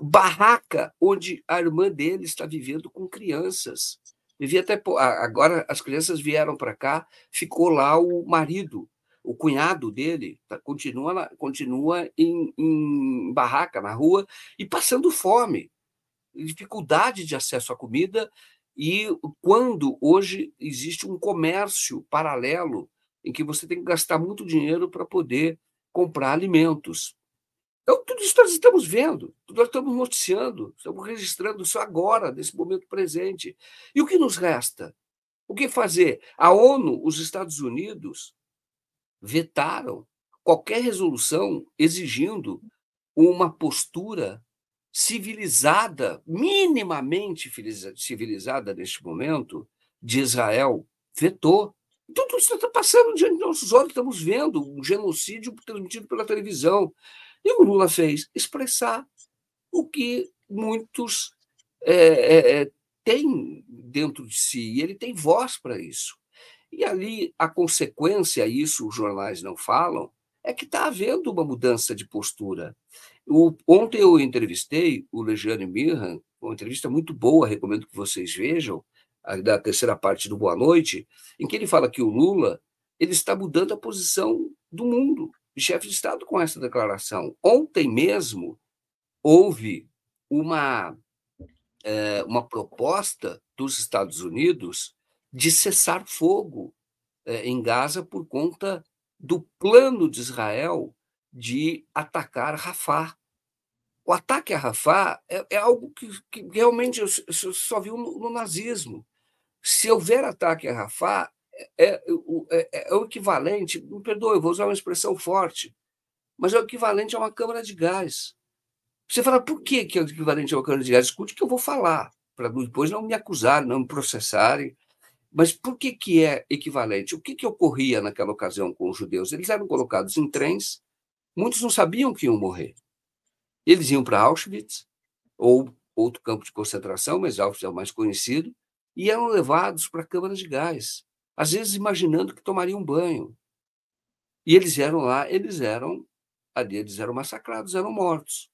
Barraca onde a irmã dele está vivendo com crianças. Vivia até agora as crianças vieram para cá, ficou lá o marido, o cunhado dele, tá, continua continua em, em barraca na rua e passando fome dificuldade de acesso à comida e quando hoje existe um comércio paralelo em que você tem que gastar muito dinheiro para poder comprar alimentos. Então, tudo isso nós estamos vendo, nós estamos noticiando, estamos registrando isso agora, nesse momento presente. E o que nos resta? O que fazer? A ONU, os Estados Unidos, vetaram qualquer resolução exigindo uma postura civilizada, minimamente civilizada neste momento, de Israel. Vetou. Então, tudo isso está passando diante dos nossos olhos, estamos vendo um genocídio transmitido pela televisão. E o Lula fez expressar o que muitos é, é, é têm dentro de si, e ele tem voz para isso. E ali a consequência, isso os jornais não falam, é que está havendo uma mudança de postura. O, ontem eu entrevistei o Legiane Mirran, uma entrevista muito boa, recomendo que vocês vejam, da terceira parte do Boa Noite, em que ele fala que o Lula ele está mudando a posição do mundo, de chefe de Estado, com essa declaração. Ontem mesmo houve uma, é, uma proposta dos Estados Unidos de cessar fogo é, em Gaza por conta do plano de Israel de atacar Rafah. O ataque a Rafah é, é algo que, que, realmente eu, eu só vi no, no, nazismo. Se houver ataque a Rafah, é, é, é, é, o equivalente, me perdoe, eu vou usar uma expressão forte, mas é o equivalente a uma câmara de gás. Você fala, por que, que é o equivalente a uma câmara de gás? Escute que eu vou falar, para depois não me acusarem, não me processarem. Mas por que, que é equivalente? O que, que ocorria naquela ocasião com os judeus? Eles eram colocados em trens, muitos não sabiam que iam morrer. Eles iam para Auschwitz, ou outro campo de concentração, mas Auschwitz é o mais conhecido, e eram levados para câmaras de gás, às vezes imaginando que tomariam banho. E eles eram lá, eles eram ali, eles eram massacrados, eram mortos.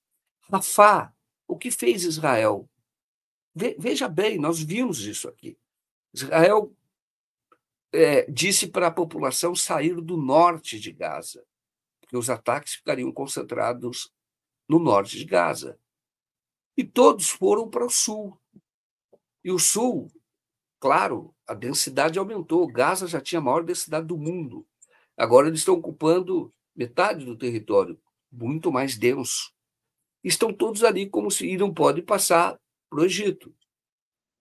Rafá, o que fez Israel? Veja bem, nós vimos isso aqui. Israel é, disse para a população sair do norte de Gaza, porque os ataques ficariam concentrados no norte de Gaza. E todos foram para o sul. E o sul, claro, a densidade aumentou. Gaza já tinha a maior densidade do mundo. Agora eles estão ocupando metade do território, muito mais denso. Estão todos ali como se e não podem passar para o Egito.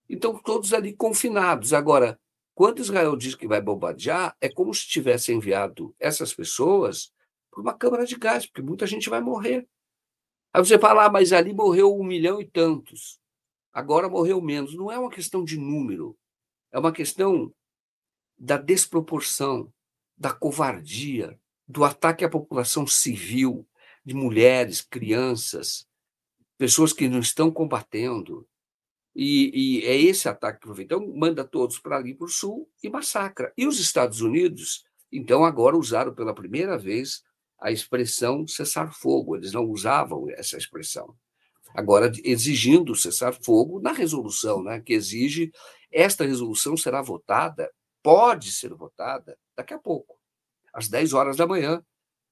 Então, todos ali confinados. Agora, quando Israel diz que vai bombardear, é como se tivesse enviado essas pessoas para uma câmara de gás, porque muita gente vai morrer. Aí você fala, ah, mas ali morreu um milhão e tantos. Agora morreu menos. Não é uma questão de número, é uma questão da desproporção, da covardia, do ataque à população civil, de mulheres, crianças, pessoas que não estão combatendo, e, e, é esse ataque que feito. Então, manda todos para ali para o sul e massacra. E os Estados Unidos, então, agora usaram pela primeira vez a expressão cessar-fogo. Eles não usavam essa expressão. Agora, exigindo cessar-fogo na resolução, né, que exige. Esta resolução será votada, pode ser votada daqui a pouco, às 10 horas da manhã,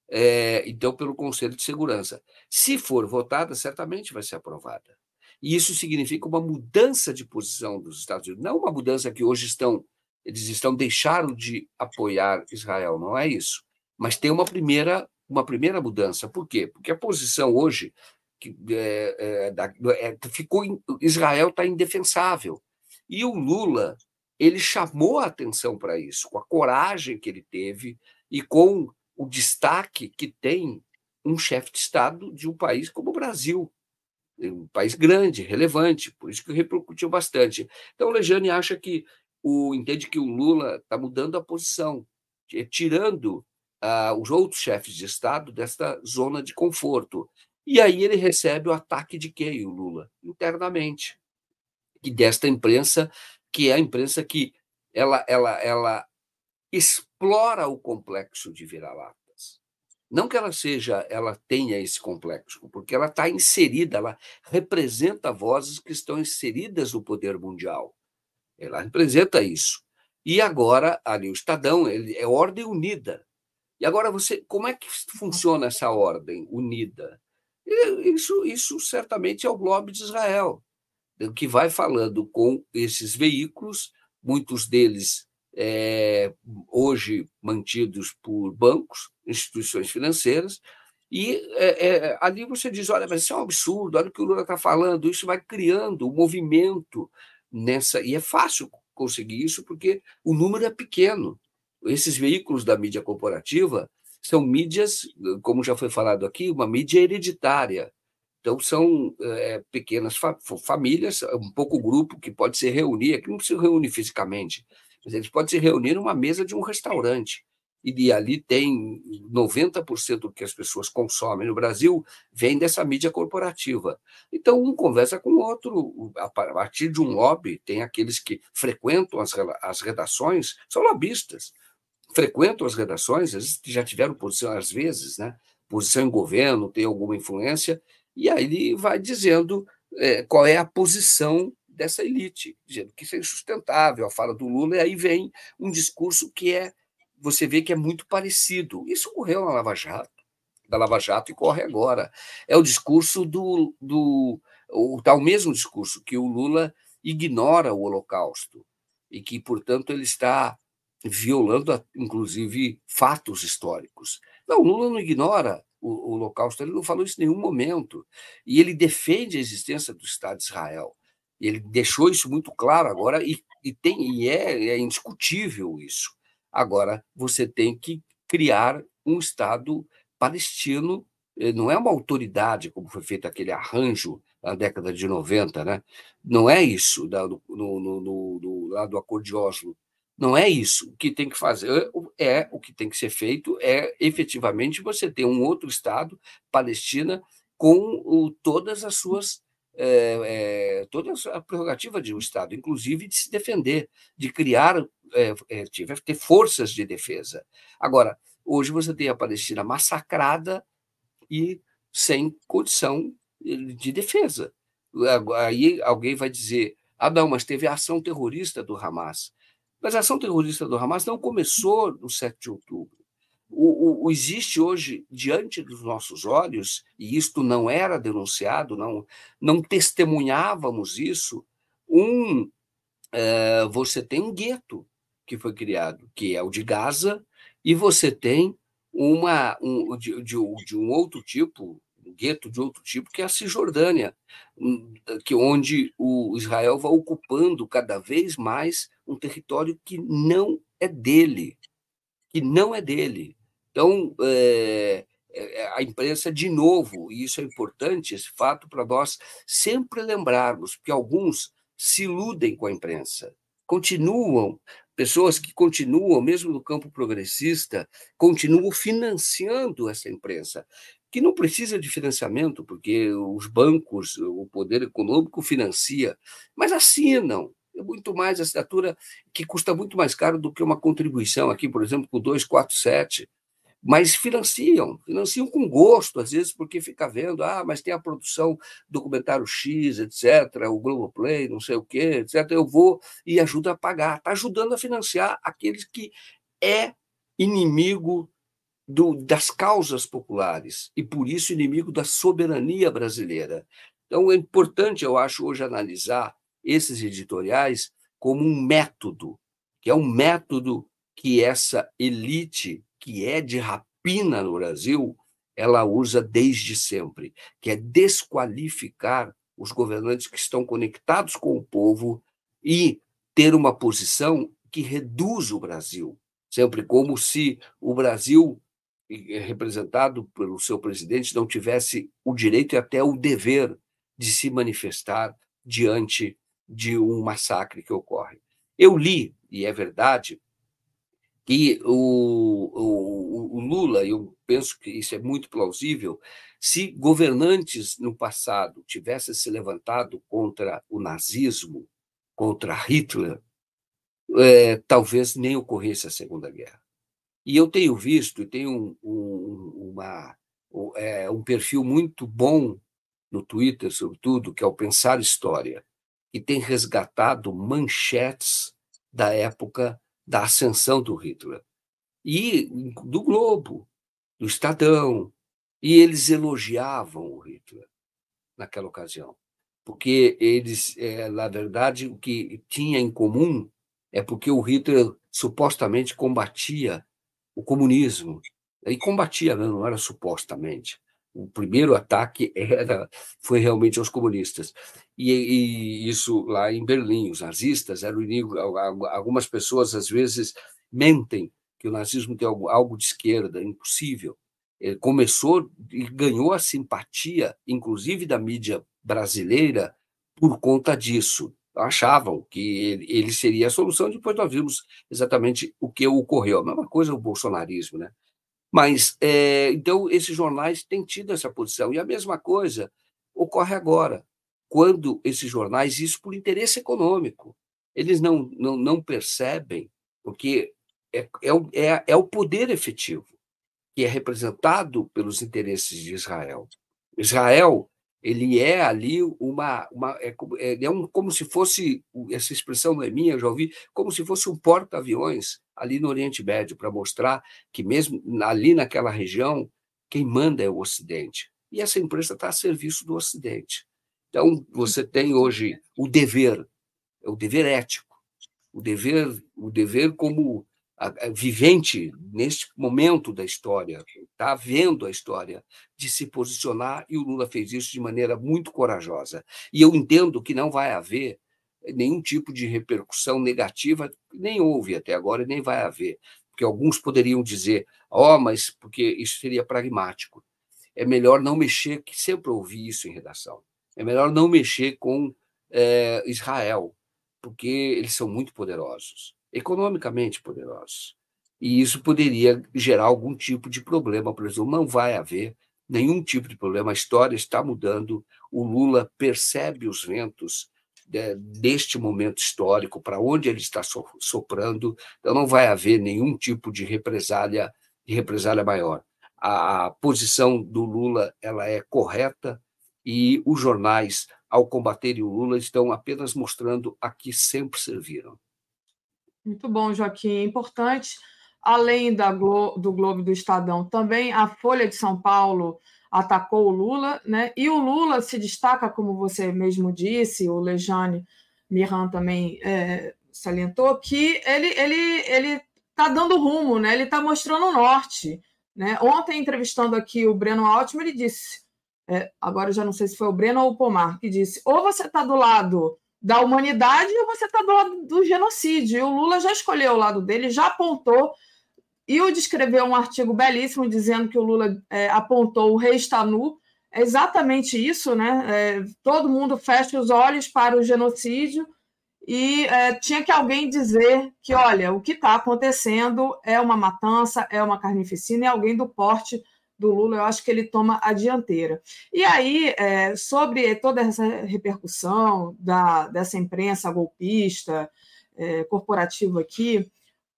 é, então, pelo Conselho de Segurança. Se for votada, certamente vai ser aprovada. E isso significa uma mudança de posição dos Estados Unidos, não uma mudança que hoje estão eles estão deixaram de apoiar Israel, não é isso. Mas tem uma primeira uma primeira mudança. Por quê? Porque a posição hoje que é, é, é, ficou Israel está indefensável e o Lula ele chamou a atenção para isso com a coragem que ele teve e com o destaque que tem um chefe de estado de um país como o Brasil um país grande, relevante, por isso que repercutiu bastante. Então, Lejane acha que o entende que o Lula está mudando a posição, tirando os outros chefes de Estado desta zona de conforto. E aí ele recebe o ataque de quem, o Lula? Internamente. E desta imprensa, que é a imprensa que ela, ela, ela explora o complexo de vira-lata. Não que ela seja, ela tenha esse complexo, porque ela está inserida, ela representa vozes que estão inseridas no poder mundial. Ela representa isso. E agora, ali, o Estadão ele é ordem unida. E agora você, como é que funciona essa ordem unida? Isso, isso certamente é o globo de Israel. que vai falando com esses veículos, muitos deles é, hoje mantidos por bancos, instituições financeiras, e é, é, ali você diz: olha, mas isso é um absurdo, olha o que o Lula está falando, isso vai criando um movimento nessa. E é fácil conseguir isso porque o número é pequeno. Esses veículos da mídia corporativa são mídias, como já foi falado aqui, uma mídia hereditária. Então, são é, pequenas fa famílias, um pouco grupo que pode se reunir, aqui não se reúne fisicamente, mas eles podem se reunir numa mesa de um restaurante. E ali tem 90% do que as pessoas consomem no Brasil vem dessa mídia corporativa. Então, um conversa com o outro, a partir de um lobby, tem aqueles que frequentam as, as redações, são lobistas, frequentam as redações, já tiveram posição às vezes, né? posição em governo, tem alguma influência, e aí ele vai dizendo é, qual é a posição dessa elite, dizendo que isso é insustentável, a fala do Lula, e aí vem um discurso que é, você vê que é muito parecido. Isso ocorreu na Lava Jato, da Lava Jato e corre agora. É o discurso do. do o tal mesmo discurso que o Lula ignora o Holocausto e que, portanto, ele está violando, inclusive, fatos históricos. Não, Lula não ignora o, o Holocausto, ele não falou isso em nenhum momento. E ele defende a existência do Estado de Israel. Ele deixou isso muito claro agora e, e, tem, e é, é indiscutível isso. Agora, você tem que criar um Estado palestino, eh, não é uma autoridade, como foi feito aquele arranjo na década de 90, né? não é isso da, no, no, no, lá do Acordo de Oslo. Não é isso. O que tem que fazer é o que tem que ser feito é efetivamente você ter um outro Estado, Palestina, com o, todas as suas é, é, toda a prerrogativa de um Estado, inclusive de se defender, de criar, é, é, ter forças de defesa. Agora, hoje você tem a Palestina massacrada e sem condição de defesa. Aí alguém vai dizer: ah, não, mas teve a ação terrorista do Hamas. Mas a ação terrorista do Hamas não começou no 7 de outubro. O, o, existe hoje, diante dos nossos olhos, e isto não era denunciado, não, não testemunhávamos isso, um, é, você tem um gueto que foi criado, que é o de Gaza, e você tem uma um, de, de, de um outro tipo, um gueto de outro tipo, que é a Cisjordânia, que onde o Israel vai ocupando cada vez mais um território que não é dele, que não é dele. Então, é, a imprensa, de novo, e isso é importante, esse fato, para nós sempre lembrarmos, que alguns se iludem com a imprensa, continuam, pessoas que continuam, mesmo no campo progressista, continuam financiando essa imprensa, que não precisa de financiamento, porque os bancos, o poder econômico financia, mas assinam, é muito mais assinatura que custa muito mais caro do que uma contribuição aqui, por exemplo, com 247. Mas financiam, financiam com gosto, às vezes, porque fica vendo, ah, mas tem a produção documentário X, etc., o Globoplay, não sei o quê, etc. Eu vou e ajuda a pagar. Está ajudando a financiar aqueles que é inimigo do, das causas populares e, por isso, inimigo da soberania brasileira. Então, é importante, eu acho, hoje analisar esses editoriais como um método, que é um método que essa elite que é de rapina no Brasil, ela usa desde sempre, que é desqualificar os governantes que estão conectados com o povo e ter uma posição que reduz o Brasil, sempre como se o Brasil representado pelo seu presidente não tivesse o direito e até o dever de se manifestar diante de um massacre que ocorre. Eu li, e é verdade, que o, o, o, Lula, eu penso que isso é muito plausível, se governantes no passado tivessem se levantado contra o nazismo, contra Hitler, é, talvez nem ocorresse a Segunda Guerra. E eu tenho visto, e tenho um, um, uma, um, é, um perfil muito bom no Twitter, sobretudo, que é o Pensar História, e tem resgatado manchetes da época da ascensão do Hitler. E do Globo, do Estadão. E eles elogiavam o Hitler naquela ocasião. porque eles, é, na verdade, o que tinha em comum é porque o Hitler supostamente combatia o comunismo. E combatia, né, não era supostamente. O primeiro ataque era, foi realmente aos comunistas. E, e, isso lá em Berlim, os nazistas eram inimigo. Algumas pessoas, às vezes, mentem que o nazismo tem algo, algo de esquerda, impossível. Ele começou e ganhou a simpatia, inclusive da mídia brasileira, por conta disso. Achavam que ele seria a solução, depois nós vimos exatamente o que ocorreu. A mesma coisa o bolsonarismo, né? Mas, é, então, esses jornais têm tido essa posição. E a mesma coisa ocorre agora, quando esses jornais, isso por interesse econômico, eles não, não, não percebem, porque é, é, é, é o poder efetivo que é representado pelos interesses de Israel. Israel ele é ali uma, uma é, é, é um, como se fosse essa expressão não é minha, já ouvi, como se fosse um porta-aviões ali no Oriente Médio para mostrar que mesmo ali naquela região quem manda é o Ocidente e essa empresa está a serviço do Ocidente. Então você tem hoje o dever, é o dever ético, o dever, o dever como vivente neste momento da história, está vendo a história, de se posicionar, e o Lula fez isso de maneira muito corajosa. E eu entendo que não vai haver nenhum tipo de repercussão negativa, nem houve até agora nem vai haver, porque alguns poderiam dizer, ó, oh, mas porque isso seria pragmático. É melhor não mexer, que sempre ouvi isso em redação, é melhor não mexer com é, Israel, porque eles são muito poderosos economicamente poderosos. E isso poderia gerar algum tipo de problema, por exemplo, não vai haver nenhum tipo de problema, a história está mudando, o Lula percebe os ventos né, deste momento histórico, para onde ele está soprando, então não vai haver nenhum tipo de represália, de represália maior. A, a posição do Lula ela é correta e os jornais, ao combaterem o Lula, estão apenas mostrando a que sempre serviram. Muito bom, Joaquim. É importante, além da Glo do Globo do Estadão, também a Folha de São Paulo atacou o Lula, né? E o Lula se destaca, como você mesmo disse, o Lejane Miran também é, salientou, que ele ele ele está dando rumo, né? Ele está mostrando o norte, né? Ontem entrevistando aqui o Breno Altman, ele disse, é, agora já não sei se foi o Breno ou o Pomar que disse, ou você está do lado da humanidade ou você está do lado do genocídio. E o Lula já escolheu o lado dele, já apontou e o descreveu um artigo belíssimo dizendo que o Lula é, apontou o rei está nu. É exatamente isso, né? É, todo mundo fecha os olhos para o genocídio e é, tinha que alguém dizer que, olha, o que está acontecendo é uma matança, é uma carnificina, e alguém do porte do Lula, eu acho que ele toma a dianteira. E aí, é, sobre toda essa repercussão da, dessa imprensa golpista, é, corporativa aqui,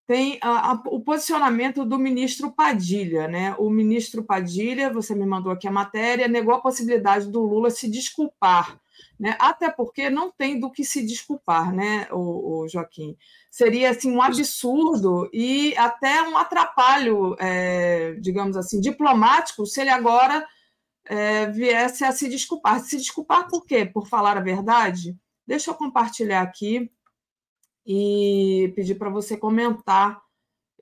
tem a, a, o posicionamento do ministro Padilha. Né? O ministro Padilha, você me mandou aqui a matéria, negou a possibilidade do Lula se desculpar né? Até porque não tem do que se desculpar, né, o, o Joaquim? Seria assim um absurdo e até um atrapalho, é, digamos assim, diplomático, se ele agora é, viesse a se desculpar. Se desculpar por quê? Por falar a verdade? Deixa eu compartilhar aqui e pedir para você comentar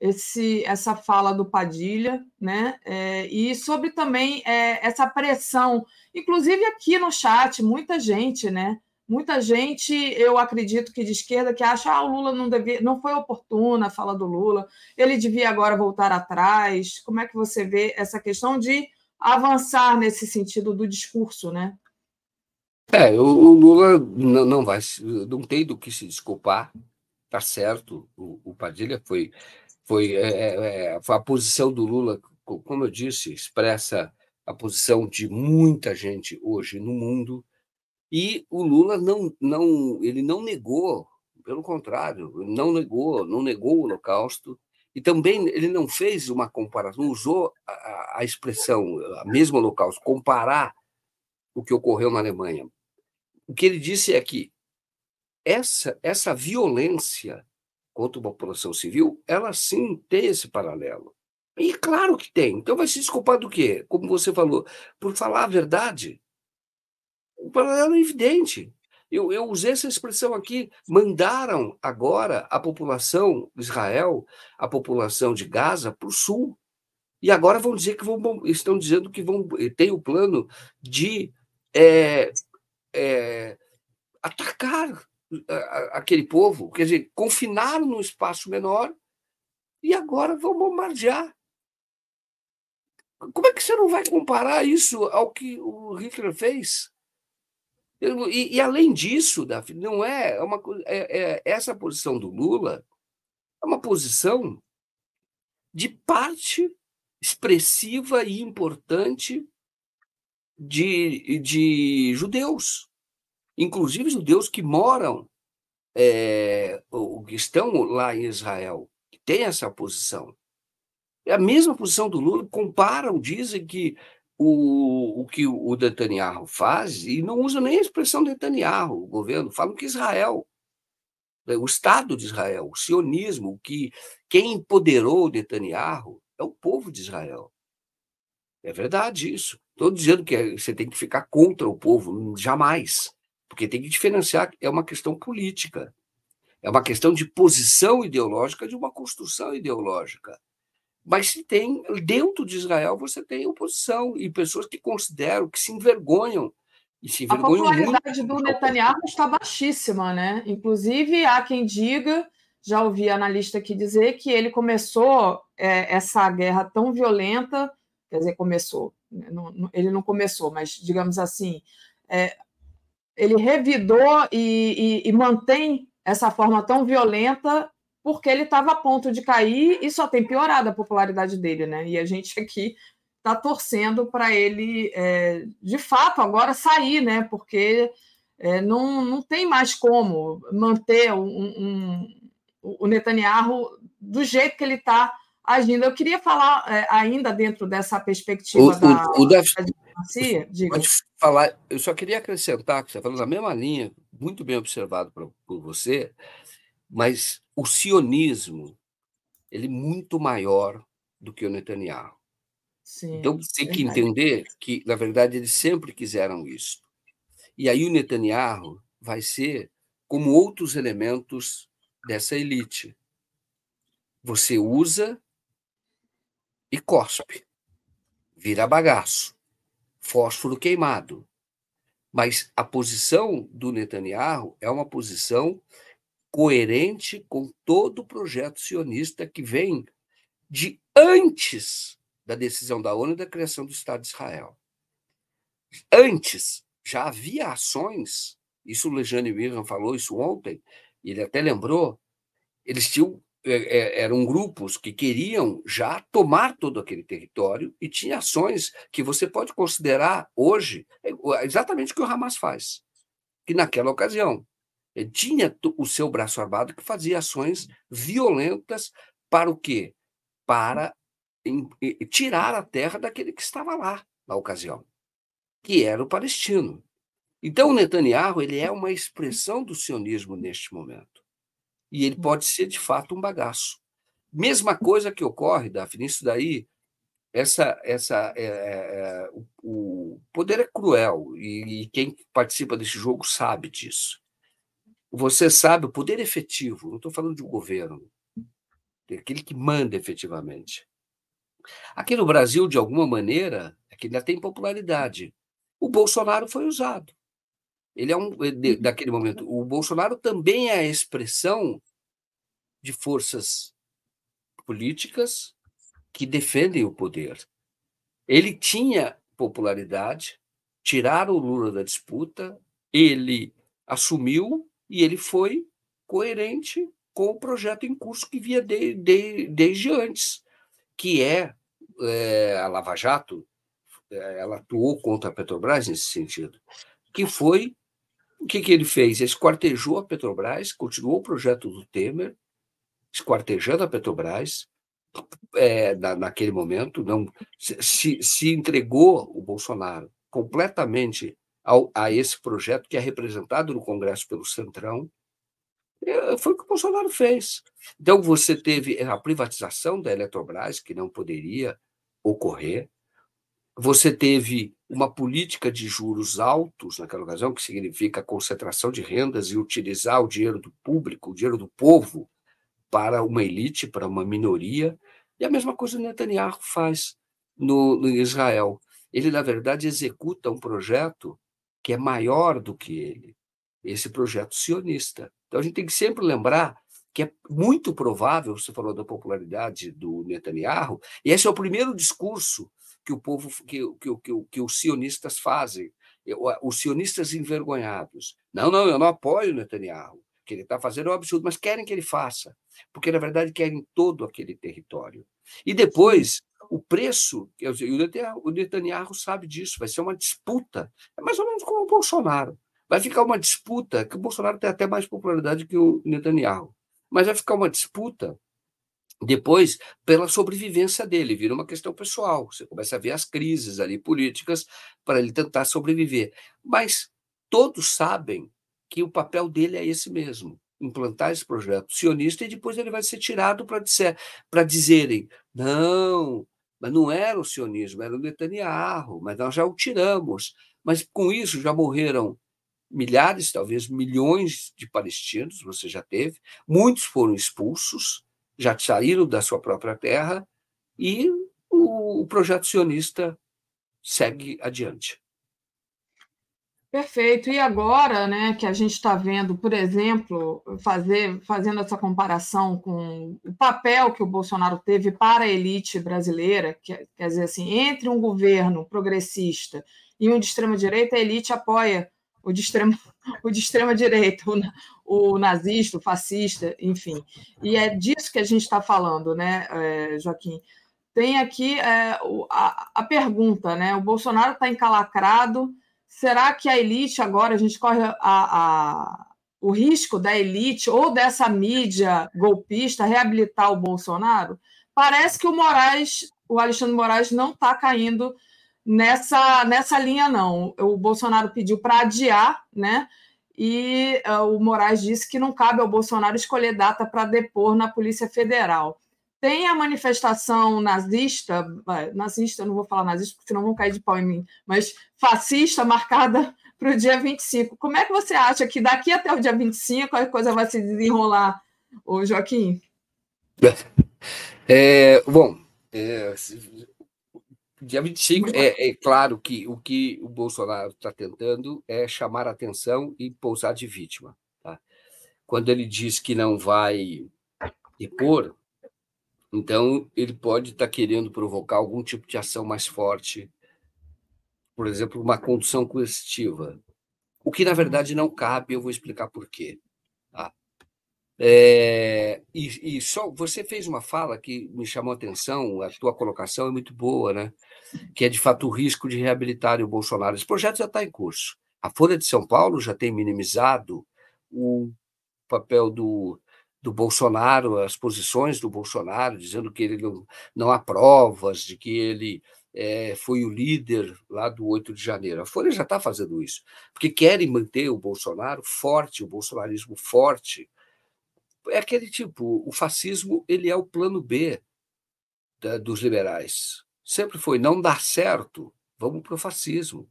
esse, essa fala do Padilha, né? É, e sobre também é, essa pressão, inclusive aqui no chat, muita gente, né? Muita gente, eu acredito que de esquerda, que acha ah, o Lula não devia, não foi oportuna a fala do Lula, ele devia agora voltar atrás. Como é que você vê essa questão de avançar nesse sentido do discurso, né? É, o, o Lula não, não vai, não tem do que se desculpar, tá certo. O, o Padilha foi foi, é, é, a posição do Lula, como eu disse, expressa a posição de muita gente hoje no mundo. E o Lula não, não, ele não negou, pelo contrário, não negou, não negou o Holocausto. E também ele não fez uma comparação, usou a, a expressão, a mesma Holocausto, comparar o que ocorreu na Alemanha. O que ele disse é que essa, essa violência contra a população civil, ela sim tem esse paralelo. E claro que tem. Então vai se desculpar do quê? Como você falou, por falar a verdade. um paralelo evidente. Eu, eu usei essa expressão aqui. Mandaram agora a população de Israel, a população de Gaza, para o sul. E agora vão dizer que vão, estão dizendo que vão tem o plano de é, é, atacar aquele povo, quer dizer, confinaram num espaço menor e agora vão bombardear. Como é que você não vai comparar isso ao que o Hitler fez? E, e, além disso, Davi, não é uma é, é, essa posição do Lula é uma posição de parte expressiva e importante de, de judeus, inclusive judeus que moram, é, ou que estão lá em Israel, que têm essa posição. É a mesma posição do Lula, comparam, dizem que o, o que o Netanyahu faz, e não usa nem a expressão Netanyahu, o governo, falam que Israel, né, o Estado de Israel, o sionismo, que quem empoderou o Netanyahu é o povo de Israel. É verdade isso. Estou dizendo que você tem que ficar contra o povo, jamais, porque tem que diferenciar, é uma questão política, é uma questão de posição ideológica de uma construção ideológica. Mas se tem, dentro de Israel, você tem oposição e pessoas que consideram, que se envergonham. E se envergonham a popularidade muito. do Netanyahu está baixíssima, né? Inclusive, há quem diga, já ouvi analista aqui dizer, que ele começou é, essa guerra tão violenta, quer dizer, começou, né? não, não, ele não começou, mas digamos assim, é, ele revidou e, e, e mantém essa forma tão violenta porque ele estava a ponto de cair e só tem piorado a popularidade dele, né? E a gente aqui está torcendo para ele, é, de fato, agora sair, né? Porque é, não, não tem mais como manter um, um, o Netanyahu do jeito que ele está agindo. Eu queria falar é, ainda dentro dessa perspectiva o, da, o, o da, diplomacia. Pode falar, eu só queria acrescentar que você está falando na mesma linha, muito bem observado por, por você, mas o sionismo ele é muito maior do que o Netanyahu. Sim, então, tem que entender que, na verdade, eles sempre quiseram isso. E aí o Netanyahu vai ser como outros elementos dessa elite. Você usa e cospe, vira bagaço, fósforo queimado. Mas a posição do Netanyahu é uma posição coerente com todo o projeto sionista que vem de antes da decisão da ONU da criação do Estado de Israel. Antes, já havia ações, isso o Lejane William falou isso ontem, e ele até lembrou, eles tinham, eram grupos que queriam já tomar todo aquele território e tinha ações que você pode considerar hoje é, exatamente o que o Hamas faz, que naquela ocasião tinha o seu braço armado que fazia ações violentas para o quê? Para tirar a terra daquele que estava lá na ocasião, que era o palestino. Então, o Netanyahu ele é uma expressão do sionismo neste momento. E ele pode ser, de fato, um bagaço. Mesma coisa que ocorre, Daphne, isso daí, essa, essa, é, é, o, o, poder é cruel, e, e quem participa desse jogo sabe disso você sabe o poder efetivo, não estou falando de um governo, aquele que manda efetivamente. Aqui no Brasil, de alguma maneira, é que ainda tem popularidade. O Bolsonaro foi usado. Ele é um de, daquele momento. O Bolsonaro também é a expressão de forças políticas que defendem o poder. Ele tinha popularidade, tiraram o Lula da disputa, ele assumiu e ele foi coerente com o projeto em curso que via de, de, desde antes, que é, é, a Lava Jato, é, ela atuou contra a Petrobras nesse sentido, que foi o que, que ele fez? Esquartejou a Petrobras, continuou o projeto do Temer, esquartejando a Petrobras, é, na, naquele momento, não se, se entregou o Bolsonaro completamente ao, a esse projeto que é representado no Congresso pelo Centrão. É, foi o que o Bolsonaro fez. Então, você teve a privatização da Eletrobras, que não poderia ocorrer, você teve uma política de juros altos naquela ocasião, que significa concentração de rendas e utilizar o dinheiro do público, o dinheiro do povo, para uma elite, para uma minoria. E a mesma coisa o Netanyahu faz no, no Israel. Ele, na verdade, executa um projeto que é maior do que ele, esse projeto sionista. Então, a gente tem que sempre lembrar que é muito provável, você falou da popularidade do Netanyahu, e esse é o primeiro discurso que o povo, que, que, que, que os sionistas fazem, os sionistas envergonhados. Não, não, eu não apoio o Netanyahu, que ele está fazendo é um absurdo, mas querem que ele faça, porque na verdade querem todo aquele território. E depois, o preço, o Netanyahu sabe disso, vai ser uma disputa, é mais ou menos como o Bolsonaro. Vai ficar uma disputa, que o Bolsonaro tem até mais popularidade que o Netanyahu mas vai ficar uma disputa depois pela sobrevivência dele, vira uma questão pessoal. Você começa a ver as crises ali políticas para ele tentar sobreviver. Mas todos sabem que o papel dele é esse mesmo, implantar esse projeto sionista e depois ele vai ser tirado para dizer, para dizerem, não, mas não era o sionismo, era o Netanyahu, mas nós já o tiramos. Mas com isso já morreram milhares, talvez milhões de palestinos, você já teve, muitos foram expulsos, já saíram da sua própria terra, e o, projeto sionista segue adiante. Perfeito. E agora, né, que a gente está vendo, por exemplo, fazer, fazendo essa comparação com o papel que o Bolsonaro teve para a elite brasileira, que, quer dizer assim, entre um governo progressista e um de extrema direita, a elite apoia o de extrema, o de extrema direita, o, o nazista, o fascista, enfim. E é disso que a gente está falando, né, é, Joaquim? Tem aqui é, a, a, pergunta, né? O Bolsonaro está encalacrado. Será que a elite agora a gente corre a, a, o risco da elite ou dessa mídia golpista reabilitar o Bolsonaro? Parece que o Moraes, o Alexandre Moraes, não está caindo nessa, nessa linha, não. O Bolsonaro pediu para adiar, né? E uh, o Moraes disse que não cabe ao Bolsonaro escolher data para depor na Polícia Federal. Tem a manifestação nazista, nazista, não vou falar nazista, porque senão vão cair de pau em mim, mas fascista marcada para o dia 25. Como é que você acha que daqui até o dia 25 a coisa vai se desenrolar, ô Joaquim? É, bom, é, Dia 25, é, é claro que o que o Bolsonaro está tentando é chamar atenção e pousar de vítima. Tá? Quando ele diz que não vai depor, então ele pode estar tá querendo provocar algum tipo de ação mais forte, por exemplo, uma condução coercitiva, o que na verdade não cabe, eu vou explicar por quê. Tá? É, e, e, só você fez uma fala que me chamou a atenção, a tua colocação é muito boa, né? Que é de fato o risco de reabilitar o Bolsonaro. Esse projeto já está em curso. A Folha de São Paulo já tem minimizado o papel do, do Bolsonaro, as posições do Bolsonaro, dizendo que ele não, não há provas de que ele é, foi o líder lá do 8 de janeiro. A Folha já está fazendo isso, porque querem manter o Bolsonaro forte, o bolsonarismo forte é aquele tipo, o fascismo ele é o plano B da, dos liberais. Sempre foi, não dá certo, vamos para o fascismo.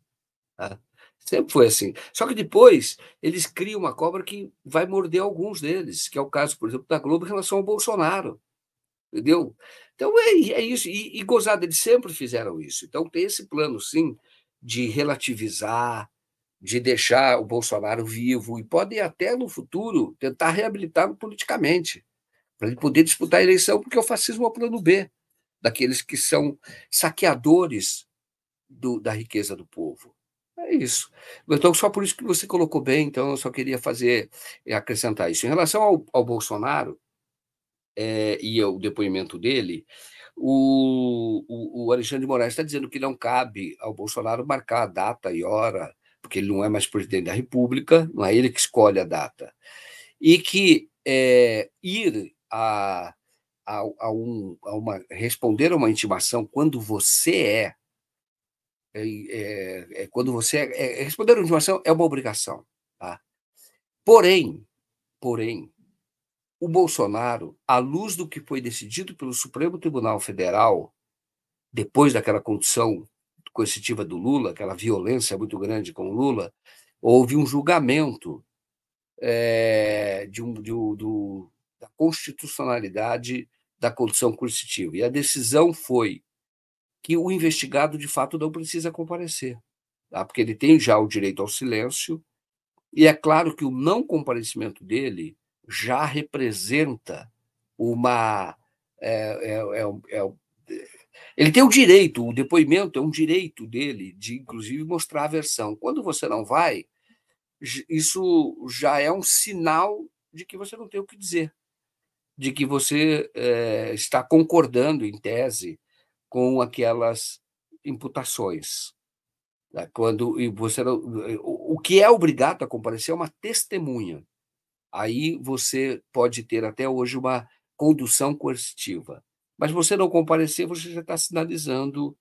Tá? Sempre foi assim. Só que depois eles criam uma cobra que vai morder alguns deles, que é o caso, por exemplo, da Globo em relação ao Bolsonaro. Entendeu? Então é, é isso. E, e gozado, eles sempre fizeram isso. Então tem esse plano, sim, de relativizar, de deixar o Bolsonaro vivo e podem até no futuro tentar reabilitá-lo politicamente, para ele poder disputar a eleição, porque o fascismo é o plano B daqueles que são saqueadores do, da riqueza do povo. É isso. Então, só por isso que você colocou bem, então eu só queria fazer, eh, acrescentar isso. Em relação ao, ao Bolsonaro é, e ao depoimento dele, o, o, o Alexandre de Moraes está dizendo que não cabe ao Bolsonaro marcar a data e hora porque ele não é mais presidente da República, não é ele que escolhe a data, e que é, ir a, a, a, um, a, uma responder a uma intimação quando você é, é, é, é quando você é, é, responder a uma intimação é uma obrigação, tá? Porém, porém, o Bolsonaro, à luz do que foi decidido pelo Supremo Tribunal Federal depois daquela condição coercitiva do Lula, aquela violência muito grande com o Lula, houve um julgamento é, de um, de, do, da constitucionalidade da condição coercitiva. E a decisão foi que o investigado, de fato, não precisa comparecer, tá? porque ele tem já o direito ao silêncio, e é claro que o não comparecimento dele já representa uma. É, é, é, é ele tem o direito, o depoimento é um direito dele de, inclusive, mostrar a versão. Quando você não vai, isso já é um sinal de que você não tem o que dizer, de que você é, está concordando, em tese, com aquelas imputações. Né? Quando e você o que é obrigado a comparecer é uma testemunha. Aí você pode ter até hoje uma condução coercitiva. Mas você não comparecer, você já está sinalizando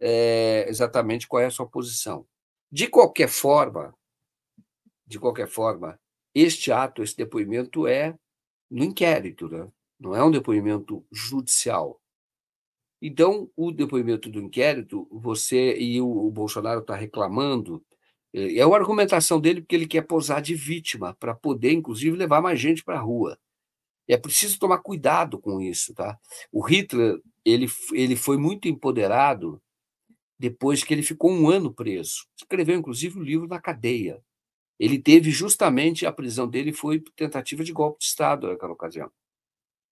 é, exatamente qual é a sua posição. De qualquer forma, de qualquer forma, este ato, esse depoimento é no inquérito, né? não é um depoimento judicial. Então, o depoimento do inquérito, você e o, o Bolsonaro está reclamando, é, é a argumentação dele porque ele quer posar de vítima para poder, inclusive, levar mais gente para a rua. É preciso tomar cuidado com isso, tá? O Hitler ele, ele foi muito empoderado depois que ele ficou um ano preso. Escreveu, inclusive, o um livro na cadeia. Ele teve justamente a prisão dele foi tentativa de golpe de Estado naquela ocasião.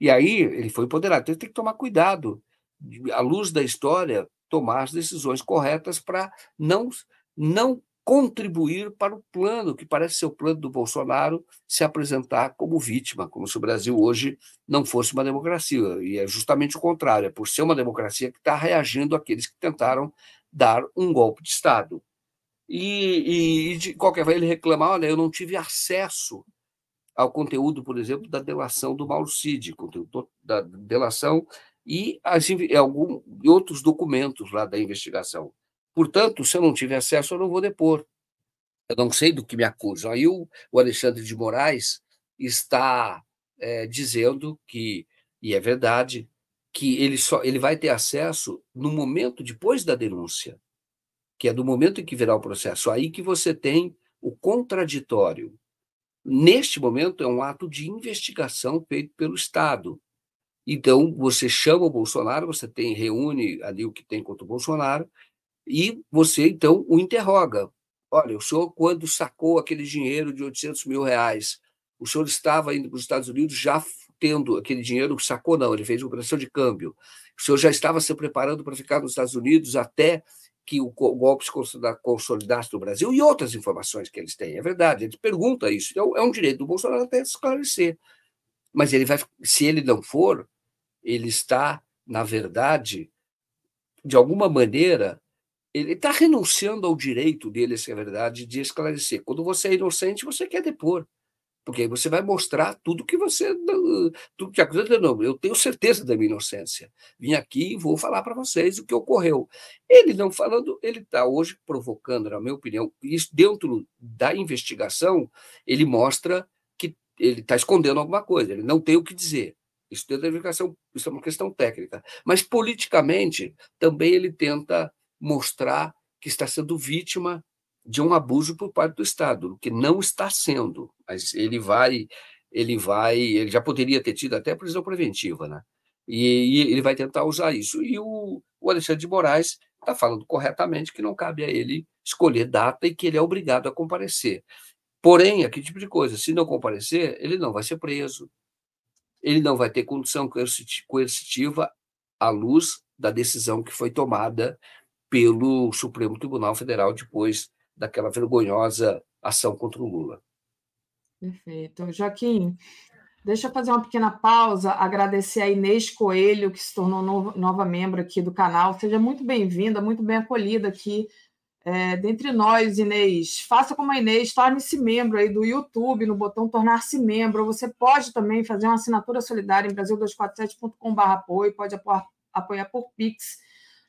E aí ele foi empoderado. Então tem que tomar cuidado, à luz da história, tomar as decisões corretas para não, não contribuir para o plano, que parece ser o plano do Bolsonaro, se apresentar como vítima, como se o Brasil hoje não fosse uma democracia. E é justamente o contrário, é por ser uma democracia que está reagindo àqueles que tentaram dar um golpe de Estado. E, e, de qualquer forma, ele reclama: olha, eu não tive acesso ao conteúdo, por exemplo, da delação do Mauro Cid, conteúdo da delação e as, algum, outros documentos lá da investigação. Portanto, se eu não tiver acesso, eu não vou depor. Eu não sei do que me acusam. Aí o, o Alexandre de Moraes está é, dizendo que, e é verdade, que ele só ele vai ter acesso no momento depois da denúncia que é do momento em que virá o processo, aí que você tem o contraditório. Neste momento, é um ato de investigação feito pelo Estado. Então, você chama o Bolsonaro, você tem reúne ali o que tem contra o Bolsonaro, e você, então, o interroga. Olha, o senhor, quando sacou aquele dinheiro de 800 mil reais, o senhor estava indo para os Estados Unidos já tendo aquele dinheiro, sacou não, ele fez uma operação de câmbio. O senhor já estava se preparando para ficar nos Estados Unidos até que o golpe se consolidasse no Brasil e outras informações que eles têm. É verdade, ele pergunta isso. Então, é um direito do Bolsonaro até esclarecer. Mas ele vai, se ele não for, ele está, na verdade, de alguma maneira, ele está renunciando ao direito dele, se é verdade, de esclarecer. Quando você é inocente, você quer depor porque aí você vai mostrar tudo que você. Tudo que aconteceu. Não, eu tenho certeza da minha inocência. Vim aqui e vou falar para vocês o que ocorreu. Ele não falando, ele está hoje provocando, na minha opinião, isso dentro da investigação, ele mostra que ele está escondendo alguma coisa, ele não tem o que dizer. Isso dentro da investigação, isso é uma questão técnica. Mas politicamente, também ele tenta mostrar que está sendo vítima de um abuso por parte do Estado, que não está sendo, mas ele vai, ele vai, ele já poderia ter tido até prisão preventiva, né? E, e ele vai tentar usar isso. E o, o Alexandre de Moraes está falando corretamente que não cabe a ele escolher data e que ele é obrigado a comparecer. Porém, aquele tipo de coisa, se não comparecer, ele não vai ser preso, ele não vai ter condição coercitiva à luz da decisão que foi tomada pelo Supremo Tribunal Federal depois daquela vergonhosa ação contra o Lula. Perfeito. Joaquim, deixa eu fazer uma pequena pausa, agradecer a Inês Coelho, que se tornou no, nova membro aqui do canal. Seja muito bem-vinda, muito bem acolhida aqui é, dentre nós, Inês. Faça como a Inês, torne-se membro aí do YouTube, no botão tornar-se membro. Você pode também fazer uma assinatura solidária em brasil247.com.br apoio, pode apoiar, apoiar por Pix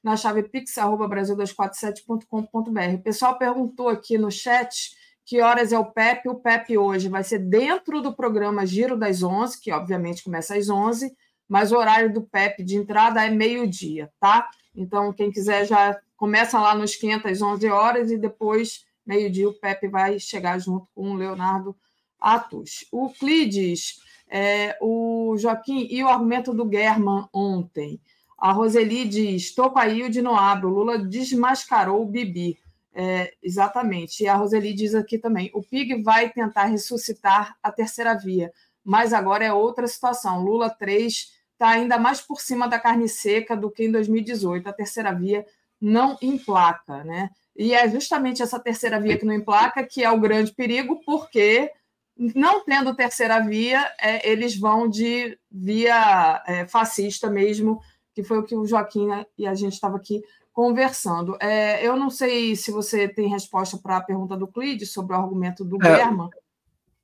na chave pix.brasil247.com.br. O pessoal perguntou aqui no chat que horas é o PEP. O PEP hoje vai ser dentro do programa Giro das 11, que obviamente começa às 11, mas o horário do PEP de entrada é meio-dia, tá? Então, quem quiser já começa lá nos 500 11 horas e depois, meio-dia, o Pepe vai chegar junto com o Leonardo Atos. O Clides, é, o Joaquim e o argumento do German ontem. A Roseli diz: estou com a Ilde no abro. Lula desmascarou o Bibi. É, exatamente. E a Roseli diz aqui também: o PIG vai tentar ressuscitar a terceira via, mas agora é outra situação. Lula 3 está ainda mais por cima da carne seca do que em 2018. A terceira via não emplaca, né? E é justamente essa terceira via que não emplaca que é o grande perigo, porque não tendo terceira via, é, eles vão de via é, fascista mesmo, que foi o que o Joaquim e a gente estava aqui conversando. É, eu não sei se você tem resposta para a pergunta do Clide sobre o argumento do é, Berman.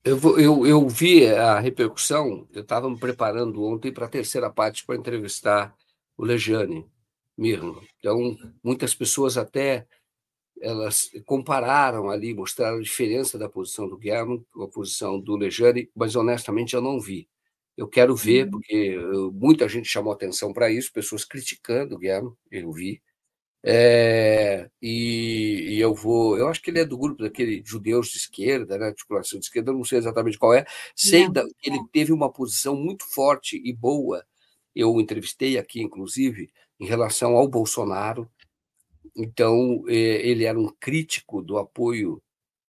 Eu, eu, eu vi a repercussão, eu estava me preparando ontem para a terceira parte para entrevistar o Lejane Mirno. Então, muitas pessoas até elas compararam ali, mostraram a diferença da posição do Guilherme com a posição do Lejane, mas honestamente eu não vi. Eu quero ver, uhum. porque eu, muita gente chamou atenção para isso, pessoas criticando o Guilherme, eu vi. É, e, e, eu vou. Eu acho que ele é do grupo daquele judeus de esquerda, né, articulação de esquerda, eu não sei exatamente qual é. Sei da, que ele teve uma posição muito forte e boa. Eu o entrevistei aqui, inclusive, em relação ao Bolsonaro, então, eh, ele era um crítico do apoio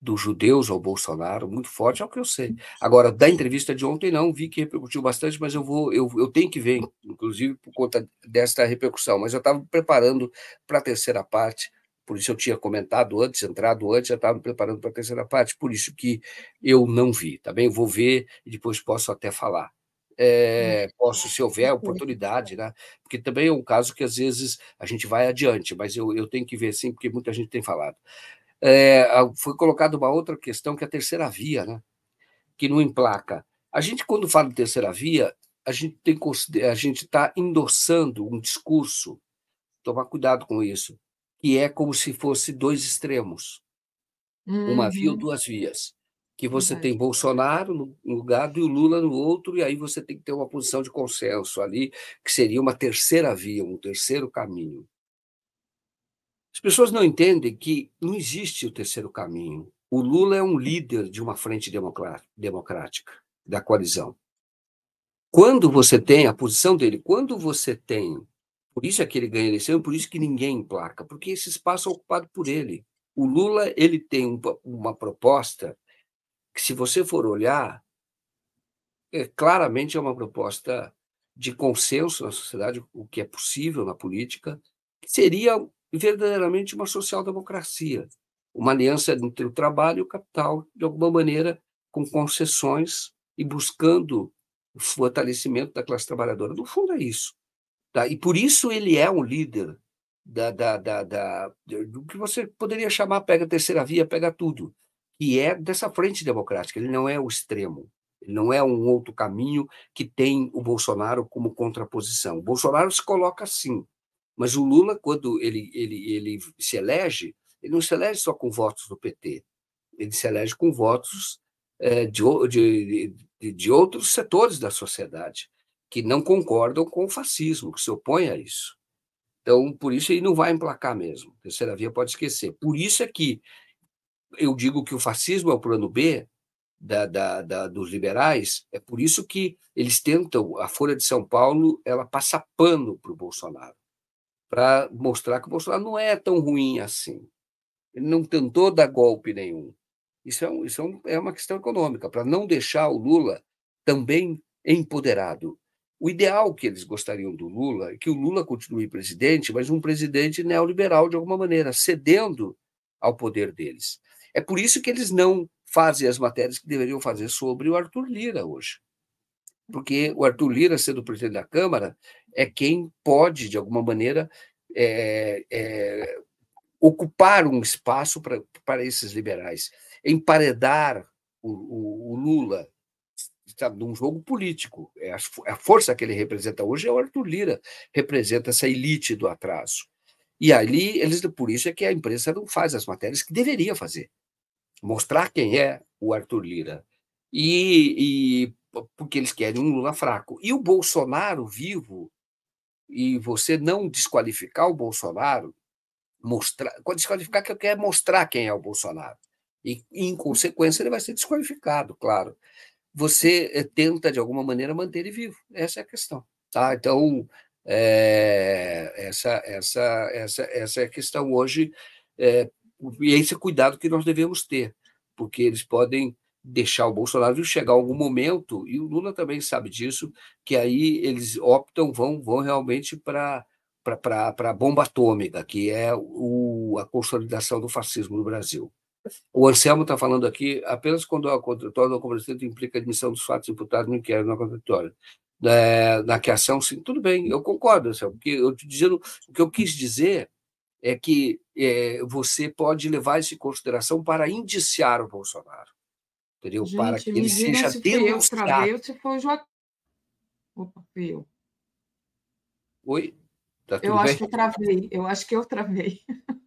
dos judeus ao Bolsonaro, muito forte, é o que eu sei. Agora, da entrevista de ontem, não, vi que repercutiu bastante, mas eu vou, eu, eu tenho que ver, inclusive, por conta desta repercussão. Mas eu estava preparando para a terceira parte, por isso eu tinha comentado antes, entrado antes, eu estava me preparando para a terceira parte, por isso que eu não vi, tá bem? Vou ver e depois posso até falar é, posso, se houver oportunidade, né? Porque também é um caso que às vezes a gente vai adiante, mas eu, eu tenho que ver sim, porque muita gente tem falado. É, foi colocada uma outra questão que é a terceira via, né? Que não emplaca. A gente, quando fala de terceira via, a gente tem a gente está endossando um discurso, tomar cuidado com isso, que é como se fosse dois extremos, uhum. uma via ou uhum. duas vias que você tem Bolsonaro no lugar e o Lula no outro, e aí você tem que ter uma posição de consenso ali, que seria uma terceira via, um terceiro caminho. As pessoas não entendem que não existe o terceiro caminho. O Lula é um líder de uma frente democrática, da coalizão. Quando você tem a posição dele, quando você tem. Por isso é que ele ganha eleição, por isso que ninguém emplaca, porque esse espaço é ocupado por ele. O Lula ele tem uma proposta que, se você for olhar, é, claramente é uma proposta de consenso na sociedade, o que é possível na política, que seria verdadeiramente uma social-democracia, uma aliança entre o trabalho e o capital, de alguma maneira, com concessões e buscando o fortalecimento da classe trabalhadora. No fundo, é isso. Tá? E por isso ele é um líder da, da, da, da, do que você poderia chamar pega terceira via, pega tudo que é dessa frente democrática, ele não é o extremo, ele não é um outro caminho que tem o Bolsonaro como contraposição. O Bolsonaro se coloca assim, mas o Lula, quando ele, ele, ele se elege, ele não se elege só com votos do PT, ele se elege com votos é, de, de, de, outros setores da sociedade que não concordam com o fascismo, que se opõem a isso. Então, por isso ele não vai emplacar mesmo. Terceira via pode esquecer. Por isso é que eu digo que o fascismo é o plano B da, da, da, dos liberais, é por isso que eles tentam, a Folha de São Paulo, ela passa pano para o Bolsonaro, para mostrar que o Bolsonaro não é tão ruim assim. Ele não tentou dar golpe nenhum. Isso é, um, isso é, um, é uma questão econômica, para não deixar o Lula também empoderado. O ideal que eles gostariam do Lula é que o Lula continue presidente, mas um presidente neoliberal de alguma maneira, cedendo ao poder deles. É por isso que eles não fazem as matérias que deveriam fazer sobre o Arthur Lira hoje. Porque o Arthur Lira, sendo presidente da Câmara, é quem pode, de alguma maneira, é, é, ocupar um espaço para, esses liberais, emparedar o, o, o Lula sabe, num jogo político. É a, a, força que ele representa hoje é o Arthur Lira, representa essa elite do atraso. E ali, eles, por isso é que a imprensa não faz as matérias que deveria fazer mostrar quem é o Arthur Lira. E, e, porque eles querem um Lula fraco. E o Bolsonaro vivo, e você não desqualificar o Bolsonaro, mostrar, desqualificar que quer mostrar quem é o Bolsonaro. E, em consequência, ele vai ser desqualificado, claro. Você eh, tenta, de alguma maneira, manter ele vivo. Essa é a questão. Tá? Então, é, essa, essa, essa, essa é a questão hoje, é, e esse cuidado que nós devemos ter, porque eles podem deixar o Bolsonaro chegar algum momento, e o Lula também sabe disso, que aí eles optam, vão, vão realmente para a bomba atômica, que é o, a consolidação do fascismo no Brasil. O Anselmo está falando aqui apenas quando a contraditório comparecimento implica a admissão dos fatos imputados no inquérito na contraditória. É, na que ação, sim, tudo bem, eu concordo, Anselmo, porque eu te dizendo, o que eu quis dizer é que é, você pode levar isso em consideração para indiciar o Bolsonaro, entendeu? Gente, para que ele seja se denunciado. Eu travei, se foi o Joaquim. Opa, fui eu. Oi? Tá eu tudo acho bem? que eu travei. Eu acho que eu travei.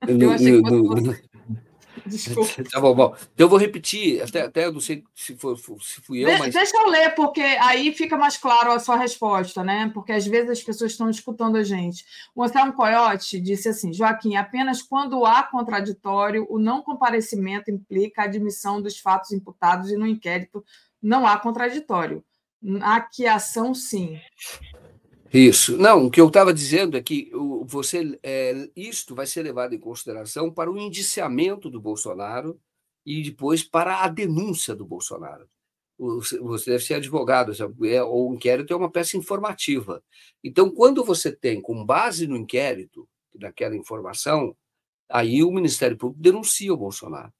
No- eu achei que Desculpa. Tá bom, bom. Então eu vou repetir, até, até eu não sei se, foi, se fui eu, De- mas. Deixa eu ler, porque aí fica mais claro a sua resposta, né? Porque às vezes as pessoas estão escutando a gente. O Anselmo Coyote disse assim: Joaquim, apenas quando há contraditório, o não comparecimento implica a admissão dos fatos imputados e no inquérito não há contraditório. Na que ação, sim. Isso. Não, o que eu estava dizendo é que você, é, isto vai ser levado em consideração para o indiciamento do Bolsonaro e depois para a denúncia do Bolsonaro. Você deve ser advogado? É, o inquérito é uma peça informativa. Então, quando você tem, com base no inquérito, naquela informação, aí o Ministério Público denuncia o Bolsonaro.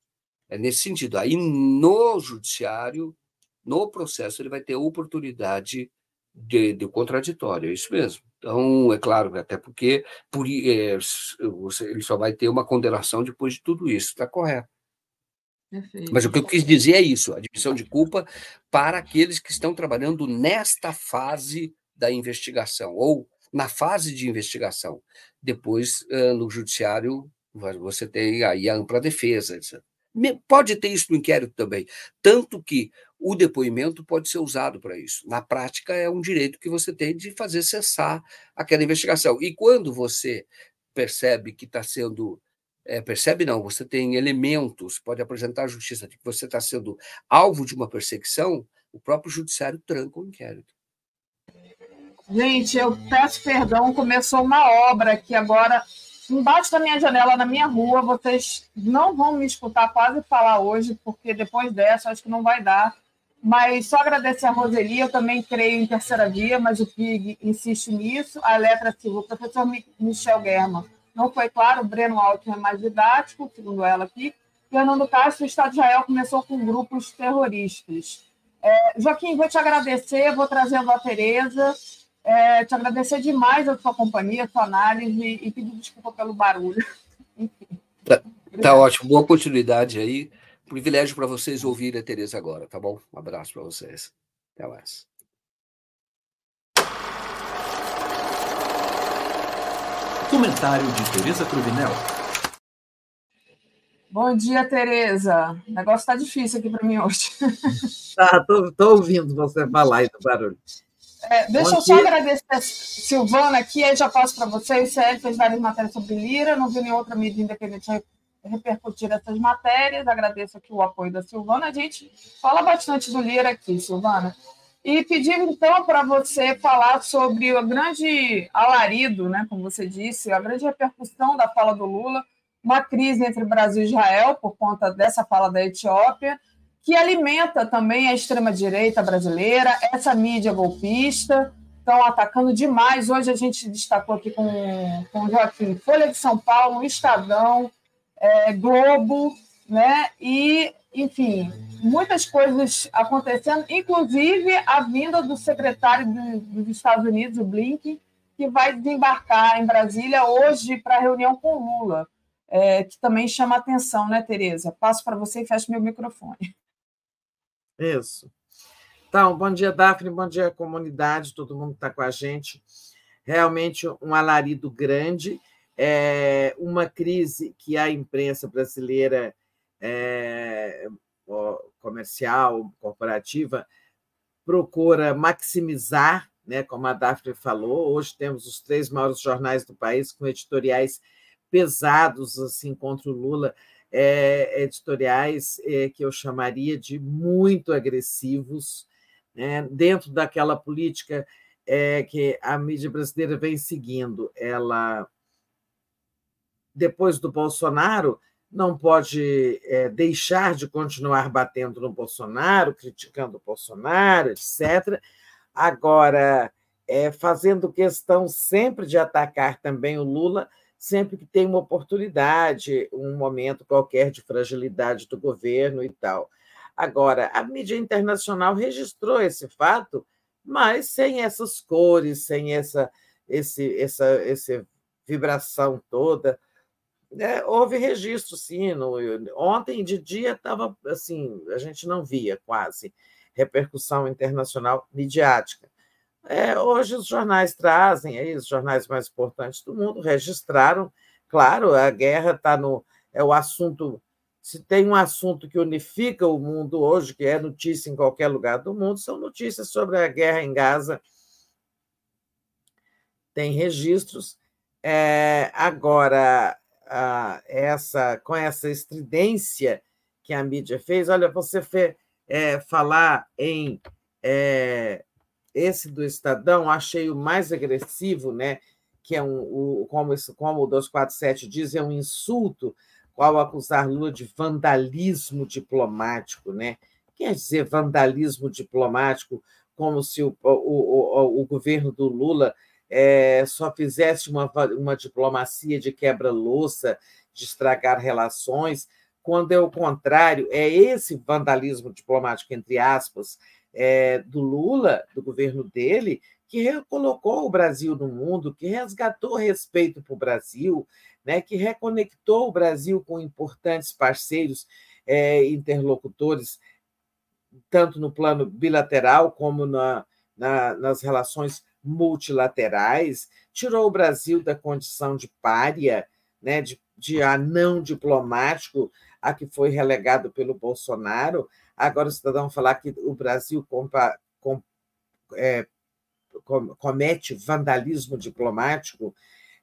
É nesse sentido. Aí, no judiciário, no processo, ele vai ter oportunidade de, de contraditório, é isso mesmo. Então, é claro, até porque por, é, você- ele só vai ter uma condenação depois de tudo isso, está correto. Perfeito. Mas o que eu quis dizer é isso: a admissão de culpa para aqueles que estão trabalhando nesta fase da investigação, ou na fase de investigação. Depois, eh, no judiciário, você tem aí a ampla defesa. etc. Pode ter isso no inquérito também. Tanto que o depoimento pode ser usado para isso. Na prática, é um direito que você tem de fazer cessar aquela investigação. E quando você percebe que está sendo. eh, percebe não, você tem elementos, pode apresentar à justiça de que você está sendo alvo de uma perseguição, o próprio judiciário tranca o inquérito. Gente, eu peço perdão, começou uma obra aqui agora embaixo da minha janela, na minha rua. Vocês não vão me escutar quase falar hoje, porque depois dessa acho que não vai dar. Mas só agradecer a Roseli, eu também creio em terceira via, mas o PIG insiste nisso. A Eletra Silva, o professor Mi- Michel German, não foi claro, o Breno Alto é mais didático, segundo ela aqui. Fernando Castro, o Estado de Israel começou com grupos terroristas. É, Joaquim, vou te agradecer, vou trazendo a Tereza. É, te agradecer demais a sua companhia, a sua análise e pedir desculpa pelo barulho. Tá, tá ótimo, boa continuidade aí. Privilégio para vocês ouvirem a Tereza agora, tá bom? Um abraço para vocês. Até mais. Comentário de Tereza Cruvinel. Bom dia, Tereza. O negócio está difícil aqui para mim hoje. Tá, tô, ouvindo você falar aí do barulho. É, deixa Bom eu só dia. agradecer a Silvana aqui, aí já passo para você. O ICL fez várias matérias sobre Lira, não vi nenhuma outra mídia independente repercutir essas matérias. Agradeço aqui o apoio da Silvana. A gente fala bastante do Lira aqui, Silvana. E pedir, então, para você falar sobre o grande alarido, né, como você disse, a grande repercussão da fala do Lula, uma crise entre Brasil e Israel, por conta dessa fala da Etiópia, que alimenta também a extrema-direita brasileira, essa mídia golpista, estão atacando demais. Hoje a gente destacou aqui com, com o Joaquim, Folha de São Paulo, Estadão, é, Globo, né? E, enfim, muitas coisas acontecendo, inclusive a vinda do secretário do- dos Estados Unidos, o Blinken, que vai desembarcar em Brasília hoje para reunião com Lula, é, que também chama atenção, né, Tereza? Passo para você e fecho meu microfone. Isso. Então, bom dia, Daphne, bom dia, comunidade, todo mundo que está com a gente. Realmente um alarido grande, é uma crise que a imprensa brasileira é, comercial, corporativa, procura maximizar, né, como a Daphne falou. Hoje temos os três maiores jornais do país com editoriais pesados assim contra o Lula, é, editoriais é, que eu chamaria de muito agressivos, né? dentro daquela política é, que a mídia brasileira vem seguindo. Ela, depois do Bolsonaro, não pode é, deixar de continuar batendo no Bolsonaro, criticando o Bolsonaro, etc. Agora, é, fazendo questão sempre de atacar também o Lula, sempre que tem uma oportunidade, um momento qualquer de fragilidade do governo e tal. Agora, a mídia internacional registrou esse fato, mas sem essas cores, sem essa, esse, essa, essa vibração toda. É, houve registro, sim. No, ontem de dia estava assim, a gente não via quase repercussão internacional midiática. É, hoje os jornais trazem, aí, os jornais mais importantes do mundo registraram, claro, a guerra está no. É o assunto. Se tem um assunto que unifica o mundo hoje, que é notícia em qualquer lugar do mundo, são notícias sobre a guerra em Gaza. Tem registros. É, agora, a, essa, com essa estridência que a mídia fez, olha, você fez, é, falar em é, esse do Estadão, achei o mais agressivo, né? que é um, o, como, como o 247 diz, é um insulto ao acusar Lula de vandalismo diplomático. Né? Quer dizer vandalismo diplomático, como se o, o, o, o governo do Lula é, só fizesse uma, uma diplomacia de quebra-louça, de estragar relações, quando é o contrário, é esse vandalismo diplomático, entre aspas, é, do Lula, do governo dele, que recolocou o Brasil no mundo, que resgatou respeito para o Brasil, né, que reconectou o Brasil com importantes parceiros é, interlocutores, tanto no plano bilateral como na, na, nas relações multilaterais, tirou o Brasil da condição de pária, né, de, de anão diplomático, a que foi relegado pelo Bolsonaro. Agora o cidadão falar que o Brasil compa, com, é, comete vandalismo diplomático,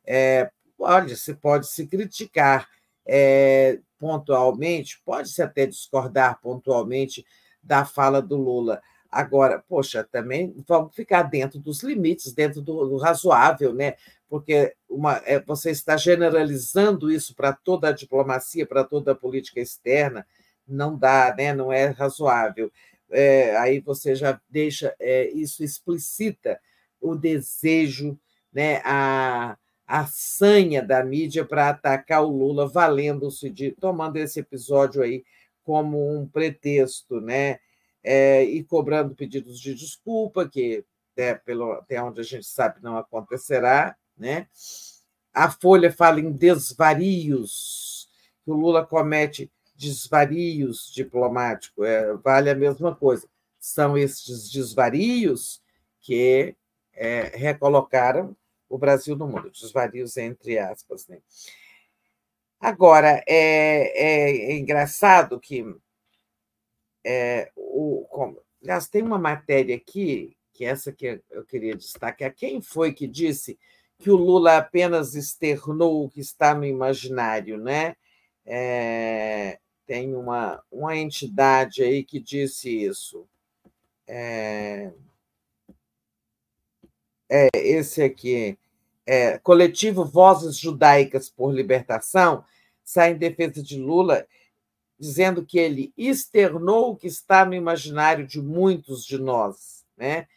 é, olha, se pode se criticar é, pontualmente, pode-se até discordar pontualmente da fala do Lula. Agora, poxa, também vamos ficar dentro dos limites, dentro do, do razoável, né? porque uma, é, você está generalizando isso para toda a diplomacia, para toda a política externa, não dá, né? não é razoável. É, aí você já deixa é, isso explicita o desejo, né, a, a sanha da mídia para atacar o Lula, valendo-se de, tomando esse episódio aí como um pretexto, né? É, e cobrando pedidos de desculpa, que é, pelo, até onde a gente sabe não acontecerá, né? A Folha fala em desvarios, que o Lula comete desvarios diplomáticos, é, vale a mesma coisa. São esses desvarios que é, recolocaram o Brasil no mundo, desvarios entre aspas. Né? Agora, é, é, é engraçado que é, o, como, aliás, tem uma matéria aqui, que essa que eu queria destacar. Quem foi que disse que o Lula apenas externou o que está no imaginário, né? É, tem uma, uma entidade aí que disse isso. É, é esse aqui, é, coletivo Vozes Judaicas por Libertação, sai em defesa de Lula, dizendo que ele externou o que está no imaginário de muitos de nós, né?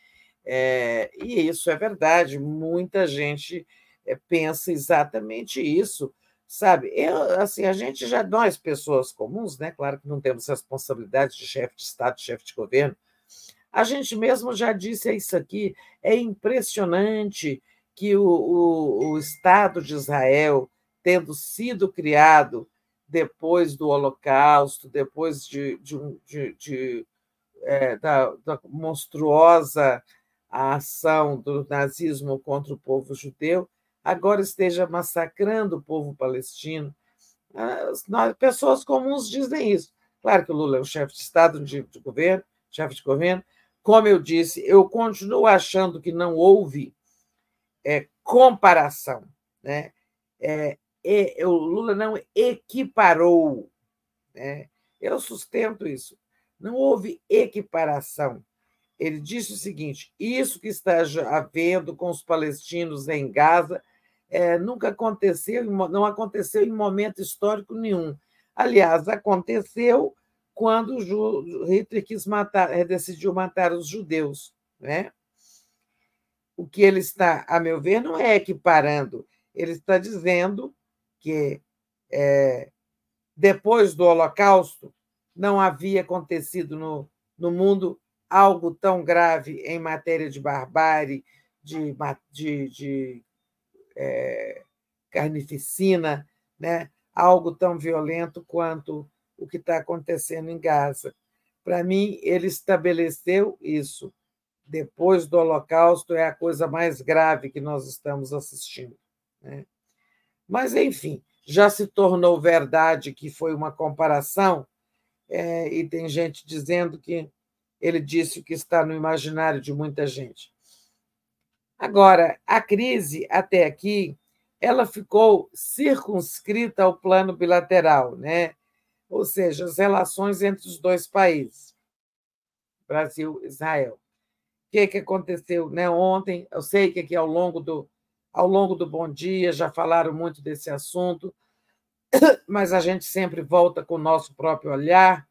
É, e isso é verdade, muita gente é, pensa exatamente isso, sabe? Eu, assim, a gente já, nós, pessoas comuns, né? Claro que não temos responsabilidade de chefe de Estado, chefe de governo, a gente mesmo já disse isso aqui, é impressionante que o, o, o Estado de Israel, tendo sido criado depois do Holocausto, depois de, de, de, de é, da, da monstruosa ação do nazismo contra o povo judeu, agora esteja massacrando o povo palestino. As, pessoas comuns dizem isso. Claro que o Lula é o chefe de Estado, de, de governo, chefe de governo. Como eu disse, eu continuo achando que não houve é, comparação né? É, o Lula não equiparou. Né? Eu sustento isso. Não houve equiparação. Ele disse o seguinte: isso que está havendo com os palestinos em Gaza é, nunca aconteceu, não aconteceu em momento histórico nenhum. Aliás, aconteceu quando Hitler quis matar, eh, decidiu matar os judeus. Né? O que ele está, a meu ver, não é equiparando, ele está dizendo que é, depois do Holocausto não havia acontecido no, no mundo algo tão grave em matéria de barbárie, de, de, de é, carnificina, né? algo tão violento quanto o que está acontecendo em Gaza. Para mim, ele estabeleceu isso. Depois do Holocausto, é a coisa mais grave que nós estamos assistindo. Né? Mas, enfim, já se tornou verdade que foi uma comparação, é, e tem gente dizendo que ele disse o que está no imaginário de muita gente. Agora, a crise até aqui, ela ficou circunscrita ao plano bilateral, né? ou seja, as relações entre os dois países, Brasil e Israel. O que, que aconteceu né? ontem? Eu sei que aqui ao longo do ao longo do Bom Dia já falaram muito desse assunto, mas a gente sempre volta com o nosso próprio olhar.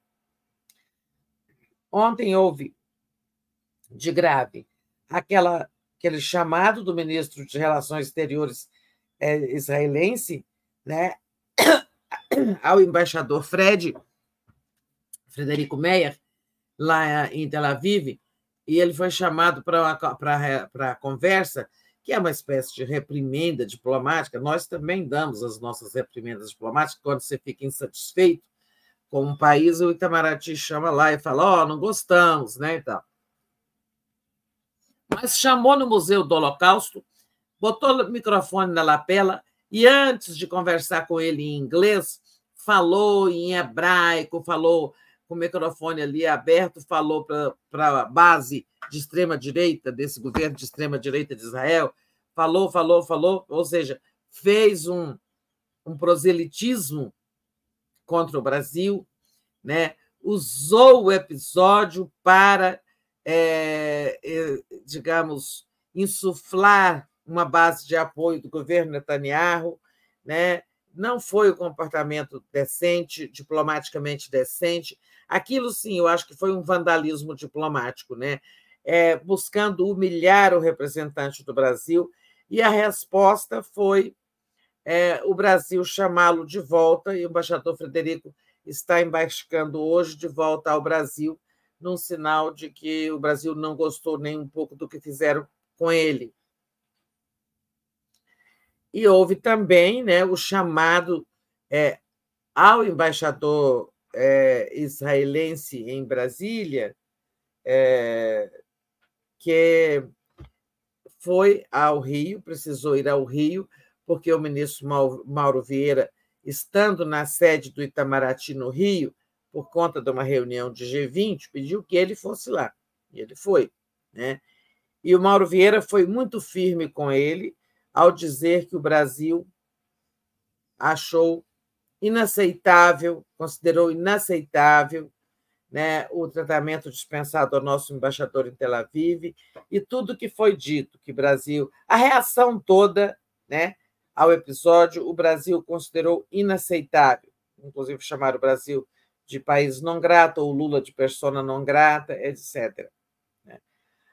Ontem houve de grave aquela, aquele chamado do ministro de Relações Exteriores é, israelense né, ao embaixador Fred, Frederico Meyer, lá em Tel Aviv, e ele foi chamado para a conversa que é uma espécie de reprimenda diplomática. Nós também damos as nossas reprimendas diplomáticas quando você fica insatisfeito com um país, o Itamaraty chama lá e fala: Ó, oh, não gostamos, né? E tal. Mas chamou no Museu do Holocausto, botou o microfone na lapela e, antes de conversar com ele em inglês, falou em hebraico, falou com o microfone ali aberto, falou para a base de extrema-direita, desse governo de extrema-direita de Israel, falou, falou, falou, ou seja, fez um, um proselitismo contra o Brasil, né? usou o episódio para, é, digamos, insuflar uma base de apoio do governo Netanyahu, né? Não foi o comportamento decente, diplomaticamente decente. Aquilo sim, eu acho que foi um vandalismo diplomático, né? É, buscando humilhar o representante do Brasil, e a resposta foi é, o Brasil chamá-lo de volta, e o embaixador Frederico está embarcando hoje de volta ao Brasil, num sinal de que o Brasil não gostou nem um pouco do que fizeram com ele. E houve também né, o chamado é, ao embaixador é, israelense em Brasília, é, que foi ao Rio, precisou ir ao Rio, porque o ministro Mauro Vieira, estando na sede do Itamaraty no Rio, por conta de uma reunião de G20, pediu que ele fosse lá. E ele foi. Né? E o Mauro Vieira foi muito firme com ele, ao dizer que o Brasil achou inaceitável, considerou inaceitável né, o tratamento dispensado ao nosso embaixador em Tel Aviv e tudo que foi dito que Brasil, a reação toda, né, ao episódio, o Brasil considerou inaceitável, inclusive chamar o Brasil de país não grato ou Lula de persona não grata, etc. Né.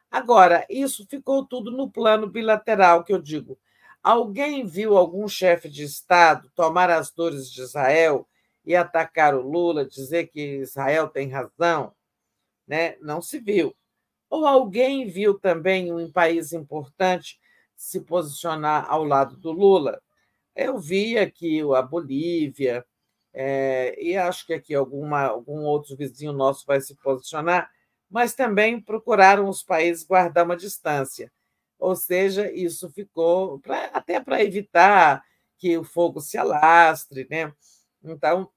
Agora, isso ficou tudo no plano bilateral que eu digo. Alguém viu algum chefe de Estado tomar as dores de Israel e atacar o Lula, dizer que Israel tem razão? Né? Não se viu. Ou alguém viu também um país importante se posicionar ao lado do Lula? Eu vi aqui a Bolívia, é, e acho que aqui alguma, algum outro vizinho nosso vai se posicionar, mas também procuraram os países guardar uma distância ou seja, isso ficou pra, até para evitar que o fogo se alastre. Né? Então,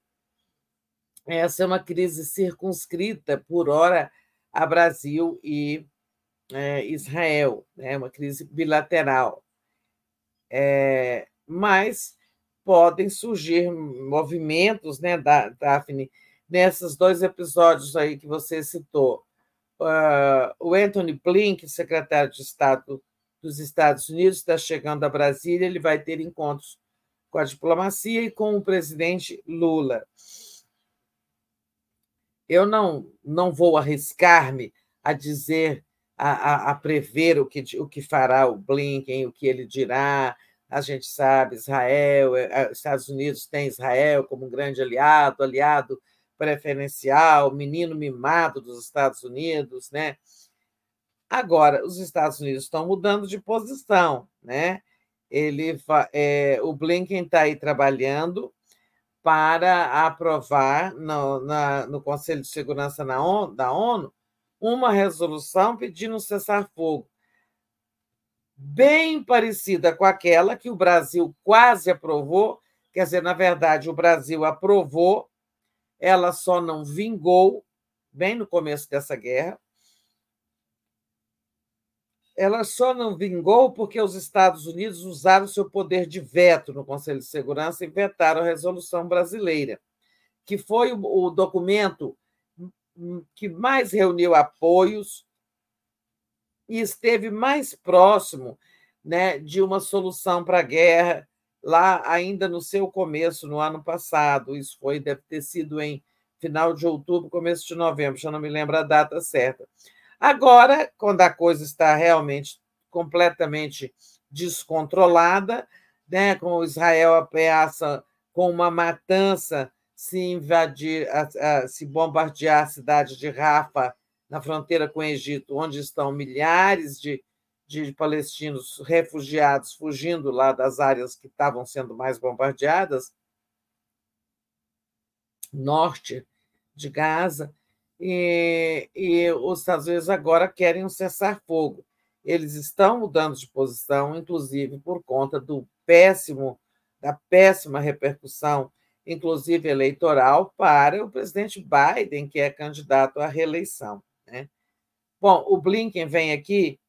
essa é uma crise circunscrita, por hora, a Brasil e é, Israel, né? uma crise bilateral. É, mas podem surgir movimentos, né, Daphne, nesses dois episódios aí que você citou. Uh, o Anthony Blinken, secretário de Estado dos Estados Unidos, está chegando a Brasília, ele vai ter encontros com a diplomacia e com o presidente Lula. Eu não, não vou arriscar-me a dizer, a, a, a, prever o que, o que fará o Blinken, o que ele dirá. A gente sabe, Israel, eh, Estados Unidos tem Israel como um grande aliado, aliado preferencial, menino mimado dos Estados Unidos, né? Agora, os Estados Unidos estão mudando de posição, né? Ele, é, o Blinken está aí trabalhando para aprovar no, na, no Conselho de Segurança ONU, da ONU uma resolução pedindo cessar-fogo bem parecida com aquela que o Brasil quase aprovou, quer dizer, na verdade, o Brasil aprovou, ela só não vingou bem no começo dessa guerra, ela só não vingou porque os Estados Unidos usaram seu poder de veto no Conselho de Segurança e vetaram a resolução brasileira, que foi o documento que mais reuniu apoios e esteve mais próximo né, de uma solução para a guerra lá ainda no seu começo, no ano passado. Isso foi, deve ter sido em final de outubro, começo de novembro, já não me lembro a data certa. Agora, quando a coisa está realmente completamente descontrolada, né, com Israel ameaça com uma matança se invadir, se bombardear a cidade de Rafa, na fronteira com o Egito, onde estão milhares de, de palestinos refugiados fugindo lá das áreas que estavam sendo mais bombardeadas, norte de Gaza, e, e os Estados Unidos agora querem um cessar-fogo. Eles estão mudando de posição, inclusive por conta do péssimo, da péssima repercussão, inclusive eleitoral, para o presidente Biden, que é candidato à reeleição. Né? Bom, o Blinken vem aqui,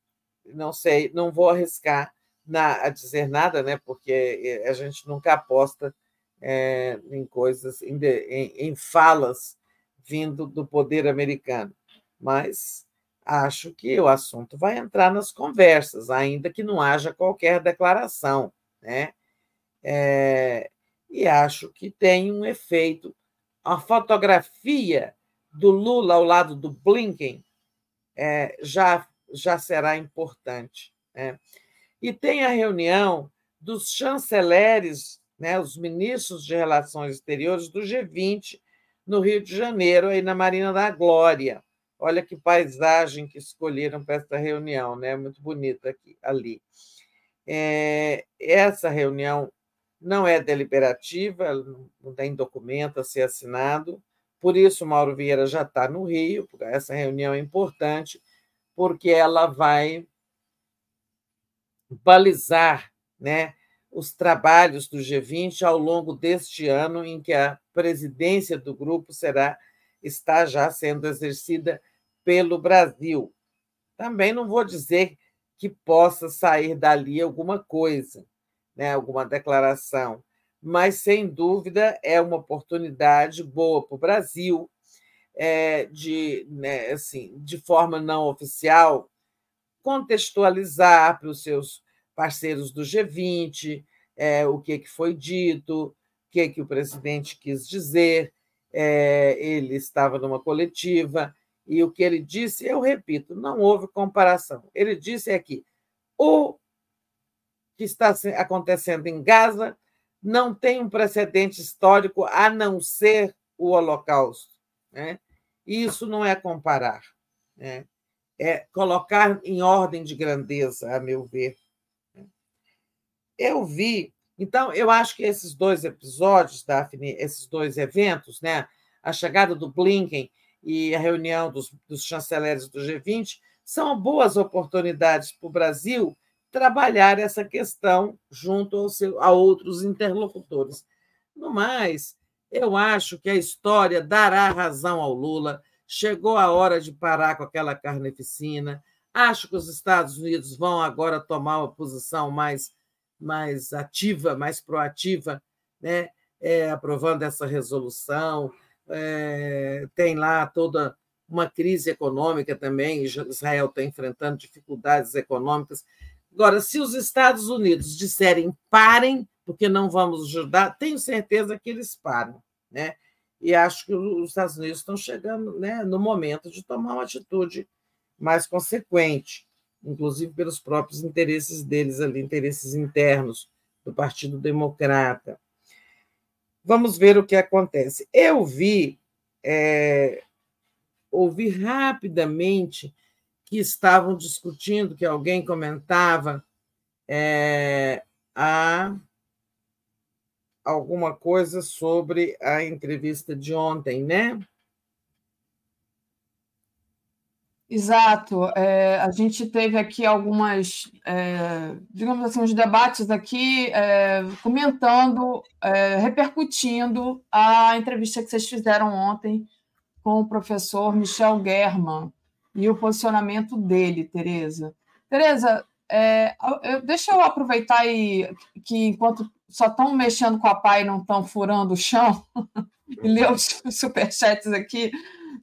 não sei, não vou arriscar na, a dizer nada, né? Porque a gente nunca aposta é, em coisas, em, em, em falas vindo do poder americano. Mas acho que o assunto vai entrar nas conversas, ainda que não haja qualquer declaração. Né? É, e acho que tem um efeito. A fotografia do Lula ao lado do Blinken é, já, já será importante. Né? E tem a reunião dos chanceleres, né, os ministros de Relações Exteriores do G20, no Rio de Janeiro, aí na Marina da Glória. Olha que paisagem que escolheram para essa reunião, né? Muito bonita aqui, ali. É, essa reunião não é deliberativa, não tem documento a ser assinado, por isso Mauro Vieira já está no Rio, essa reunião é importante, porque ela vai balizar né, os trabalhos do G20 ao longo deste ano, em que a presidência do grupo será está já sendo exercida pelo Brasil. Também não vou dizer que possa sair dali alguma coisa, né, alguma declaração, mas sem dúvida é uma oportunidade boa para o Brasil é, de, né, assim, de forma não oficial, contextualizar para os seus parceiros do G20, é, o que, que foi dito, o que, que o presidente quis dizer. É, ele estava numa coletiva e o que ele disse, eu repito, não houve comparação. Ele disse aqui: o que está acontecendo em Gaza não tem um precedente histórico a não ser o Holocausto. Né? Isso não é comparar, né? é colocar em ordem de grandeza, a meu ver eu vi. Então, eu acho que esses dois episódios, Daphne, esses dois eventos, né, a chegada do Blinken e a reunião dos, dos chanceleres do G20, são boas oportunidades para o Brasil trabalhar essa questão junto seu, a outros interlocutores. No mais, eu acho que a história dará razão ao Lula. Chegou a hora de parar com aquela carneficina. Acho que os Estados Unidos vão agora tomar uma posição mais mais ativa, mais proativa né, é, aprovando essa resolução, é, tem lá toda uma crise econômica também, Israel está enfrentando dificuldades econômicas. Agora, se os Estados Unidos disserem parem, porque não vamos ajudar, tenho certeza que eles param. Né? E acho que os Estados Unidos estão chegando né, no momento de tomar uma atitude mais consequente, inclusive pelos próprios interesses deles ali, interesses internos do Partido Democrata. Vamos ver o que acontece. Eu vi, é, ouvi rapidamente que estavam discutindo, que alguém comentava é, a alguma coisa sobre a entrevista de ontem, né? Exato. É, a gente teve aqui algumas, é, digamos assim, uns debates aqui é, comentando, é, repercutindo a entrevista que vocês fizeram ontem com o professor Michel German e o posicionamento dele, Tereza. Tereza, é, deixa eu aproveitar e, que enquanto só estão mexendo com a pai e não estão furando o chão, e ler os superchats aqui,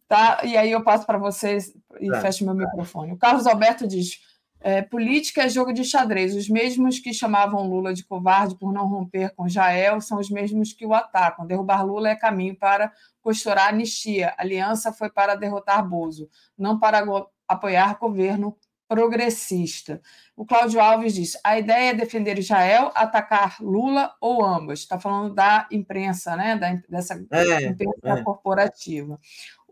tá? E aí eu passo para vocês e tá. fecho meu microfone. O Carlos Alberto diz: é, política é jogo de xadrez. Os mesmos que chamavam Lula de covarde por não romper com Jael são os mesmos que o atacam. Derrubar Lula é caminho para costurar anistia. aliança foi para derrotar Bozo, não para apoiar governo progressista. O Cláudio Alves diz: a ideia é defender Israel, atacar Lula ou ambas. Está falando da imprensa, né? Da, dessa é, imprensa é. corporativa.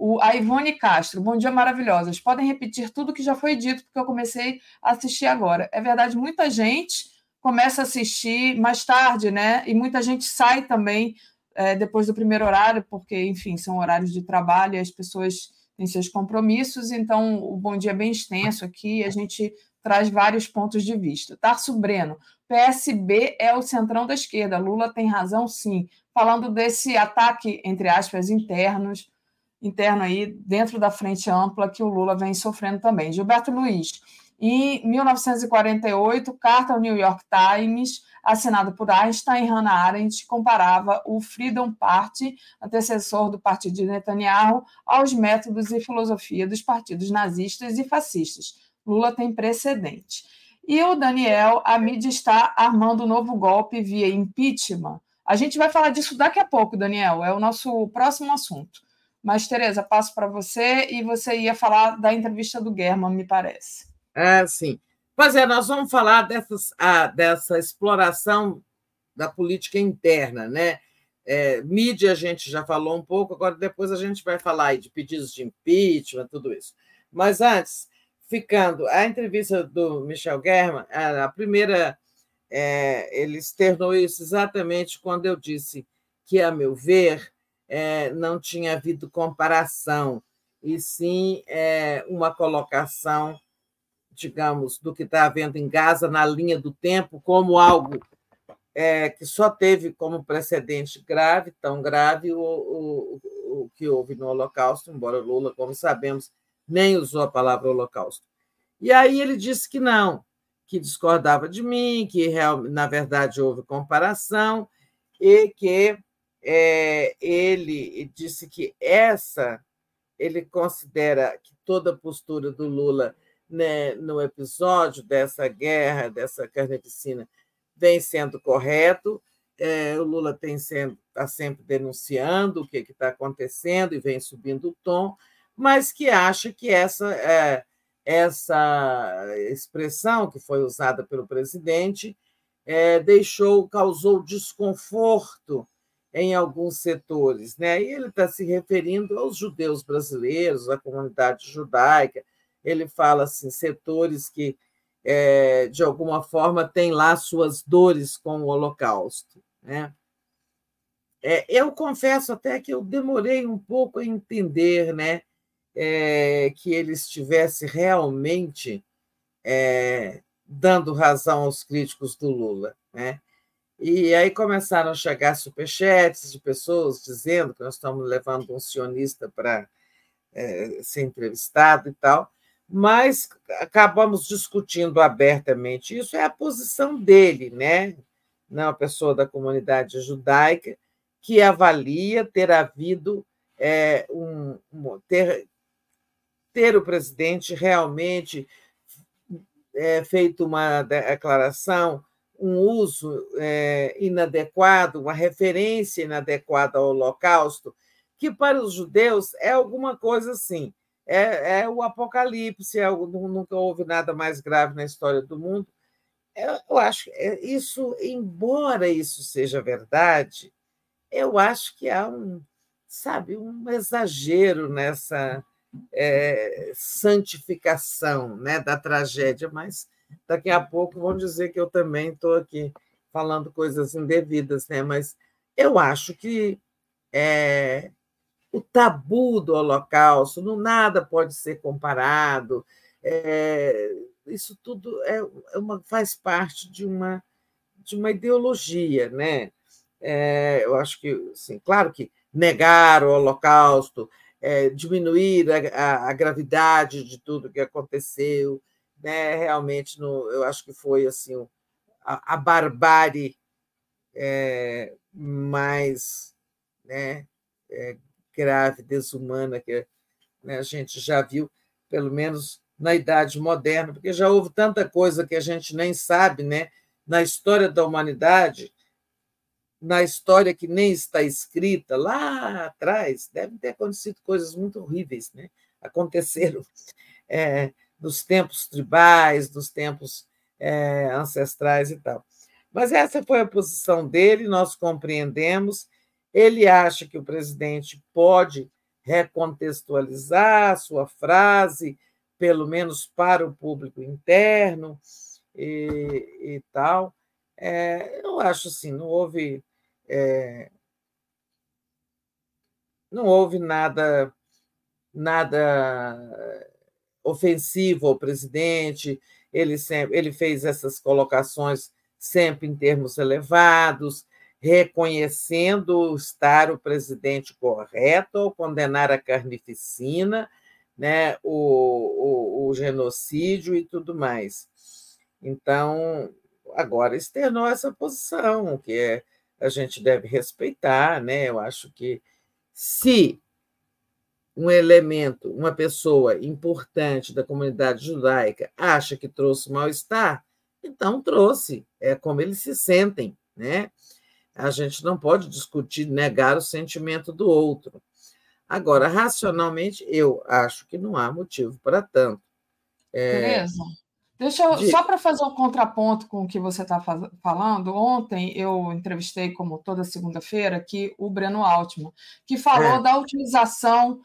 O, a Ivone Castro, bom dia, maravilhosas. Podem repetir tudo que já foi dito, porque eu comecei a assistir agora. É verdade, muita gente começa a assistir mais tarde, né? E muita gente sai também é, depois do primeiro horário, porque, enfim, são horários de trabalho e as pessoas têm seus compromissos. Então, o bom dia é bem extenso aqui, a gente traz vários pontos de vista. Tarso Breno, PSB é o centrão da esquerda. Lula tem razão, sim. Falando desse ataque, entre aspas, internos interno aí dentro da frente ampla que o Lula vem sofrendo também. Gilberto Luiz, em 1948, carta ao New York Times, assinada por Einstein e Hannah Arendt, comparava o Freedom Party, antecessor do partido de Netanyahu, aos métodos e filosofia dos partidos nazistas e fascistas. Lula tem precedente. E o Daniel, a mídia está armando um novo golpe via impeachment. A gente vai falar disso daqui a pouco, Daniel, é o nosso próximo assunto. Mas, Tereza, passo para você e você ia falar da entrevista do German, me parece. É, sim. Pois é, nós vamos falar dessas, ah, dessa exploração da política interna, né? É, mídia a gente já falou um pouco, agora depois a gente vai falar de pedidos de impeachment, tudo isso. Mas antes, ficando, a entrevista do Michel German, a primeira, é, ele externou isso exatamente quando eu disse que, a meu ver, é, não tinha havido comparação, e sim é, uma colocação, digamos, do que está havendo em Gaza na linha do tempo, como algo é, que só teve como precedente grave, tão grave, o, o, o que houve no Holocausto, embora Lula, como sabemos, nem usou a palavra Holocausto. E aí ele disse que não, que discordava de mim, que na verdade houve comparação e que é, ele disse que essa ele considera que toda a postura do Lula né, no episódio dessa guerra, dessa carnificina, vem sendo correto. É, o Lula está sempre denunciando o que está acontecendo e vem subindo o tom, mas que acha que essa é, essa expressão que foi usada pelo presidente é, deixou causou desconforto em alguns setores. Né? E ele está se referindo aos judeus brasileiros, à comunidade judaica. Ele fala assim, setores que, é, de alguma forma, têm lá suas dores com o Holocausto. Né? É, eu confesso até que eu demorei um pouco a entender né, é, que ele estivesse realmente é, dando razão aos críticos do Lula. Né? E aí começaram a chegar superchats de pessoas dizendo que nós estamos levando um sionista para é, ser entrevistado e tal, mas acabamos discutindo abertamente isso, é a posição dele, né? né, uma pessoa da comunidade judaica, que avalia ter havido é, um, um, ter, ter o presidente realmente é, feito uma declaração, um uso é, inadequado, uma referência inadequada ao Holocausto, que para os judeus é alguma coisa assim. É, é o apocalipse, é, nunca houve nada mais grave na história do mundo. Eu, acho é, isso, embora isso seja verdade, eu acho que há um, sabe, um exagero nessa é, santificação né, da tragédia, mas daqui a pouco vão dizer que eu também estou aqui falando coisas indevidas, né? mas eu acho que é, o tabu do Holocausto, não nada pode ser comparado, é, isso tudo é, é uma, faz parte de uma, de uma ideologia, né? É, eu acho que, assim, claro que negar o Holocausto, é, diminuir a, a, gravidade de tudo que aconteceu, né? Realmente, no, eu acho que foi assim a, a barbárie é, mais né, é, grave, desumana que né, a gente já viu, pelo menos na idade moderna, porque já houve tanta coisa que a gente nem sabe, né? Na história da humanidade, na história que nem está escrita lá atrás, devem ter acontecido coisas muito horríveis, né? Aconteceram é, nos tempos tribais, nos tempos é, ancestrais e tal. Mas essa foi a posição dele, nós compreendemos. Ele acha que o presidente pode recontextualizar sua frase, pelo menos para o público interno e, e tal. É, eu acho assim, não houve é, não houve nada, nada ofensivo ao presidente, ele, sempre, ele fez essas colocações sempre em termos elevados, reconhecendo estar o presidente correto ao condenar a carnificina, né, o, o, o genocídio e tudo mais. Então, agora externou essa posição, que é a gente deve respeitar, né? Eu acho que se um elemento, uma pessoa importante da comunidade judaica acha que trouxe mal-estar, então trouxe, é como eles se sentem, né? A gente não pode discutir, negar o sentimento do outro. Agora, racionalmente, eu acho que não há motivo para tanto. É... Tereza, Deixa eu, só para fazer um contraponto com o que você está falando, ontem eu entrevistei, como toda segunda-feira, aqui o Breno Altman, que falou é. da utilização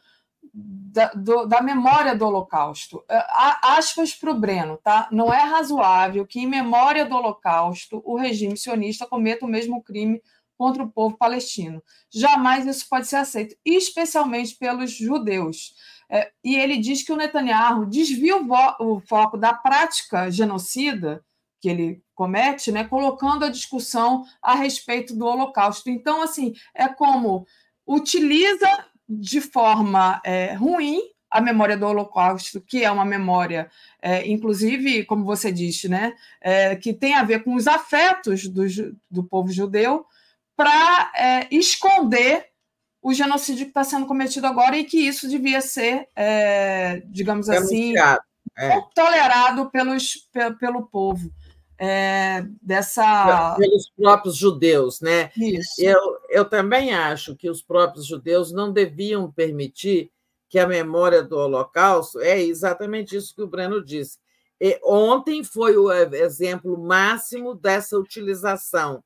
da, do, da, memória do Holocausto. É, aspas para o Breno, tá? Não é razoável que, em memória do Holocausto, o regime sionista cometa o mesmo crime contra o povo palestino. Jamais isso pode ser aceito, especialmente pelos judeus. É, e ele diz que o Netanyahu desvia o, o, foco da prática genocida que ele comete, né, colocando a discussão a respeito do Holocausto. Então, assim, é como utiliza de forma é, ruim a memória do Holocausto, que é uma memória, é, inclusive, como você disse, né, é, que tem a ver com os afetos do, do povo judeu, para é, esconder o genocídio que está sendo cometido agora e que isso devia ser, é, digamos assim, é. tolerado pelos, pelo povo. É, dessa pelos próprios judeus, né? Isso. Eu, eu também acho que os próprios judeus não deviam permitir que a memória do Holocausto é exatamente isso que o Breno disse. E ontem foi o exemplo máximo dessa utilização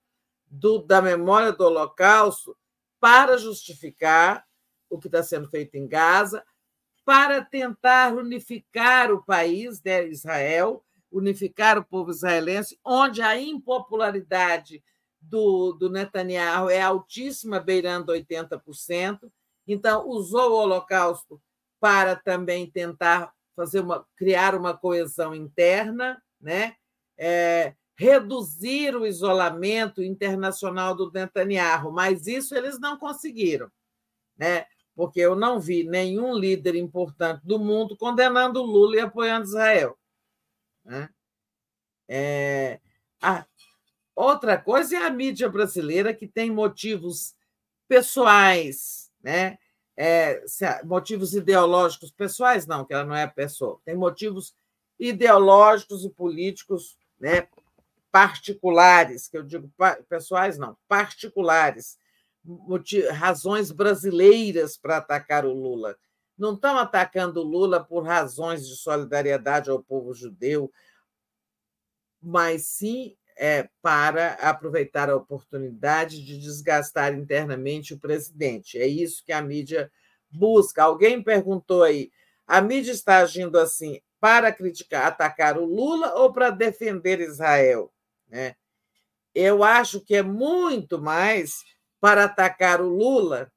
do, da memória do Holocausto para justificar o que está sendo feito em Gaza, para tentar unificar o país, né, Israel, unificar o povo israelense, onde a impopularidade do, do Netanyahu é altíssima, beirando 80%. Então, usou o Holocausto para também tentar fazer uma, criar uma coesão interna, né? É, reduzir o isolamento internacional do Netanyahu, mas isso eles não conseguiram, né? porque eu não vi nenhum líder importante do mundo condenando Lula e apoiando Israel. Né? É, a, outra coisa é a mídia brasileira, que tem motivos pessoais, né? É, motivos ideológicos pessoais, não, que ela não é pessoa, tem motivos ideológicos e políticos né, particulares, que eu digo pessoais, não, particulares, razões brasileiras para atacar o Lula. Não estão atacando Lula por razões de solidariedade ao povo judeu, mas sim é, para aproveitar a oportunidade de desgastar internamente o presidente. É isso que a mídia busca. Alguém perguntou aí: a mídia está agindo assim para criticar, atacar o Lula ou para defender Israel? Né? Eu acho que é muito mais para atacar o Lula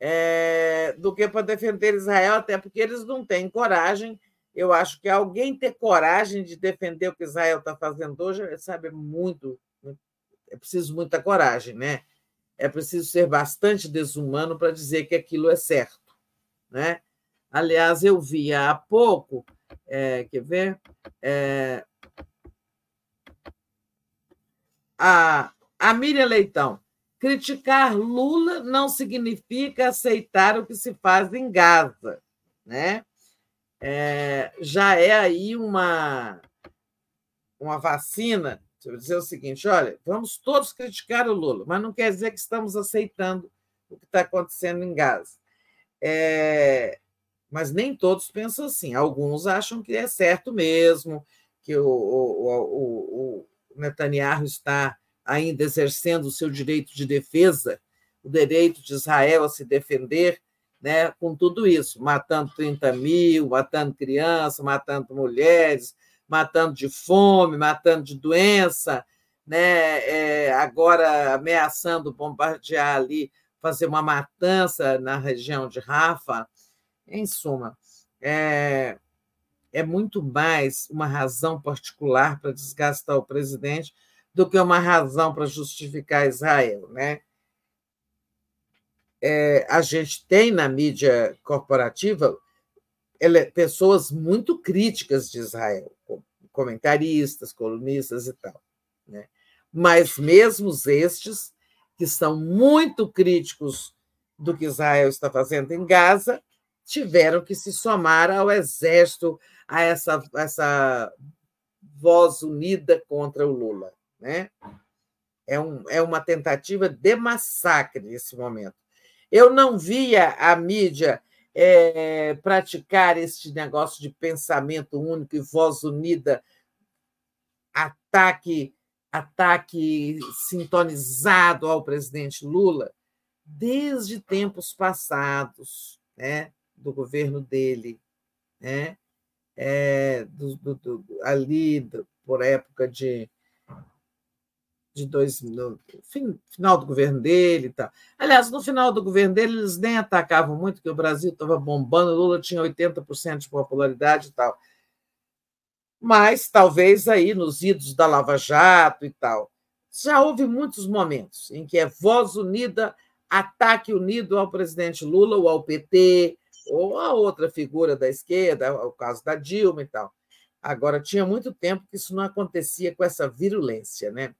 é, do que para defender Israel, até porque eles não têm coragem eu acho que alguém ter coragem de defender o que Israel está fazendo hoje, sabe, é muito. É preciso muita coragem, né? É preciso ser bastante desumano para dizer que aquilo é certo, né? Aliás, eu vi há pouco, é, quer ver? É, a, a Miriam Leitão. Criticar Lula não significa aceitar o que se faz em Gaza, né? é, já é aí uma, uma vacina. Eu dizer o seguinte: olha, vamos todos criticar o Lula, mas não quer dizer que estamos aceitando o que está acontecendo em Gaza. É, mas nem todos pensam assim. Alguns acham que é certo mesmo, que o, o, o, o Netanyahu está ainda exercendo o seu direito de defesa, o direito de Israel a se defender, né, com tudo isso, matando 30 mil, matando crianças, matando mulheres, matando de fome, matando de doença, né, é, agora ameaçando bombardear ali, fazer uma matança na região de Rafa. Em suma, é, é muito mais uma razão particular para desgastar o presidente do que uma razão para justificar Israel, né? é, a gente tem na mídia corporativa pessoas muito críticas de Israel, comentaristas, colunistas e tal. Né? Mas mesmo estes, que são muito críticos do que Israel está fazendo em Gaza, tiveram que se somar ao exército, a essa, essa voz unida contra o Lula. Né? É, um, é uma tentativa de massacre nesse momento. Eu não via a mídia é, praticar este negócio de pensamento único e voz unida, ataque, ataque sintonizado ao presidente Lula, desde tempos passados, né, do governo dele, né, é, do, do, do, ali por época de de dois, no fim, final do governo dele e tal. Aliás, no final do governo dele, eles nem atacavam muito, que o Brasil estava bombando, Lula tinha 80% de popularidade e tal. Mas talvez aí nos idos da Lava Jato e tal. Já houve muitos momentos em que é voz unida, ataque unido ao presidente Lula ou ao PT, ou a outra figura da esquerda, o caso da Dilma e tal. Agora, tinha muito tempo que isso não acontecia com essa virulência, né?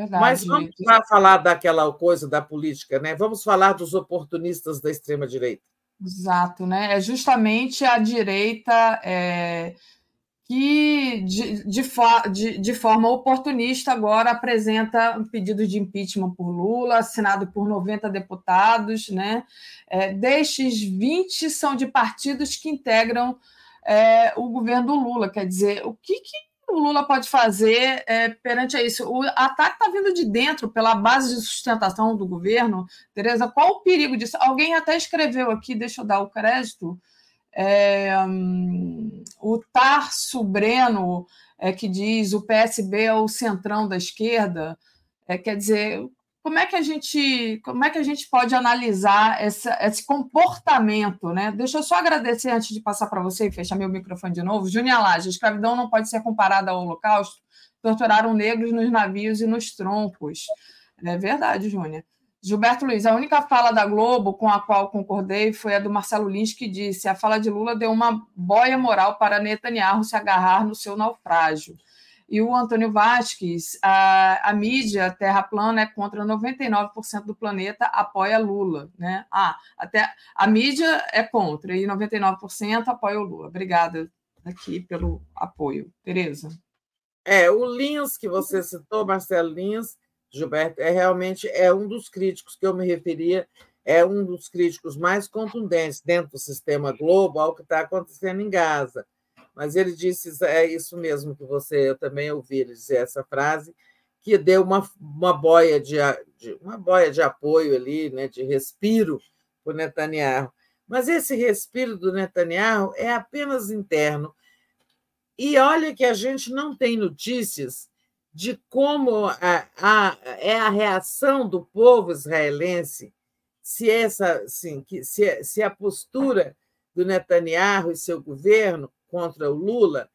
Verdade. Mas vamos falar daquela coisa da política, né? Vamos falar dos oportunistas da extrema-direita. Exato, né? É justamente a direita é, que, de, de, de, de, forma oportunista, agora apresenta um pedido de impeachment por Lula, assinado por 90 deputados, né? É, destes, 20 são de partidos que integram é, o governo do Lula. Quer dizer, o que, que o Lula pode fazer é, perante a isso? O ataque está vindo de dentro, pela base de sustentação do governo. Tereza, qual o perigo disso? Alguém até escreveu aqui, deixa eu dar o crédito, é, um, o Tarso Breno, é, que diz o PSB é o centrão da esquerda. É, quer dizer, como é que a gente, como é que a gente pode analisar essa, esse comportamento, né? Deixa eu só agradecer antes de passar para você e fechar meu microfone de novo. Júnior Laje, a escravidão não pode ser comparada ao Holocausto. Torturaram negros nos navios e nos troncos. É verdade, Júnior. Gilberto Luiz, a única fala da Globo com a qual concordei foi a do Marcelo Lins, que disse: a fala de Lula deu uma boia moral para Netanyahu se agarrar no seu naufrágio. E o Antônio Vasques, a, a mídia Terra Plana é contra 99% do planeta, apoia Lula. Né? Ah, até a mídia é contra e 99% apoia o Lula. Obrigada aqui pelo apoio. Tereza. É, o Lins, que você citou, Marcelo Lins, Gilberto, é realmente é um dos críticos que eu me referia, é um dos críticos mais contundentes dentro do sistema Globo ao que está acontecendo em Gaza. Mas ele disse, é isso mesmo que você, eu também ouvi ele dizer essa frase, que deu uma, uma, boia, de, de uma boia de apoio ali, né, de respiro para o Netanyahu. Mas esse respiro do Netanyahu é apenas interno. E olha que a gente não tem notícias de como a, a, é a reação do povo israelense, se essa, assim, que, se, se a postura do Netanyahu e seu governo contra o Lula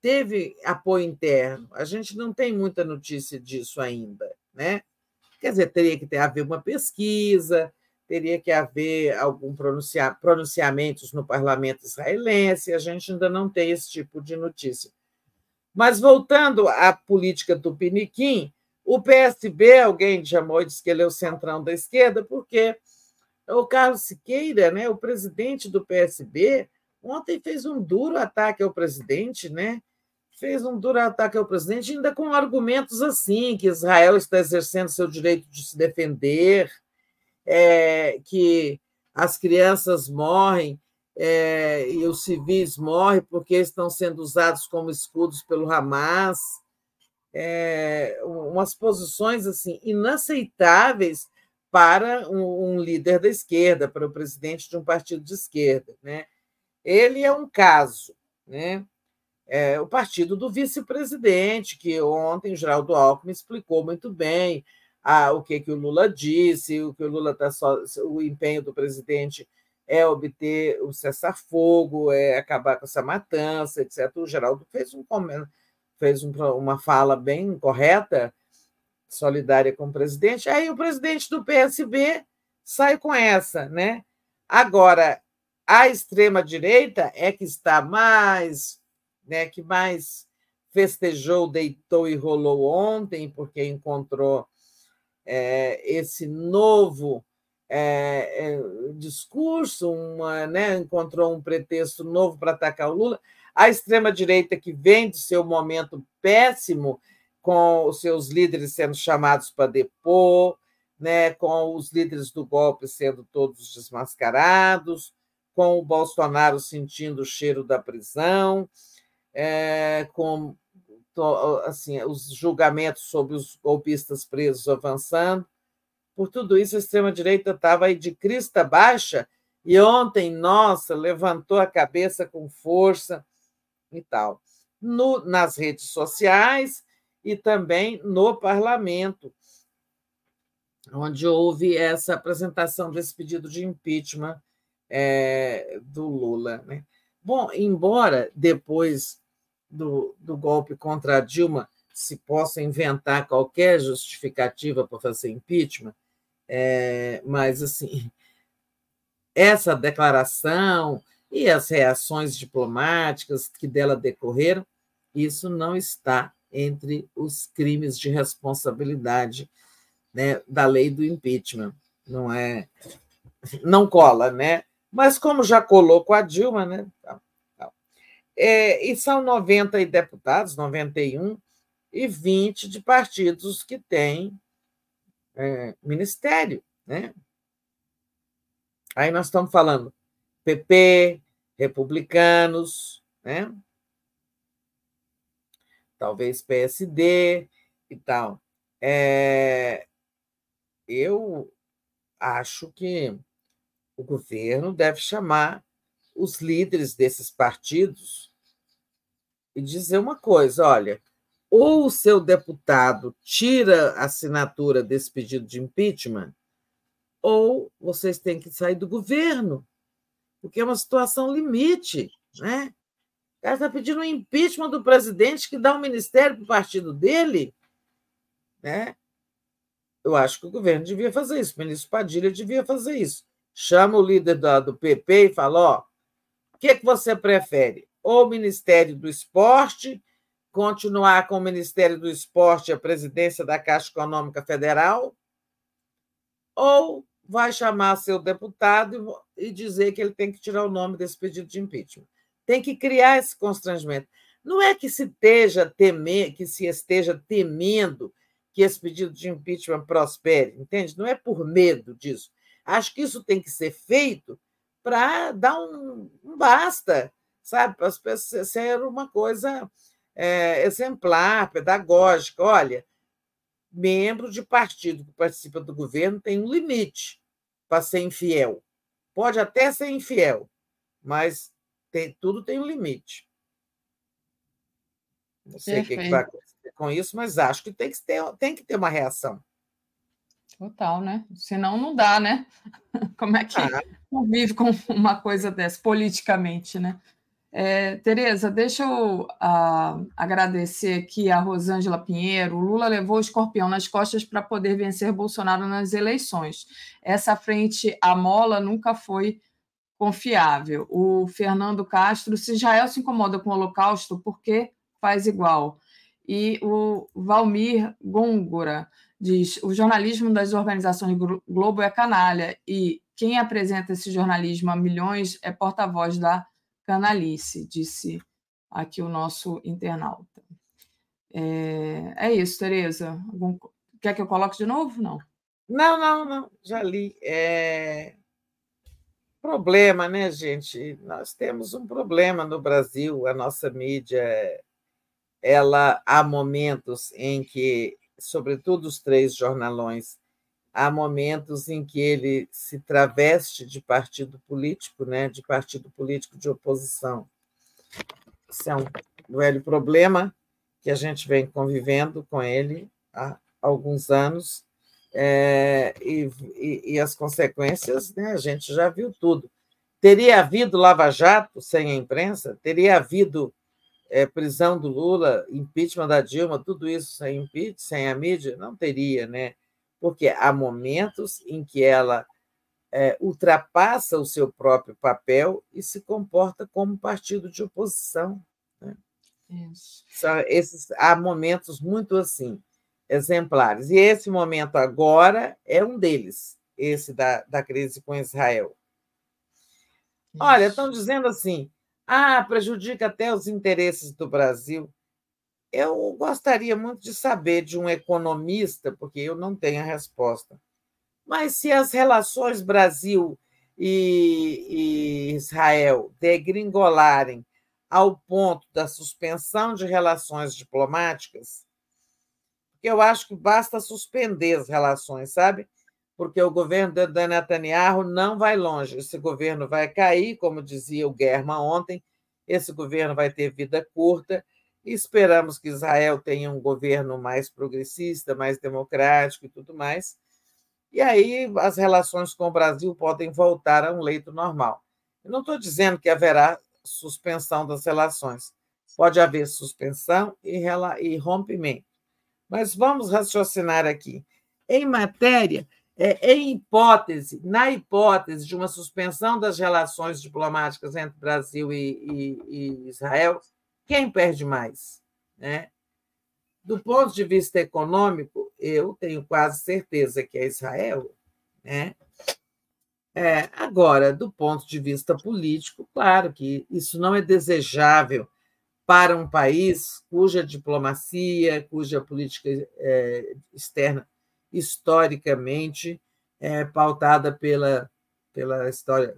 teve apoio interno. A gente não tem muita notícia disso ainda, né? Quer dizer, teria que ter haver uma pesquisa, teria que haver algum pronuncia, pronunciamentos no parlamento israelense, a gente ainda não tem esse tipo de notícia. Mas voltando à política do Piniquim, o PSB, alguém chamou e disse que ele é o centrão da esquerda, porque o Carlos Siqueira, né, o presidente do PSB, ontem fez um duro ataque ao presidente, né? Fez um duro ataque ao presidente, ainda com argumentos assim, que Israel está exercendo seu direito de se defender, é, que as crianças morrem é, e os civis morrem porque estão sendo usados como escudos pelo Hamas. É, umas posições assim inaceitáveis para um, um, líder da esquerda, para o presidente de um partido de esquerda. Né? Ele é um caso. Né? É, o partido do vice-presidente, que ontem Geraldo Alckmin explicou muito bem a, o que, que o Lula disse, o que o Lula está só. O empenho do presidente é obter o cessar-fogo, é acabar com essa matança, etc. O Geraldo fez, um, fez um, uma fala bem correta, solidária com o presidente. Aí o presidente do PSB sai com essa, né? Agora, a extrema-direita é que está mais, né, que mais festejou, deitou e rolou ontem, porque encontrou é, esse novo é, é, discurso, uma, né, encontrou um pretexto novo para atacar o Lula. A extrema-direita, que vem do seu momento péssimo, com os seus líderes sendo chamados para depor, né, com os líderes do golpe sendo todos desmascarados, com o Bolsonaro sentindo o cheiro da prisão, é, com assim, os julgamentos sobre os golpistas presos avançando. Por tudo isso, a extrema-direita estava aí de crista baixa e ontem, nossa, levantou a cabeça com força e tal. No, nas redes sociais e também no parlamento, onde houve essa apresentação desse pedido de impeachment é, do Lula. Né? Bom, embora depois do, do golpe contra a Dilma se possa inventar qualquer justificativa para fazer impeachment, é, mas assim essa declaração e as reações diplomáticas que dela decorreram, isso não está entre os crimes de responsabilidade né, da lei do impeachment, não é, não cola, né? Mas como já colou com a Dilma, né? É, e são 90 deputados, 91, e 20 de partidos que têm é, ministério. Né? Aí nós estamos falando PP, republicanos, né? talvez PSD e tal. É, eu acho que o governo deve chamar os líderes desses partidos e dizer uma coisa: olha, ou o seu deputado tira a assinatura desse pedido de impeachment, ou vocês têm que sair do governo, porque é uma situação limite, né? O cara está pedindo um impeachment do presidente que dá um ministério para o partido dele, né? Eu acho que o governo devia fazer isso, o ministro Padilha devia fazer isso. Chama o líder do PP e fala: ó, que, que você prefere? Ou o Ministério do Esporte, continuar com o Ministério do Esporte e a presidência da Caixa Econômica Federal, ou vai chamar seu deputado e dizer que ele tem que tirar o nome desse pedido de impeachment. Tem que criar esse constrangimento. Não é que se esteja que se esteja temendo que esse pedido de impeachment prospere, entende? Não é por medo disso. Acho que isso tem que ser feito para dar um, um, basta, sabe? Para as pessoas ser uma coisa é, exemplar, pedagógica. Olha, membro de partido que participa do governo tem um limite para ser infiel. Pode até ser infiel, mas tem, tudo tem um limite. Não sei o que, que, vai acontecer com isso, mas acho que tem que ter, tem que ter uma reação. Total, né? Senão não dá, né? Como é que ah. convive com uma coisa dessa, politicamente, né? É, Tereza, deixa eu uh, agradecer aqui a Rosângela Pinheiro. O Lula levou o escorpião nas costas para poder vencer Bolsonaro nas eleições. Essa frente à mola nunca foi confiável. O Fernando Castro, se Israel se incomoda com o Holocausto, por que faz igual? E o Valmir Gongora diz: o jornalismo das organizações Globo é canalha e quem apresenta esse jornalismo a milhões é porta-voz da canalice, disse aqui o nosso internauta. É, é isso, Tereza. Algum... Quer que eu coloque de novo? Não. Não, não, não. Já li. É... Problema, né, gente? Nós temos um problema no Brasil. A nossa mídia, ela há momentos em que, sobretudo os três jornalões, há momentos em que ele se traveste de partido político, né, de partido político de oposição. Esse é um velho problema que a gente vem convivendo com ele há alguns anos, é, e, e, e, as consequências, né, a gente já viu tudo. Teria havido Lava Jato sem a imprensa? Teria havido é, prisão do Lula, impeachment da Dilma, tudo isso sem impeachment, sem a mídia? Não teria, né? porque há momentos em que ela é, ultrapassa o seu próprio papel e se comporta como partido de oposição. Né? Isso. Esses, há momentos muito assim, exemplares. E esse momento agora é um deles, esse da, da crise com Israel. Isso. Olha, estão dizendo assim: ah, prejudica até os interesses do Brasil. Eu gostaria muito de saber de um economista, porque eu não tenho a resposta. Mas se as relações Brasil e, e Israel degringolarem ao ponto da suspensão de relações diplomáticas, porque eu acho que basta suspender as relações, sabe? Porque o governo da Netanyahu não vai longe. Esse governo vai cair, como dizia o Guerma ontem, esse governo vai ter vida curta esperamos que Israel tenha um governo mais progressista, mais democrático e tudo mais. E aí as relações com o Brasil podem voltar a um leito normal. Eu não estou dizendo que haverá suspensão das relações. Pode haver suspensão e rompimento. Mas vamos raciocinar aqui. Em matéria, é, em hipótese, na hipótese de uma suspensão das relações diplomáticas entre Brasil e, e, e Israel, quem perde mais? Né? Do ponto de vista econômico, eu tenho quase certeza que é Israel. Né? É, agora, do ponto de vista político, claro que isso não é desejável para um país cuja diplomacia, cuja política é, externa historicamente é pautada pela, pela história,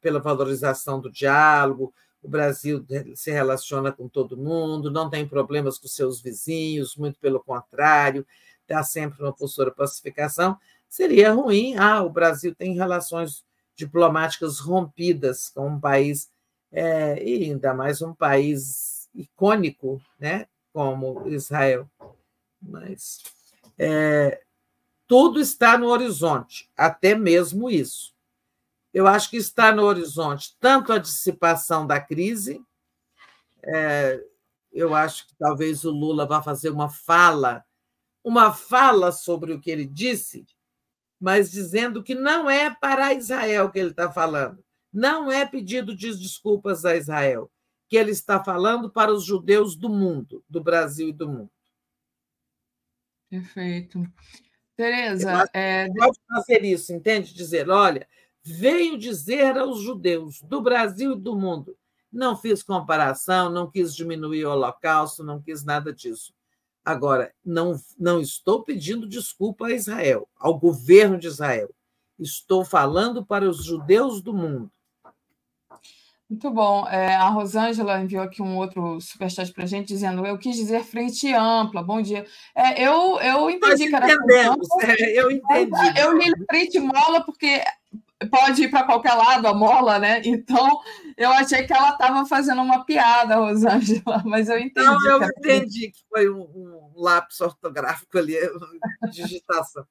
pela valorização do diálogo, o Brasil se relaciona com todo mundo, não tem problemas com seus vizinhos, muito pelo contrário, está sempre numa postura pacificação. Seria ruim, ah, o Brasil tem relações diplomáticas rompidas com um país, é, e ainda mais um país icônico, né, como Israel. Mas é, tudo está no horizonte, até mesmo isso eu acho que está no horizonte tanto a dissipação da crise, é, eu acho que talvez o Lula vá fazer uma fala, uma fala sobre o que ele disse, mas dizendo que não é para Israel que ele está falando, não é pedido de desculpas a Israel, que ele está falando para os judeus do mundo, do Brasil e do mundo. Perfeito. Tereza, é... pode fazer isso, entende? Dizer, olha, veio dizer aos judeus do Brasil e do mundo. Não fiz comparação, não quis diminuir o holocausto, não quis nada disso. Agora, não, não estou pedindo desculpa a Israel, ao governo de Israel. Estou falando para os judeus do mundo. Muito bom. É, a Rosângela enviou aqui um outro superchat para a gente, dizendo: Eu quis dizer frente ampla. Bom dia. É, eu, eu entendi que era frente ampla. É, eu entendi. Eu li frente mola porque pode ir para qualquer lado a mola, né? Então eu achei que ela estava fazendo uma piada, Rosângela, mas eu entendi. Não, eu entendi que foi um, um lápis ortográfico ali, digitação.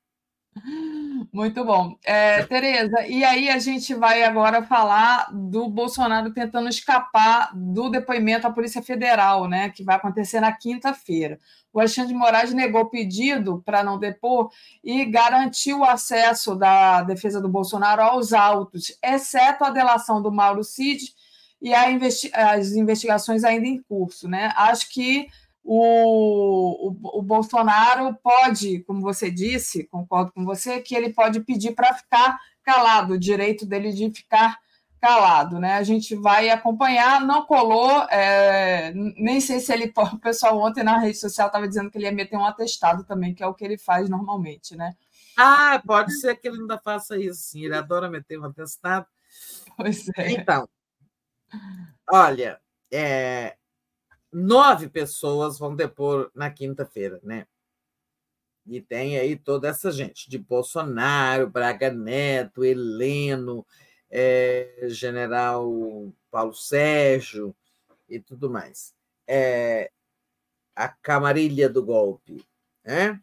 Muito bom. É, Tereza, e aí a gente vai agora falar do Bolsonaro tentando escapar do depoimento à Polícia Federal, né? Que vai acontecer na quinta-feira. O Alexandre de Moraes negou o pedido para não depor e garantiu o acesso da defesa do Bolsonaro aos autos, exceto a delação do Mauro Cid e investi as investigações ainda em curso, né? Acho que o, o, o, Bolsonaro pode, como você disse, concordo com você, que ele pode pedir para ficar calado, o direito dele de ficar calado, né? A gente vai acompanhar, não colou, é, nem sei se ele, o pessoal ontem na rede social estava dizendo que ele ia meter um atestado também, que é o que ele faz normalmente, né? Ah, pode ser que ele ainda faça isso, sim, ele adora meter um atestado. Pois é. Então, olha, é, nove pessoas vão depor na quinta-feira, né? E tem aí toda essa gente, de Bolsonaro, Braga Neto, Heleno, é, General Paulo Sérgio e tudo mais. É, a camarilha do golpe. Né?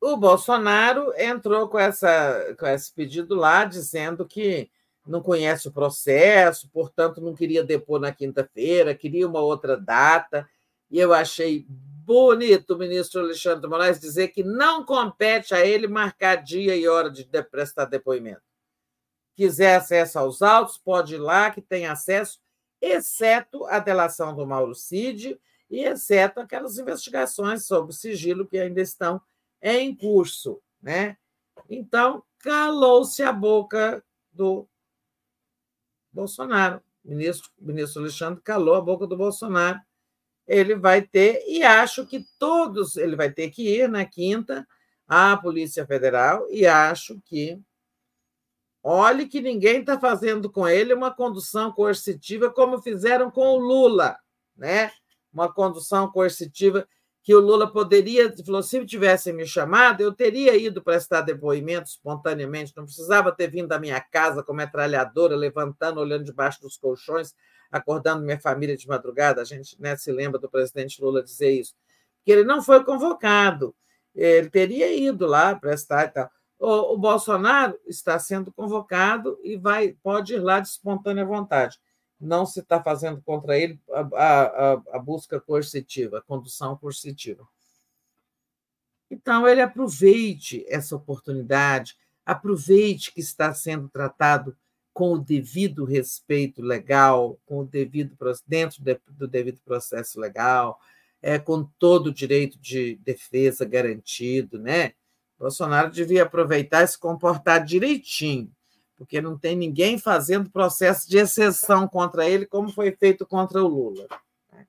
O Bolsonaro entrou com, essa, com esse pedido lá, dizendo que não conhece o processo, portanto, não queria depor na quinta-feira, queria uma outra data. E eu achei bonito o ministro Alexandre Moraes dizer que não compete a ele marcar dia e hora de prestar depoimento. Quiser acesso aos autos, pode ir lá, que tem acesso, exceto a delação do Mauro Cid e exceto aquelas investigações sobre sigilo que ainda estão em curso. Né? Então, calou-se a boca do Bolsonaro. O ministro, o ministro Alexandre calou a boca do Bolsonaro. Ele vai ter, e acho que todos, ele vai ter que ir na quinta à Polícia Federal, e acho que. Olhe que ninguém está fazendo com ele uma condução coercitiva como fizeram com o Lula, né? Uma condução coercitiva que o Lula poderia, falou, se tivessem me chamado, eu teria ido prestar depoimento espontaneamente, não precisava ter vindo da minha casa com metralhadora, levantando, olhando debaixo dos colchões, acordando minha família de madrugada. A gente né, se lembra do presidente Lula dizer isso. Que ele não foi convocado, ele teria ido lá prestar e tal. O, o Bolsonaro está sendo convocado e vai pode ir lá de espontânea vontade não se está fazendo contra ele a, a, a, busca coercitiva, a condução coercitiva. Então, ele aproveite essa oportunidade, aproveite que está sendo tratado com o devido respeito legal, com o devido dentro do devido processo legal, é, com todo o direito de defesa garantido, né? Bolsonaro devia aproveitar e se comportar direitinho, porque não tem ninguém fazendo processo de exceção contra ele, como foi feito contra o Lula. Né?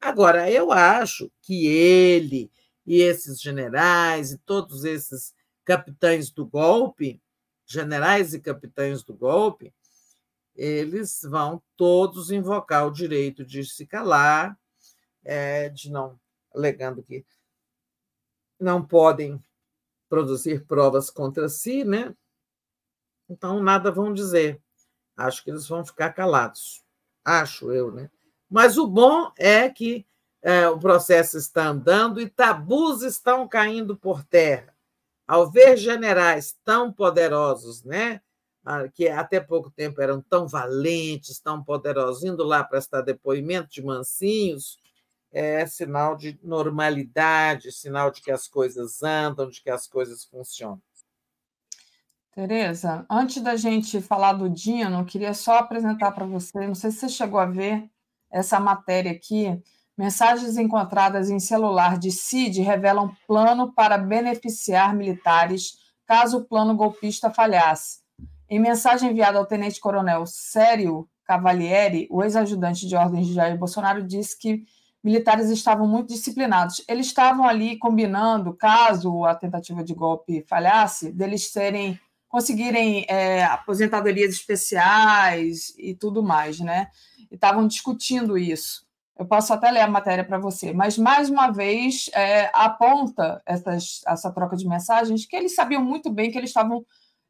Agora, eu acho que ele e esses generais e todos esses capitães do golpe, generais e capitães do golpe, eles vão todos invocar o direito de se calar, é, de não alegando que não podem produzir provas contra si, né? Então, nada vão dizer. Acho que eles vão ficar calados. Acho eu, né? Mas o bom é que é, o processo está andando e tabus estão caindo por terra. Ao ver generais tão poderosos, né? Ah, que até pouco tempo eram tão valentes, tão poderosos, indo lá prestar depoimento de mansinhos, é sinal de normalidade, sinal de que as coisas andam, de que as coisas funcionam. Tereza, antes da gente falar do Dino, queria só apresentar para você, não sei se você chegou a ver essa matéria aqui, mensagens encontradas em celular de CID revelam plano para beneficiar militares caso o plano golpista falhasse. Em mensagem enviada ao tenente-coronel Sério Cavalieri, o ex-ajudante de ordens de Jair Bolsonaro disse que militares estavam muito disciplinados. Eles estavam ali combinando, caso a tentativa de golpe falhasse, deles serem conseguirem é, aposentadorias especiais e tudo mais, né? E estavam discutindo isso. Eu posso até ler a matéria para você, mas mais uma vez é, aponta essas, essa troca de mensagens que eles sabiam muito bem que eles estavam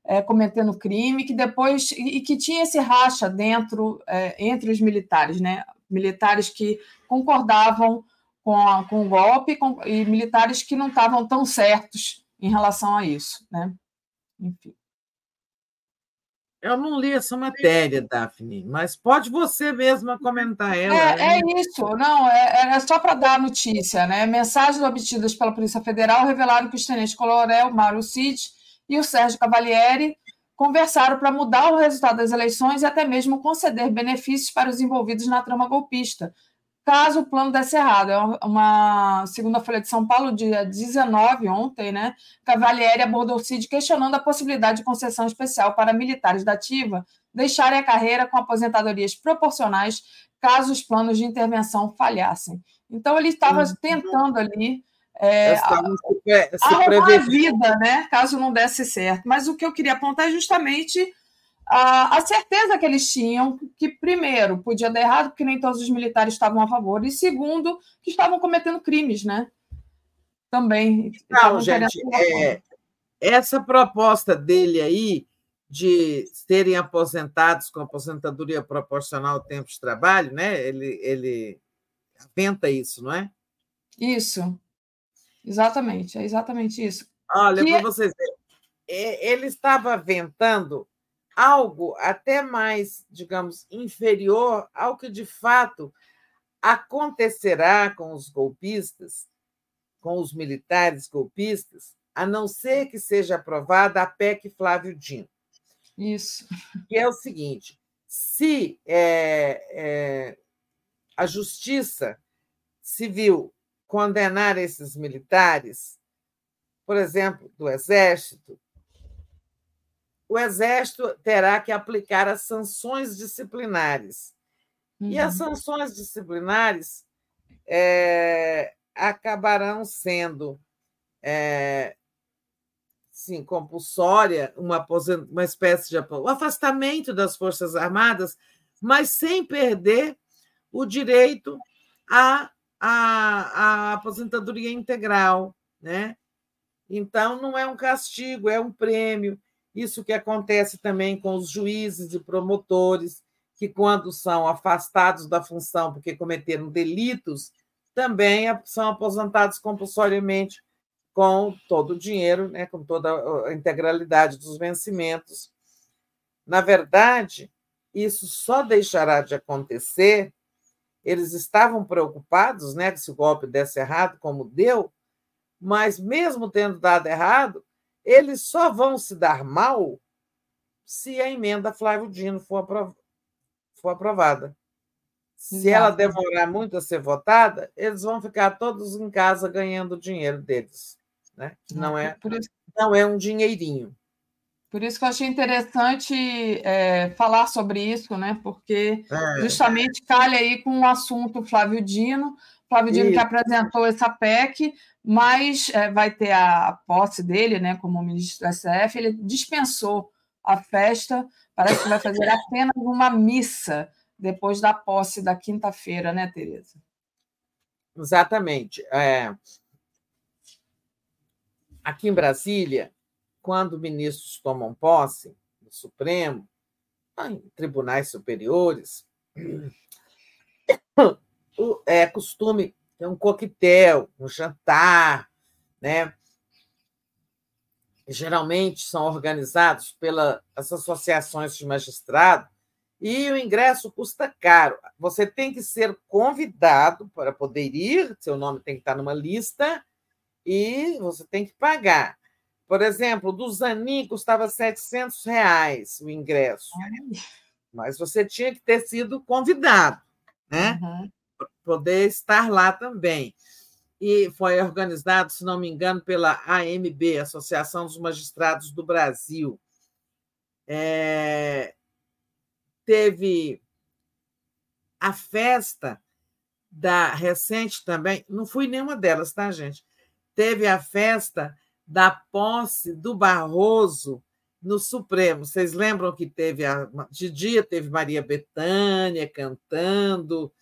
é, cometendo crime, que depois e, e que tinha esse racha dentro é, entre os militares, né? Militares que concordavam com, a, com o golpe com, e militares que não estavam tão certos em relação a isso, né? Enfim. Eu não li essa matéria, Daphne, mas pode você mesma comentar ela. É, né? é isso, não, é, é só para dar a notícia, né? Mensagens obtidas pela Polícia Federal revelaram que os tenentes Coronel Mário Cid e o Sérgio Cavalieri conversaram para mudar o resultado das eleições e até mesmo conceder benefícios para os envolvidos na trama golpista, caso o plano desse errado. É uma segunda Folha de São Paulo, dia 19, ontem, né? Cavalieri abordou o CID questionando a possibilidade de concessão especial para militares da ativa deixarem a carreira com aposentadorias proporcionais caso os planos de intervenção falhassem. Então, ele estava uhum. tentando ali é, a, arrumar a vida, né? Caso não desse certo. Mas o que eu queria apontar é justamente a, certeza que eles tinham que, primeiro, podia dar errado, porque nem todos os militares estavam a favor, e segundo, que estavam cometendo crimes, né? Também. Não, gente, é, essa proposta dele aí de serem aposentados com aposentadoria proporcional ao tempo de trabalho, né? Ele, ele aventa isso, não é? Isso. Exatamente, é exatamente isso. Olha, para é vocês verem, ele estava aventando algo até mais, digamos, inferior ao que de fato acontecerá com os golpistas, com os militares golpistas, a não ser que seja aprovada a PEC Flávio Dino. Isso. Que é o seguinte: se é, é, a justiça civil condenar esses militares, por exemplo, do Exército, o Exército terá que aplicar as sanções disciplinares. Uhum. E as uhum. sanções disciplinares é, acabarão sendo é, sim, compulsória, uma, uma espécie de um afastamento das Forças Armadas, mas sem perder o direito à, à, à aposentadoria integral. Né? Então, não é um castigo, é um prêmio. Isso que acontece também com os juízes e promotores, que, quando são afastados da função porque cometeram delitos, também são aposentados compulsoriamente com todo o dinheiro, né, com toda a integralidade dos vencimentos. Na verdade, isso só deixará de acontecer. Eles estavam preocupados né, que se o golpe desse errado, como deu, mas mesmo tendo dado errado, eles só vão se dar mal se a emenda Flávio Dino for, aprov for aprovada. Se ela demorar muito a ser votada, eles vão ficar todos em casa ganhando o dinheiro deles. Né? Não, é, não é um dinheirinho. Por isso que eu achei interessante é, falar sobre isso, né? porque é. justamente calha aí com o assunto Flávio Dino, Flávio Dino que apresentou essa PEC, mas é, vai ter a posse dele né, como ministro do STF. Ele dispensou a festa, parece que vai fazer apenas uma missa depois da posse da quinta-feira, né, Tereza? Exatamente. É... Aqui em Brasília, quando ministros tomam posse no Supremo, em tribunais superiores, é costume ter um coquetel, um jantar, né? Geralmente são organizados pelas associações de magistrado e o ingresso custa caro. Você tem que ser convidado para poder ir, seu nome tem que estar numa lista e você tem que pagar. Por exemplo, do Zanin custava 700 reais o ingresso, mas você tinha que ter sido convidado, né? Uhum. Poder estar lá também. E foi organizado, se não me engano, pela AMB, Associação dos Magistrados do Brasil. É... Teve a festa da recente também, não fui nenhuma delas, tá, gente? Teve a festa da posse do Barroso no Supremo. Vocês lembram que teve a, de dia teve Maria Bethânia cantando,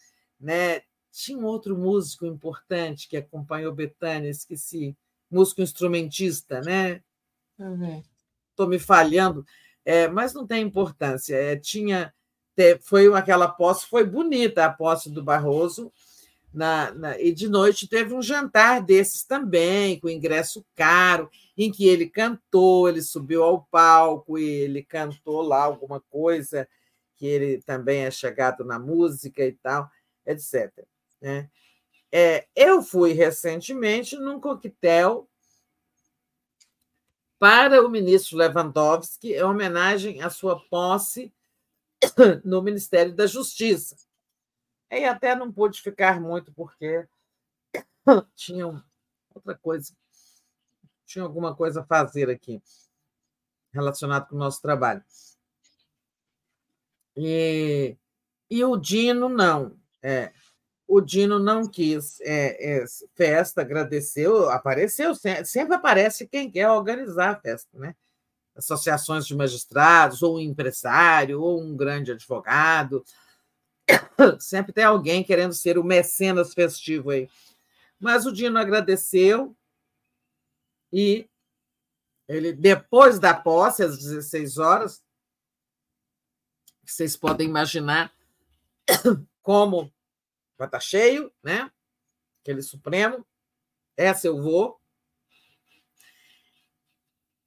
né? Tinha um outro músico importante que acompanhou Bethânia, esqueci, músico instrumentista, né? Estou me falhando, é, mas não tem importância. É, tinha, foi aquela posse, foi bonita a posse do Barroso, na, na, e de noite teve um jantar desses também, com ingresso caro, em que ele cantou, ele subiu ao palco e ele cantou lá alguma coisa, que ele também é chegado na música e tal, etc. Né? É, eu fui recentemente num coquetel para o ministro Lewandowski, em homenagem à sua posse no Ministério da Justiça. E até não pude ficar muito, porque tinha outra coisa, tinha alguma coisa a fazer aqui relacionado com o nosso trabalho. E, e o Dino não. É, o Dino não quis é, é, festa, agradeceu, apareceu, sempre aparece quem quer organizar a festa, né? Associações de magistrados, ou um empresário, ou um grande advogado, Sempre tem alguém querendo ser o mecenas festivo aí. Mas o Dino agradeceu e ele, depois da posse, às 16 horas, vocês podem imaginar como vai estar cheio, né? Aquele Supremo. Essa eu vou.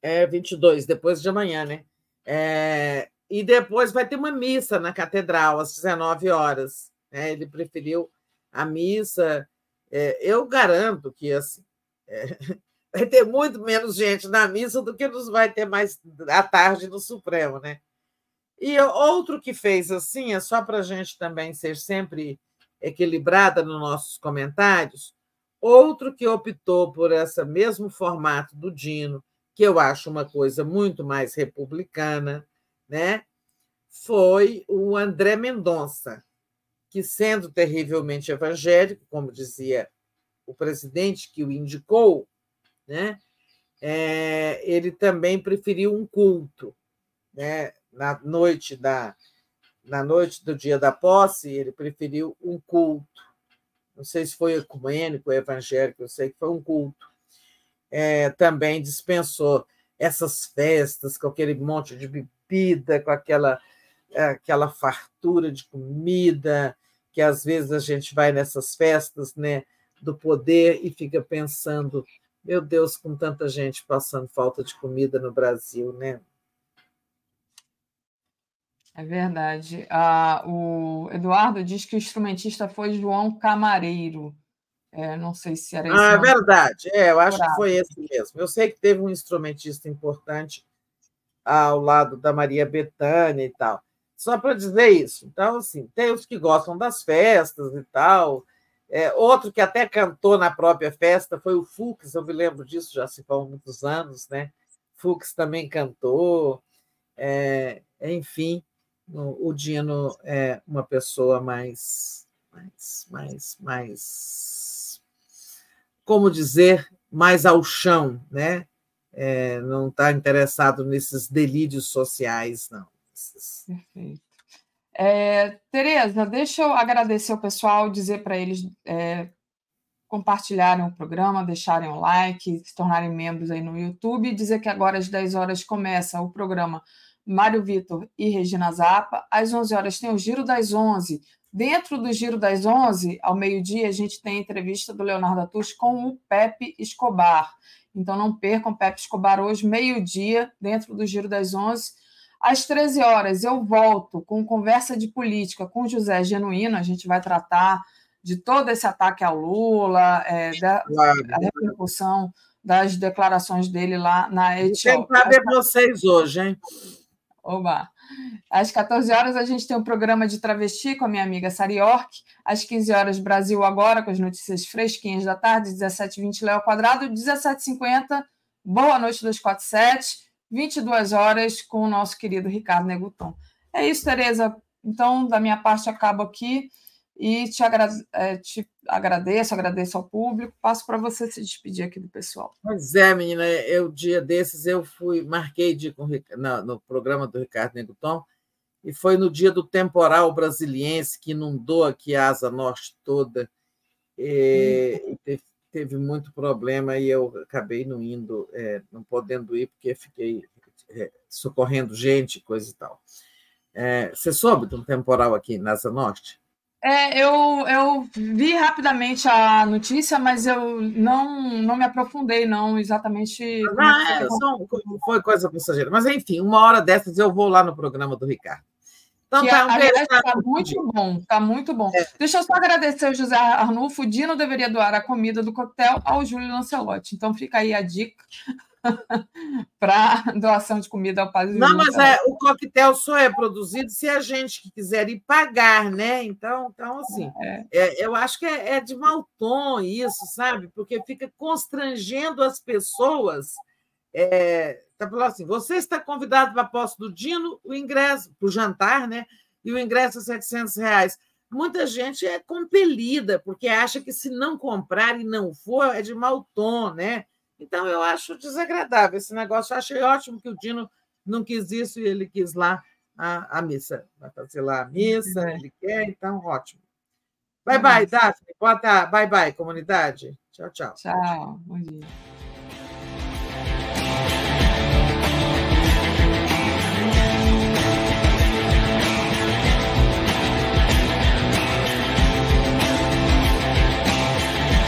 É 22, depois de amanhã, né? É, e depois vai ter uma missa na catedral às 19 horas. Né? Ele preferiu a missa. É, eu garanto que assim, é, vai ter muito menos gente na missa do que nos vai ter mais à tarde no Supremo, né? E outro que fez assim, é só para a gente também ser sempre equilibrada nos nossos comentários, outro que optou por esse mesmo formato do Dino, que eu acho uma coisa muito mais republicana, né? foi o André Mendonça, que, sendo terrivelmente evangélico, como dizia o presidente que o indicou, né? É, ele também preferiu um culto. Né? Na noite da na noite do dia da posse, ele preferiu um culto. Não sei se foi ecumênico, evangélico, eu sei que foi um culto. É, também dispensou essas festas com aquele monte de bebida, com aquela, aquela fartura de comida, que às vezes a gente vai nessas festas né, do poder e fica pensando, meu Deus, com tanta gente passando falta de comida no Brasil, né? É verdade. Ah, o Eduardo diz que o instrumentista foi João Camareiro. É, não sei se era esse. Ah, é verdade. É, eu acho que foi esse mesmo. Eu sei que teve um instrumentista importante ao lado da Maria Bethânia e tal. Só para dizer isso. Então, assim, tem os que gostam das festas e tal. É, outro que até cantou na própria festa foi o Fux, eu me lembro disso já se faz muitos anos, né? Fux também cantou. É, enfim, o, Dino é uma pessoa mais, mais, mais, mais, como dizer, mais ao chão, né? É, não está interessado nesses delírios sociais, não. Perfeito. É, Tereza, deixa eu agradecer o pessoal, dizer para eles é, compartilharem o programa, deixarem o like, se tornarem membros aí no YouTube, dizer que agora às 10 horas começa o programa Mário Vitor e Regina Zappa. Às 11 horas tem o Giro das 11. Dentro do Giro das 11, ao meio-dia, a gente tem a entrevista do Leonardo Atus com o Pepe Escobar. Então não percam Pepe Escobar hoje, meio-dia, dentro do Giro das 11 às 13 horas, eu volto com conversa de política com José Genuíno. A gente vai tratar de todo esse ataque ao Lula, é, da repercussão das declarações dele lá na Etiópia. Quem sabe é vocês hoje, hein? Oba! Às 14 horas a gente tem um programa de travesti com a minha amiga Sari York. Às 15 horas, Brasil Agora, com as notícias fresquinhas da tarde, 17h20, Léo Quadrado. 17h50, Boa Noite 247. 22 horas, com o nosso querido Ricardo Neguton. É isso, Tereza. Então, da minha parte, acabo aqui e te, agra é, te agradeço, agradeço ao público. Passo para você se despedir aqui do pessoal. Pois é, menina, eu dia desses eu fui, marquei de, com, no, no programa do Ricardo Neguton, e foi no dia do temporal brasiliense que inundou aqui a Asa Norte toda, e, hum. teve, teve, muito problema e eu acabei não indo, é, não podendo ir, porque fiquei é, socorrendo gente, coisa e tal. É, você soube de um temporal aqui na Asa Norte? É, eu, eu vi rapidamente a notícia, mas eu não, não me aprofundei, não, exatamente. Ah, é, só, foi coisa passageira. Mas, enfim, uma hora dessas eu vou lá no programa do Ricardo. Então, que, tá, um está muito bom, está muito bom. É. Deixa eu só agradecer ao José Arnulfo. O Dino deveria doar a comida do coquetel ao Júlio Lancelotti. Então, fica aí a dica. para doação de comida ao Padre Não, mas é, o coquetel só é produzido se a gente que quiser ir pagar, né? Então, então assim, é. É, eu acho que é, é, de mau tom isso, sabe? Porque fica constrangendo as pessoas. É, tá falando assim, você está convidado para a posse do Dino, o ingresso, para o jantar, né? E o ingresso é 700 reais. Muita gente é compelida, porque acha que se não comprar e não for, é de mau tom, né? Então, eu acho desagradável esse negócio. Eu achei ótimo que o Dino não quis isso e ele quis lá a, a missa. Vai fazer lá a missa, é. ele quer, então, ótimo. Bye, bye, Daphne. Bota bye, bye, comunidade. Tchau, tchau. Tchau. Bom dia.